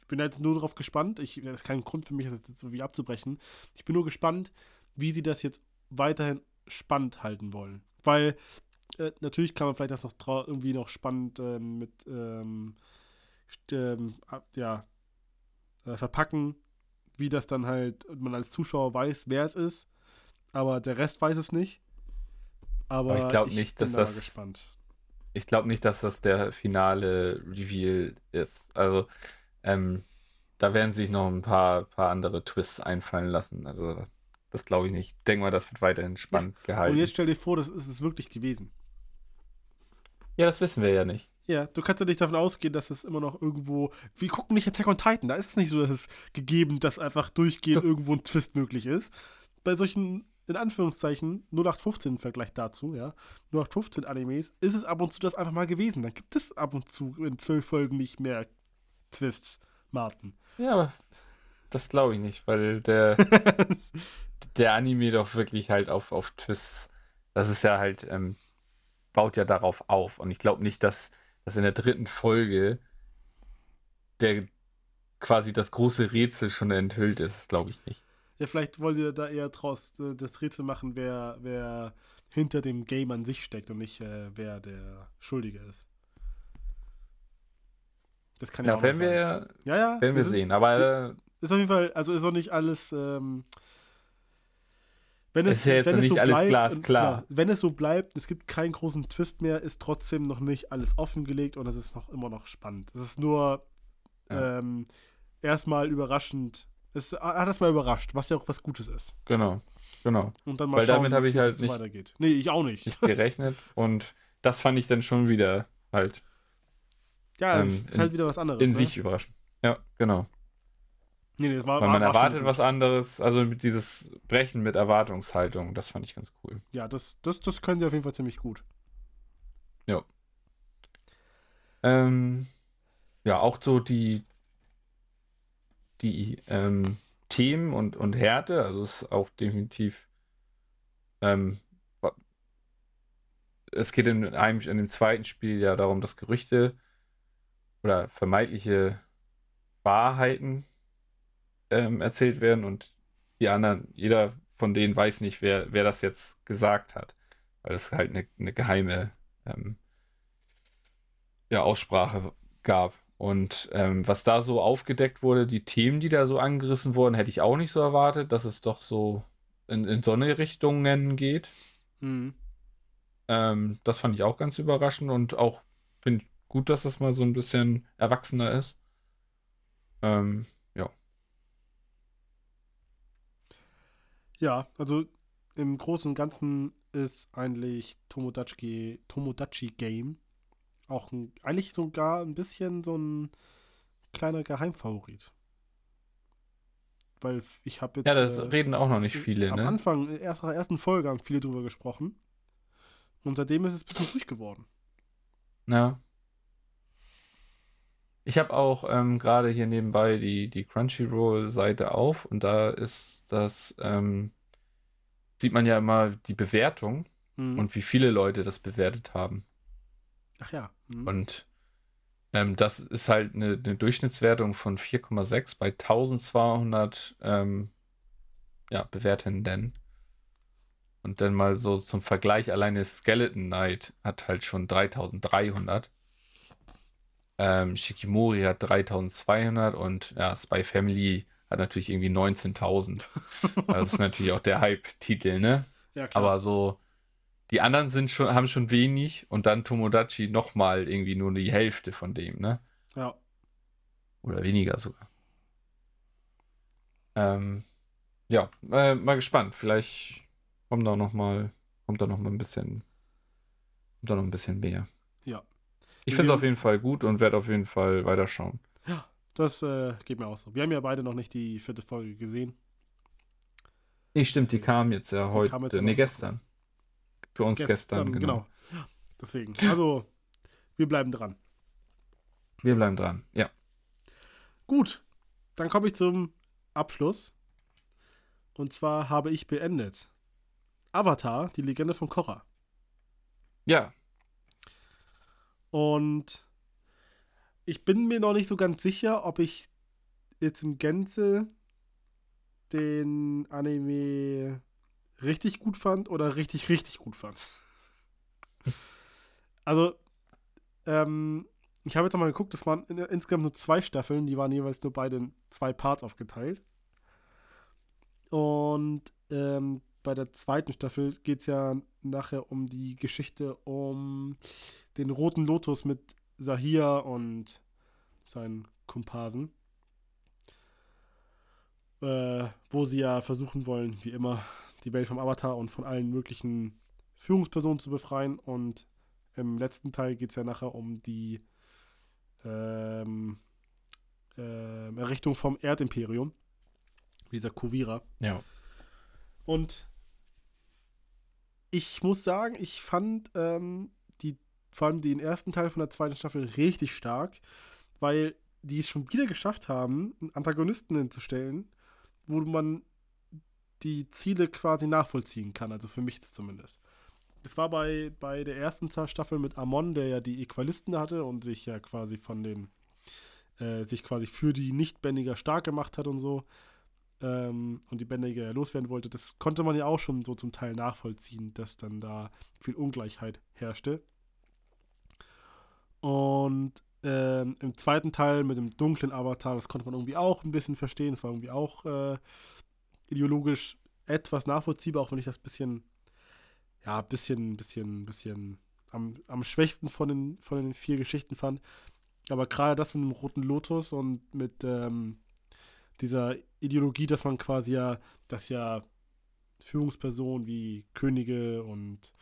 bin jetzt nur darauf gespannt. Ich, das ist kein Grund für mich, das jetzt so wie abzubrechen. Ich bin nur gespannt, wie sie das jetzt weiterhin spannend halten wollen. Weil äh, natürlich kann man vielleicht das noch irgendwie noch spannend äh, mit ähm, ähm, ja, äh, verpacken, wie das dann halt man als Zuschauer weiß, wer es ist, aber der Rest weiß es nicht. Aber, aber ich glaube nicht, dass da das gespannt. Ich glaube nicht, dass das der finale Reveal ist. Also ähm, da werden sich noch ein paar, paar andere Twists einfallen lassen. Also das glaube ich nicht. Ich denke mal, das wird weiterhin spannend gehalten. Und jetzt stell dir vor, das ist es wirklich gewesen. Ja, das wissen wir ja nicht. Ja, du kannst ja nicht davon ausgehen, dass es immer noch irgendwo. Wir gucken nicht Attack on Titan, da ist es nicht so, dass es gegeben, dass einfach durchgehend irgendwo ein Twist möglich ist. Bei solchen, in Anführungszeichen, 0815 im Vergleich dazu, ja, 0815 Animes, ist es ab und zu das einfach mal gewesen. Dann gibt es ab und zu in zwölf Folgen nicht mehr Twists, Martin. Ja, aber das glaube ich nicht, weil der, der Anime doch wirklich halt auf, auf Twists, das ist ja halt, ähm, baut ja darauf auf. Und ich glaube nicht, dass dass in der dritten Folge der quasi das große Rätsel schon enthüllt ist, glaube ich nicht. Ja, vielleicht wollt ihr da eher draus äh, das Rätsel machen, wer, wer hinter dem Game an sich steckt und nicht äh, wer der Schuldige ist. Das kann ja, ja auch werden wir, sein. Ja, ja, werden wir, wir sehen. Aber äh, ist auf jeden Fall, also ist auch nicht alles ähm, wenn es, ist ja jetzt wenn nicht so alles bleibt, glasklar. Klar, wenn es so bleibt, es gibt keinen großen Twist mehr, ist trotzdem noch nicht alles offengelegt und es ist noch immer noch spannend. Es ist nur ja. ähm, erstmal überraschend. Es hat das mal überrascht, was ja auch was Gutes ist. Genau, genau. Und dann mal Weil schauen, damit habe ich halt nicht, weitergeht. Nee, ich auch nicht. nicht gerechnet und das fand ich dann schon wieder halt. Ja, ähm, ist halt wieder was anderes. In ne? sich überraschend. Ja, genau. Nee, nee, das war, Weil man war, erwartet was anderes, also mit dieses Brechen mit Erwartungshaltung, das fand ich ganz cool. Ja, das, das, das können sie auf jeden Fall ziemlich gut. Ja. Ähm, ja, auch so die, die ähm, Themen und, und Härte, also es ist auch definitiv ähm, es geht in einem in dem zweiten Spiel ja darum, dass Gerüchte oder vermeintliche Wahrheiten ähm, erzählt werden und die anderen, jeder von denen weiß nicht, wer, wer das jetzt gesagt hat, weil es halt eine, eine geheime ähm, ja, Aussprache gab. Und ähm, was da so aufgedeckt wurde, die Themen, die da so angerissen wurden, hätte ich auch nicht so erwartet, dass es doch so in, in so eine Richtungen geht. Mhm. Ähm, das fand ich auch ganz überraschend und auch finde ich gut, dass das mal so ein bisschen erwachsener ist. Ähm, Ja, also im Großen und Ganzen ist eigentlich Tomodachi, Tomodachi Game auch ein, eigentlich sogar ein bisschen so ein kleiner Geheimfavorit. Weil ich habe jetzt. Ja, das äh, reden auch noch nicht viele, am ne? Am Anfang, in der ersten Folge haben viele drüber gesprochen. Und seitdem ist es ein bisschen ruhig geworden. Ja. Ich habe auch ähm, gerade hier nebenbei die, die Crunchyroll-Seite auf und da ist das, ähm, sieht man ja immer die Bewertung mhm. und wie viele Leute das bewertet haben. Ach ja. Mhm. Und ähm, das ist halt eine, eine Durchschnittswertung von 4,6 bei 1200 ähm, ja, Bewertenden. Und dann mal so zum Vergleich, alleine Skeleton Knight hat halt schon 3300. Ähm, Shikimori hat 3200 und ja, Spy Family hat natürlich irgendwie 19.000. das ist natürlich auch der Hype-Titel, ne? Ja, klar. Aber so, die anderen sind schon, haben schon wenig und dann Tomodachi nochmal irgendwie nur die Hälfte von dem, ne? Ja. Oder weniger sogar. Ähm, ja, äh, mal gespannt. Vielleicht kommt da noch mal, kommt da noch mal ein bisschen, kommt da noch ein bisschen mehr. Ja. Ich finde es auf jeden Fall gut und werde auf jeden Fall weiterschauen. Ja, das äh, geht mir auch so. Wir haben ja beide noch nicht die vierte Folge gesehen. Nee, stimmt, die kam jetzt ja die heute. Jetzt nee, gestern. Für uns gestern, gestern genau. genau. Deswegen. Also, wir bleiben dran. Wir bleiben dran, ja. Gut, dann komme ich zum Abschluss. Und zwar habe ich beendet Avatar, die Legende von Korra. Ja. Und ich bin mir noch nicht so ganz sicher, ob ich jetzt in Gänze den Anime richtig gut fand oder richtig, richtig gut fand. Also, ähm, ich habe jetzt nochmal geguckt, das waren in, insgesamt nur zwei Staffeln, die waren jeweils nur beide in zwei Parts aufgeteilt. Und ähm, bei der zweiten Staffel geht es ja nachher um die Geschichte um den roten Lotus mit Sahir und seinen Komparsen. Äh, wo sie ja versuchen wollen, wie immer, die Welt vom Avatar und von allen möglichen Führungspersonen zu befreien. Und im letzten Teil geht es ja nachher um die ähm, äh, Errichtung vom Erdimperium. Dieser Kuvira. Ja. Und ich muss sagen, ich fand ähm, die, vor allem den ersten Teil von der zweiten Staffel richtig stark, weil die es schon wieder geschafft haben, einen Antagonisten hinzustellen, wo man die Ziele quasi nachvollziehen kann, also für mich zumindest. Das war bei, bei der ersten Staffel mit Amon, der ja die Equalisten hatte und sich ja quasi von den, äh, sich quasi für die Nichtbändiger stark gemacht hat und so ähm, und die Bändiger loswerden wollte. Das konnte man ja auch schon so zum Teil nachvollziehen, dass dann da viel Ungleichheit herrschte. Und ähm, im zweiten Teil mit dem dunklen Avatar, das konnte man irgendwie auch ein bisschen verstehen. Es war irgendwie auch äh, ideologisch etwas nachvollziehbar, auch wenn ich das bisschen, ja, bisschen, bisschen, bisschen am, am schwächsten von den, von den vier Geschichten fand. Aber gerade das mit dem roten Lotus und mit ähm, dieser Ideologie, dass man quasi ja, dass ja Führungspersonen wie Könige und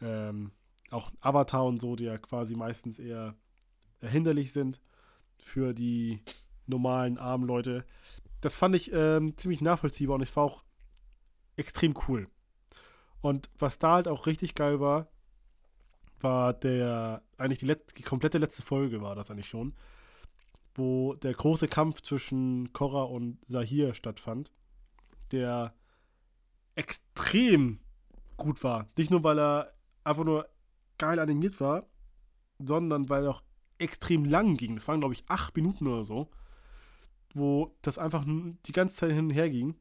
ähm, auch Avatar und so, die ja quasi meistens eher hinderlich sind für die normalen armen Leute. Das fand ich ähm, ziemlich nachvollziehbar und ich war auch extrem cool. Und was da halt auch richtig geil war, war der, eigentlich die, die komplette letzte Folge war das eigentlich schon, wo der große Kampf zwischen Korra und Sahir stattfand, der extrem gut war. Nicht nur, weil er einfach nur geil animiert war, sondern weil er auch extrem lang ging. Das waren, glaube ich, acht Minuten oder so, wo das einfach die ganze Zeit hin und her ging.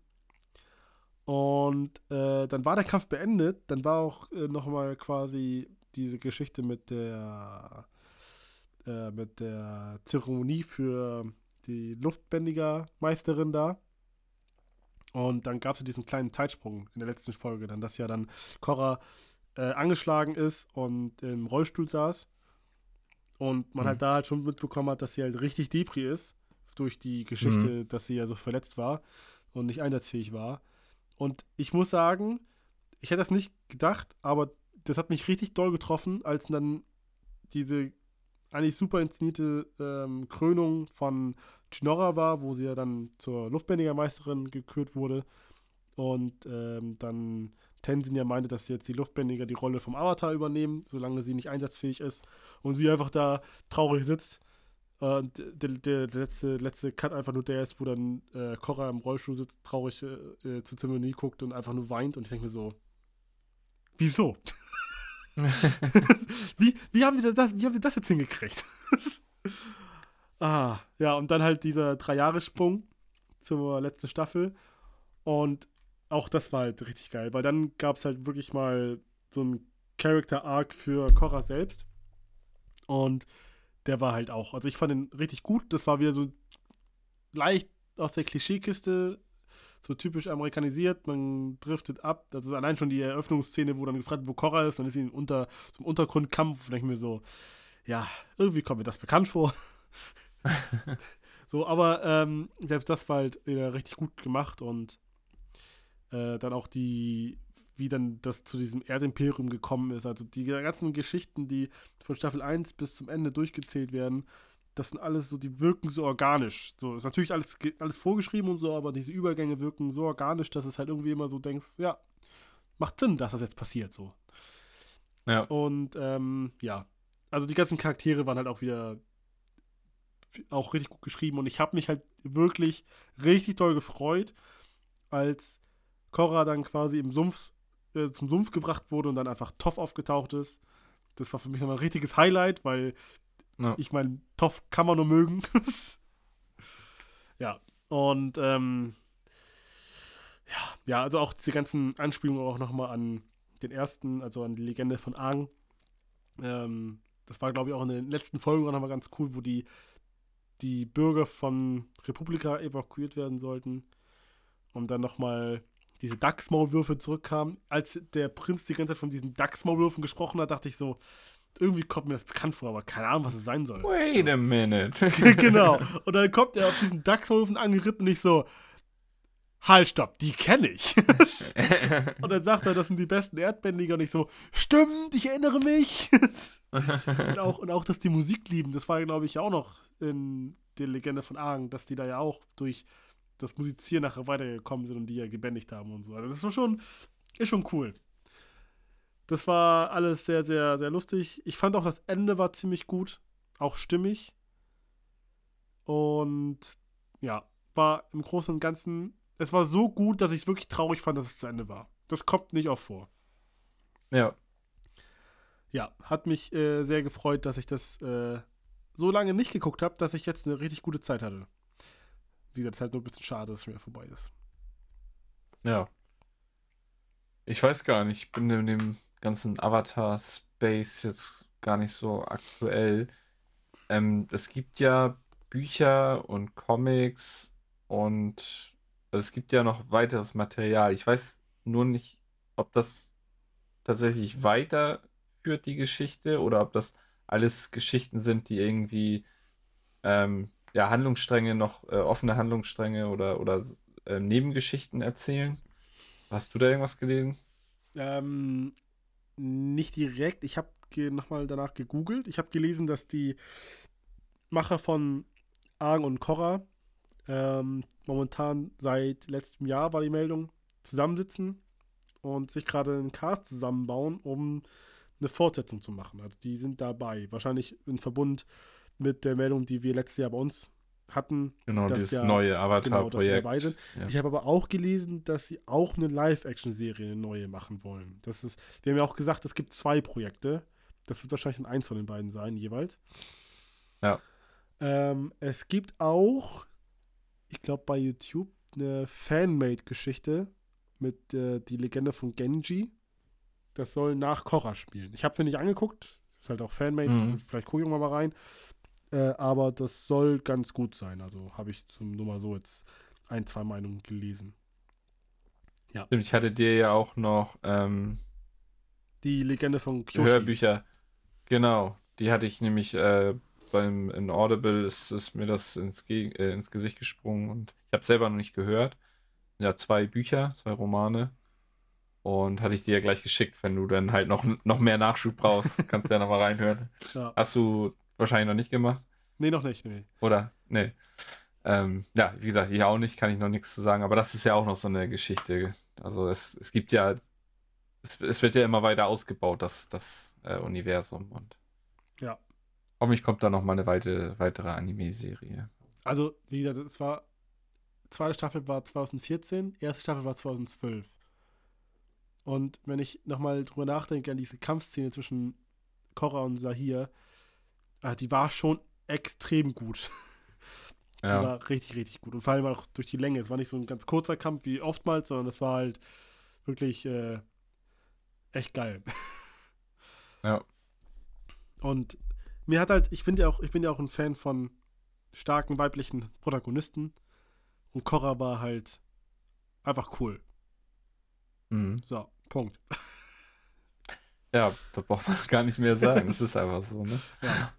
Und äh, dann war der Kampf beendet. Dann war auch äh, nochmal quasi diese Geschichte mit der äh, mit der Zeremonie für die Luftbändiger-Meisterin da. Und dann gab es diesen kleinen Zeitsprung in der letzten Folge, dann dass ja dann Korra äh, angeschlagen ist und im Rollstuhl saß und man mhm. halt da halt schon mitbekommen hat, dass sie halt richtig Depri ist, durch die Geschichte, mhm. dass sie ja so verletzt war und nicht einsatzfähig war. Und ich muss sagen, ich hätte das nicht gedacht, aber das hat mich richtig doll getroffen, als dann diese eigentlich super inszenierte ähm, Krönung von Chinora war, wo sie ja dann zur Luftbändigermeisterin gekürt wurde. Und ähm, dann Tenzin ja meinte, dass jetzt die Luftbändiger die Rolle vom Avatar übernehmen, solange sie nicht einsatzfähig ist. Und sie einfach da traurig sitzt. Äh, der, der, der, letzte, letzte Cut einfach nur der ist, wo dann äh, Korra im Rollstuhl sitzt, traurig äh, äh zur Zeremonie guckt und einfach nur weint. Und ich denke mir so, wieso? wie, wie, haben wir das, wie haben wir das jetzt hingekriegt? ah, ja, und dann halt dieser Drei-Jahre-Sprung zur letzten Staffel. Und auch das war halt richtig geil, weil dann gab es halt wirklich mal so einen Character-Arc für Korra selbst. Und der war halt auch, also ich fand ihn richtig gut. Das war wieder so leicht aus der Klischeekiste, so typisch amerikanisiert. Man driftet ab. Das ist allein schon die Eröffnungsszene, wo dann gefragt wird, wo Korra ist. Dann ist sie unter zum Untergrundkampf. Und denke mir so, ja, irgendwie kommt mir das bekannt vor. so, aber ähm, selbst das war halt wieder richtig gut gemacht und äh, dann auch die, wie dann das zu diesem Erdimperium gekommen ist. Also die ganzen Geschichten, die von Staffel 1 bis zum Ende durchgezählt werden, das sind alles so, die wirken so organisch. So, ist natürlich alles, alles vorgeschrieben und so, aber diese Übergänge wirken so organisch, dass es halt irgendwie immer so denkst, ja, macht Sinn, dass das jetzt passiert, so. Ja. Und, ähm, ja. Also die ganzen Charaktere waren halt auch wieder auch richtig gut geschrieben und ich habe mich halt wirklich richtig toll gefreut, als Korra dann quasi im Sumpf, äh, zum Sumpf gebracht wurde und dann einfach Toff aufgetaucht ist. Das war für mich nochmal ein richtiges Highlight, weil Ja. ich meine, Toff kann man nur mögen. ja, und ähm, ja, ja, also auch diese ganzen Anspielungen auch nochmal an den ersten, also an die Legende von Aang. Ähm, das war, glaube ich, auch in den letzten Folgen auch nochmal ganz cool, wo die, die Bürger von Republika evakuiert werden sollten. Und dann nochmal diese Dachsmaulwürfe zurückkamen. Als der Prinz die ganze Zeit von diesen Dachsmaulwürfen gesprochen hat, dachte ich so, irgendwie kommt mir das bekannt vor, aber keine Ahnung, was es sein soll. Wait a minute. genau. Und dann kommt er auf diesen Dachsmaulwürfen angeritten und ich so, halt, stopp, die kenne ich. und dann sagt er, das sind die besten Erdbändiger und ich so, stimmt, ich erinnere mich. und, auch, und auch, dass die Musik lieben, das war, glaube ich, auch noch in der Legende von Aang, dass die da ja auch durch das Musizieren nachher weitergekommen sind und die ja gebändigt haben und so. Also das ist schon, ist schon cool. Das war alles sehr, sehr, sehr lustig. Ich fand auch, das Ende war ziemlich gut, auch stimmig. Und ja, war im Großen und Ganzen, es war so gut, dass ich es wirklich traurig fand, dass es zu Ende war. Das kommt nicht oft vor. ja. Ja, hat mich äh, sehr gefreut, dass ich das äh, so lange nicht geguckt habe, dass ich jetzt eine richtig gute Zeit hatte. Wie gesagt, es ist halt nur ein bisschen schade, dass es schon vorbei ist. Ja. Ich weiß gar nicht, ich bin in dem ganzen Avatar-Space jetzt gar nicht so aktuell. Ähm, es gibt ja Bücher und Comics und also es gibt ja noch weiteres Material. Ich weiß nur nicht, ob das tatsächlich weiterführt, die Geschichte, oder ob das alles Geschichten sind, die irgendwie ähm, ja, Handlungsstränge noch, äh, offene Handlungsstränge oder, oder äh, Nebengeschichten erzählen. Hast du da irgendwas gelesen? Ähm, nicht direkt. Ich habe nochmal danach gegoogelt. Ich habe gelesen, dass die Macher von Aang und Korra ähm, momentan seit letztem Jahr war die Meldung zusammensitzen und sich gerade einen Cast zusammenbauen, um eine Fortsetzung zu machen. Also die sind dabei. Wahrscheinlich in Verbund mit der Meldung, die wir letztes Jahr bei uns hatten. Genau, dieses ja- neue Genau, sie Avatar-Projekt. sind. Ja. Ich habe aber auch gelesen, dass sie auch eine Live-Action-Serie, eine neue machen wollen. Das ist, wir haben ja auch gesagt, es gibt zwei Projekte. Das wird wahrscheinlich dann eins von den beiden sein, jeweils. Ja. Ähm, es gibt auch, ich glaube, bei YouTube eine Fanmade-Geschichte mit äh, die Legende von Genji. Das soll nach Korra spielen. Ich habe es mir nicht angeguckt. Ist halt auch Fanmade. Mhm. Vielleicht gucke ich mal rein. Äh, aber das soll ganz gut sein. Also habe ich zum, nur mal so jetzt ein, zwei Meinungen gelesen. Stimmt, ich hatte dir ja auch noch ähm, Die Legende von Kyoshi. Hörbücher. Genau, die hatte ich nämlich äh, beim in Audible ist, ist mir das ins, Ge äh, ins Gesicht gesprungen und ich habe selber noch nicht gehört. Ja, zwei Bücher, zwei Romane. Und hatte ich dir ja gleich geschickt, wenn du dann halt noch, noch mehr Nachschub brauchst, kannst du ja noch mal reinhören. Ja. Hast du wahrscheinlich noch nicht gemacht? Nee, noch nicht. Nee. Oder? Nee. Ähm, ja, wie gesagt, ich auch nicht, kann ich noch nichts zu sagen, aber das ist ja auch noch so eine Geschichte. Also es, es gibt ja, es, es wird ja immer weiter ausgebaut, das, das äh, Universum und Ja. hoffentlich kommt da noch mal eine weite, weitere Anime-Serie. Also, wie gesagt, es war. Zweite Staffel war 2014, erste Staffel war 2012. Und wenn ich nochmal drüber nachdenke an diese Kampfszene zwischen Korra und Sahir, die war schon extrem gut. Die Ja, war richtig, richtig gut. Und vor allem auch durch die Länge. Es war nicht so ein ganz kurzer Kampf wie oftmals, sondern es war halt wirklich äh, echt geil. ja, Und mir hat halt, ich finde ja auch, ich bin ja auch ein Fan von starken weiblichen Protagonisten. Und Korra war halt einfach cool. mhm. So, Punkt. ja, da braucht man gar nicht mehr sagen. Es ist einfach so, ne? Ja.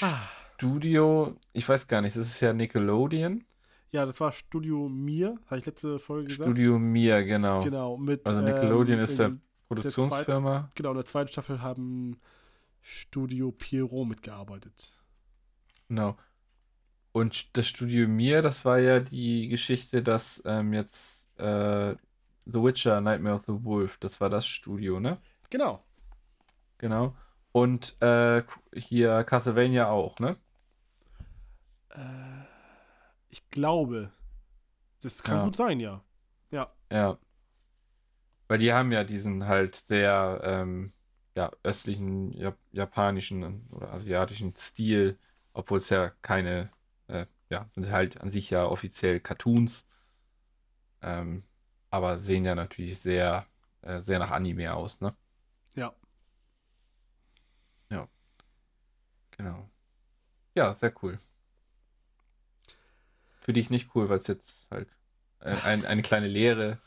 Ah. Studio, ich weiß gar nicht, das ist ja Nickelodeon. Ja, das war Studio Mir, habe ich letzte Folge gesagt. Studio Mir, genau. Genau, mit. Also Nickelodeon ähm, ist der Produktionsfirma. Genau, in der zweiten Staffel haben Studio Pierrot mitgearbeitet. Genau. Und das Studio Mir, das war ja die Geschichte, dass ähm, jetzt äh, The Witcher, Nightmare of the Wolf, das war das Studio, ne? Genau. Genau. Und äh, hier Castlevania auch, ne? Äh, ich glaube. Das kann Ja. gut sein, ja. Ja. Ja. Weil die haben ja diesen halt sehr ähm, ja, östlichen Jap japanischen oder asiatischen Stil, obwohl es ja keine, äh, ja, sind halt an sich ja offiziell Cartoons. Ähm, aber sehen ja natürlich sehr, äh, sehr nach Anime aus, ne? Ja. Ja. Genau. Ja, sehr cool. Für dich nicht cool, weil es jetzt halt äh, ein, eine kleine Lehre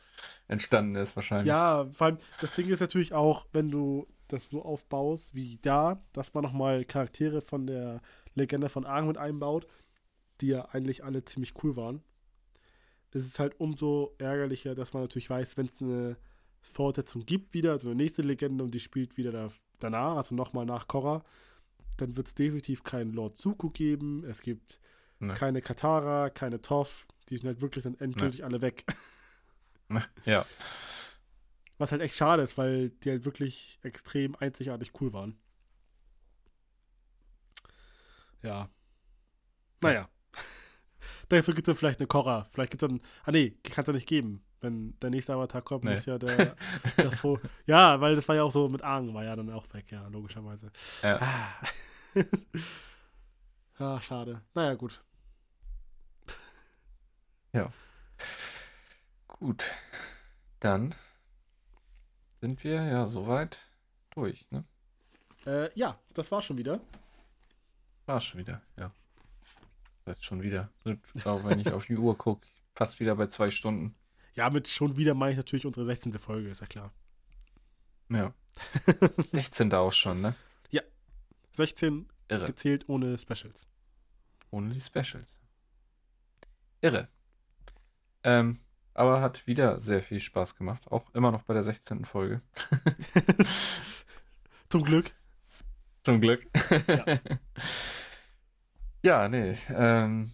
entstanden ist, wahrscheinlich. Ja, vor allem, das Ding ist natürlich auch, wenn du das so aufbaust wie da, dass man nochmal Charaktere von der Legende von Aang mit einbaut, die ja eigentlich alle ziemlich cool waren. Es ist halt umso ärgerlicher, dass man natürlich weiß, wenn es eine Fortsetzung gibt wieder, also eine nächste Legende und die spielt wieder da, danach, also nochmal nach Korra, dann wird es definitiv keinen Lord Zuko geben, es gibt Nee. keine Katara, keine Toph, die sind halt wirklich dann endgültig alle weg. Ja. Was halt echt schade ist, weil die halt wirklich extrem einzigartig cool waren. Ja. Naja. Dafür gibt es dann vielleicht eine Korra. Vielleicht gibt es dann. Ah, nee, kann es ja nicht geben. Wenn der nächste Avatar kommt, Nee. muss ja der davor. Ja, weil das war ja auch so mit Aang, war ja dann auch weg, ja, logischerweise. Ja. Ah. ah, schade. Naja, gut. Gut. Dann sind wir ja soweit durch, ne? Äh, ja, das war schon wieder. War schon wieder, ja. Jetzt schon wieder. Auch wenn ich auf die Uhr gucke, fast wieder bei zwei Stunden. Ja, mit schon wieder meine ich natürlich unsere 16. Folge, ist ja klar. Ja. 16. auch schon, ne? 16 Irre. gezählt ohne Specials. Ohne die Specials. Irre. Ähm, aber hat wieder sehr viel Spaß gemacht. Auch immer noch bei der 16. Folge. Zum Glück. Zum Glück. Ja. ja, nee. Ähm,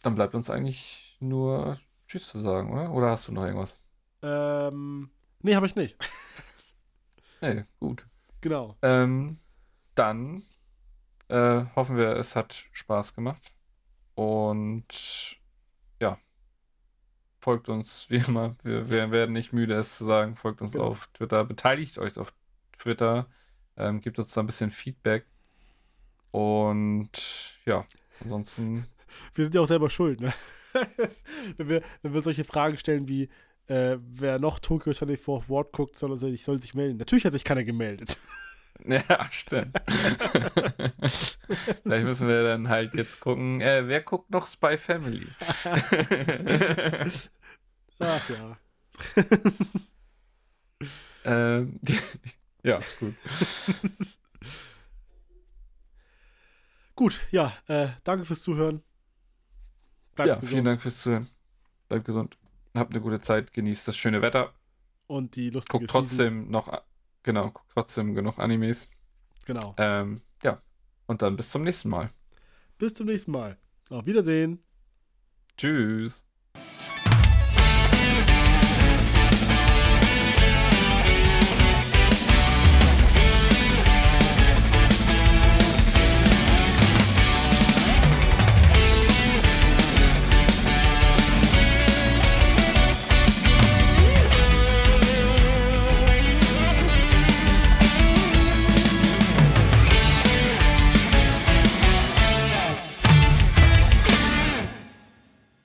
dann bleibt uns eigentlich nur Tschüss zu sagen, oder? Oder hast du noch irgendwas? Ähm, nee, habe ich nicht. Nee, gut. Genau. Ähm, dann äh, hoffen wir, es hat Spaß gemacht. Und ja, folgt uns wie immer. Wir, wir werden nicht müde, es zu sagen. Folgt uns Genau. auf Twitter. Beteiligt euch auf Twitter. Ähm, gebt uns da ein bisschen Feedback. Und ja, ansonsten Wir sind ja auch selber schuld, ne? wenn, wir, wenn wir solche Fragen stellen wie, äh, wer noch Tokyo 24 Ward guckt, soll, soll, sich- soll sich melden. Natürlich hat sich keiner gemeldet. Ja, stimmt. Vielleicht müssen wir dann halt jetzt gucken, äh, wer guckt noch Spy Family? Ach ja. ähm, ja, gut. Gut, ja, äh, danke fürs Zuhören. Bleibt ja, gesund. vielen Dank fürs Zuhören. Bleibt gesund. Habt eine gute Zeit, genießt das schöne Wetter. Und die lustige Guckt Season. trotzdem noch, a- genau, guckt trotzdem genug Animes. Genau. Ähm, ja, und dann bis zum nächsten Mal. Bis zum nächsten Mal. Auf Wiedersehen. Tschüss.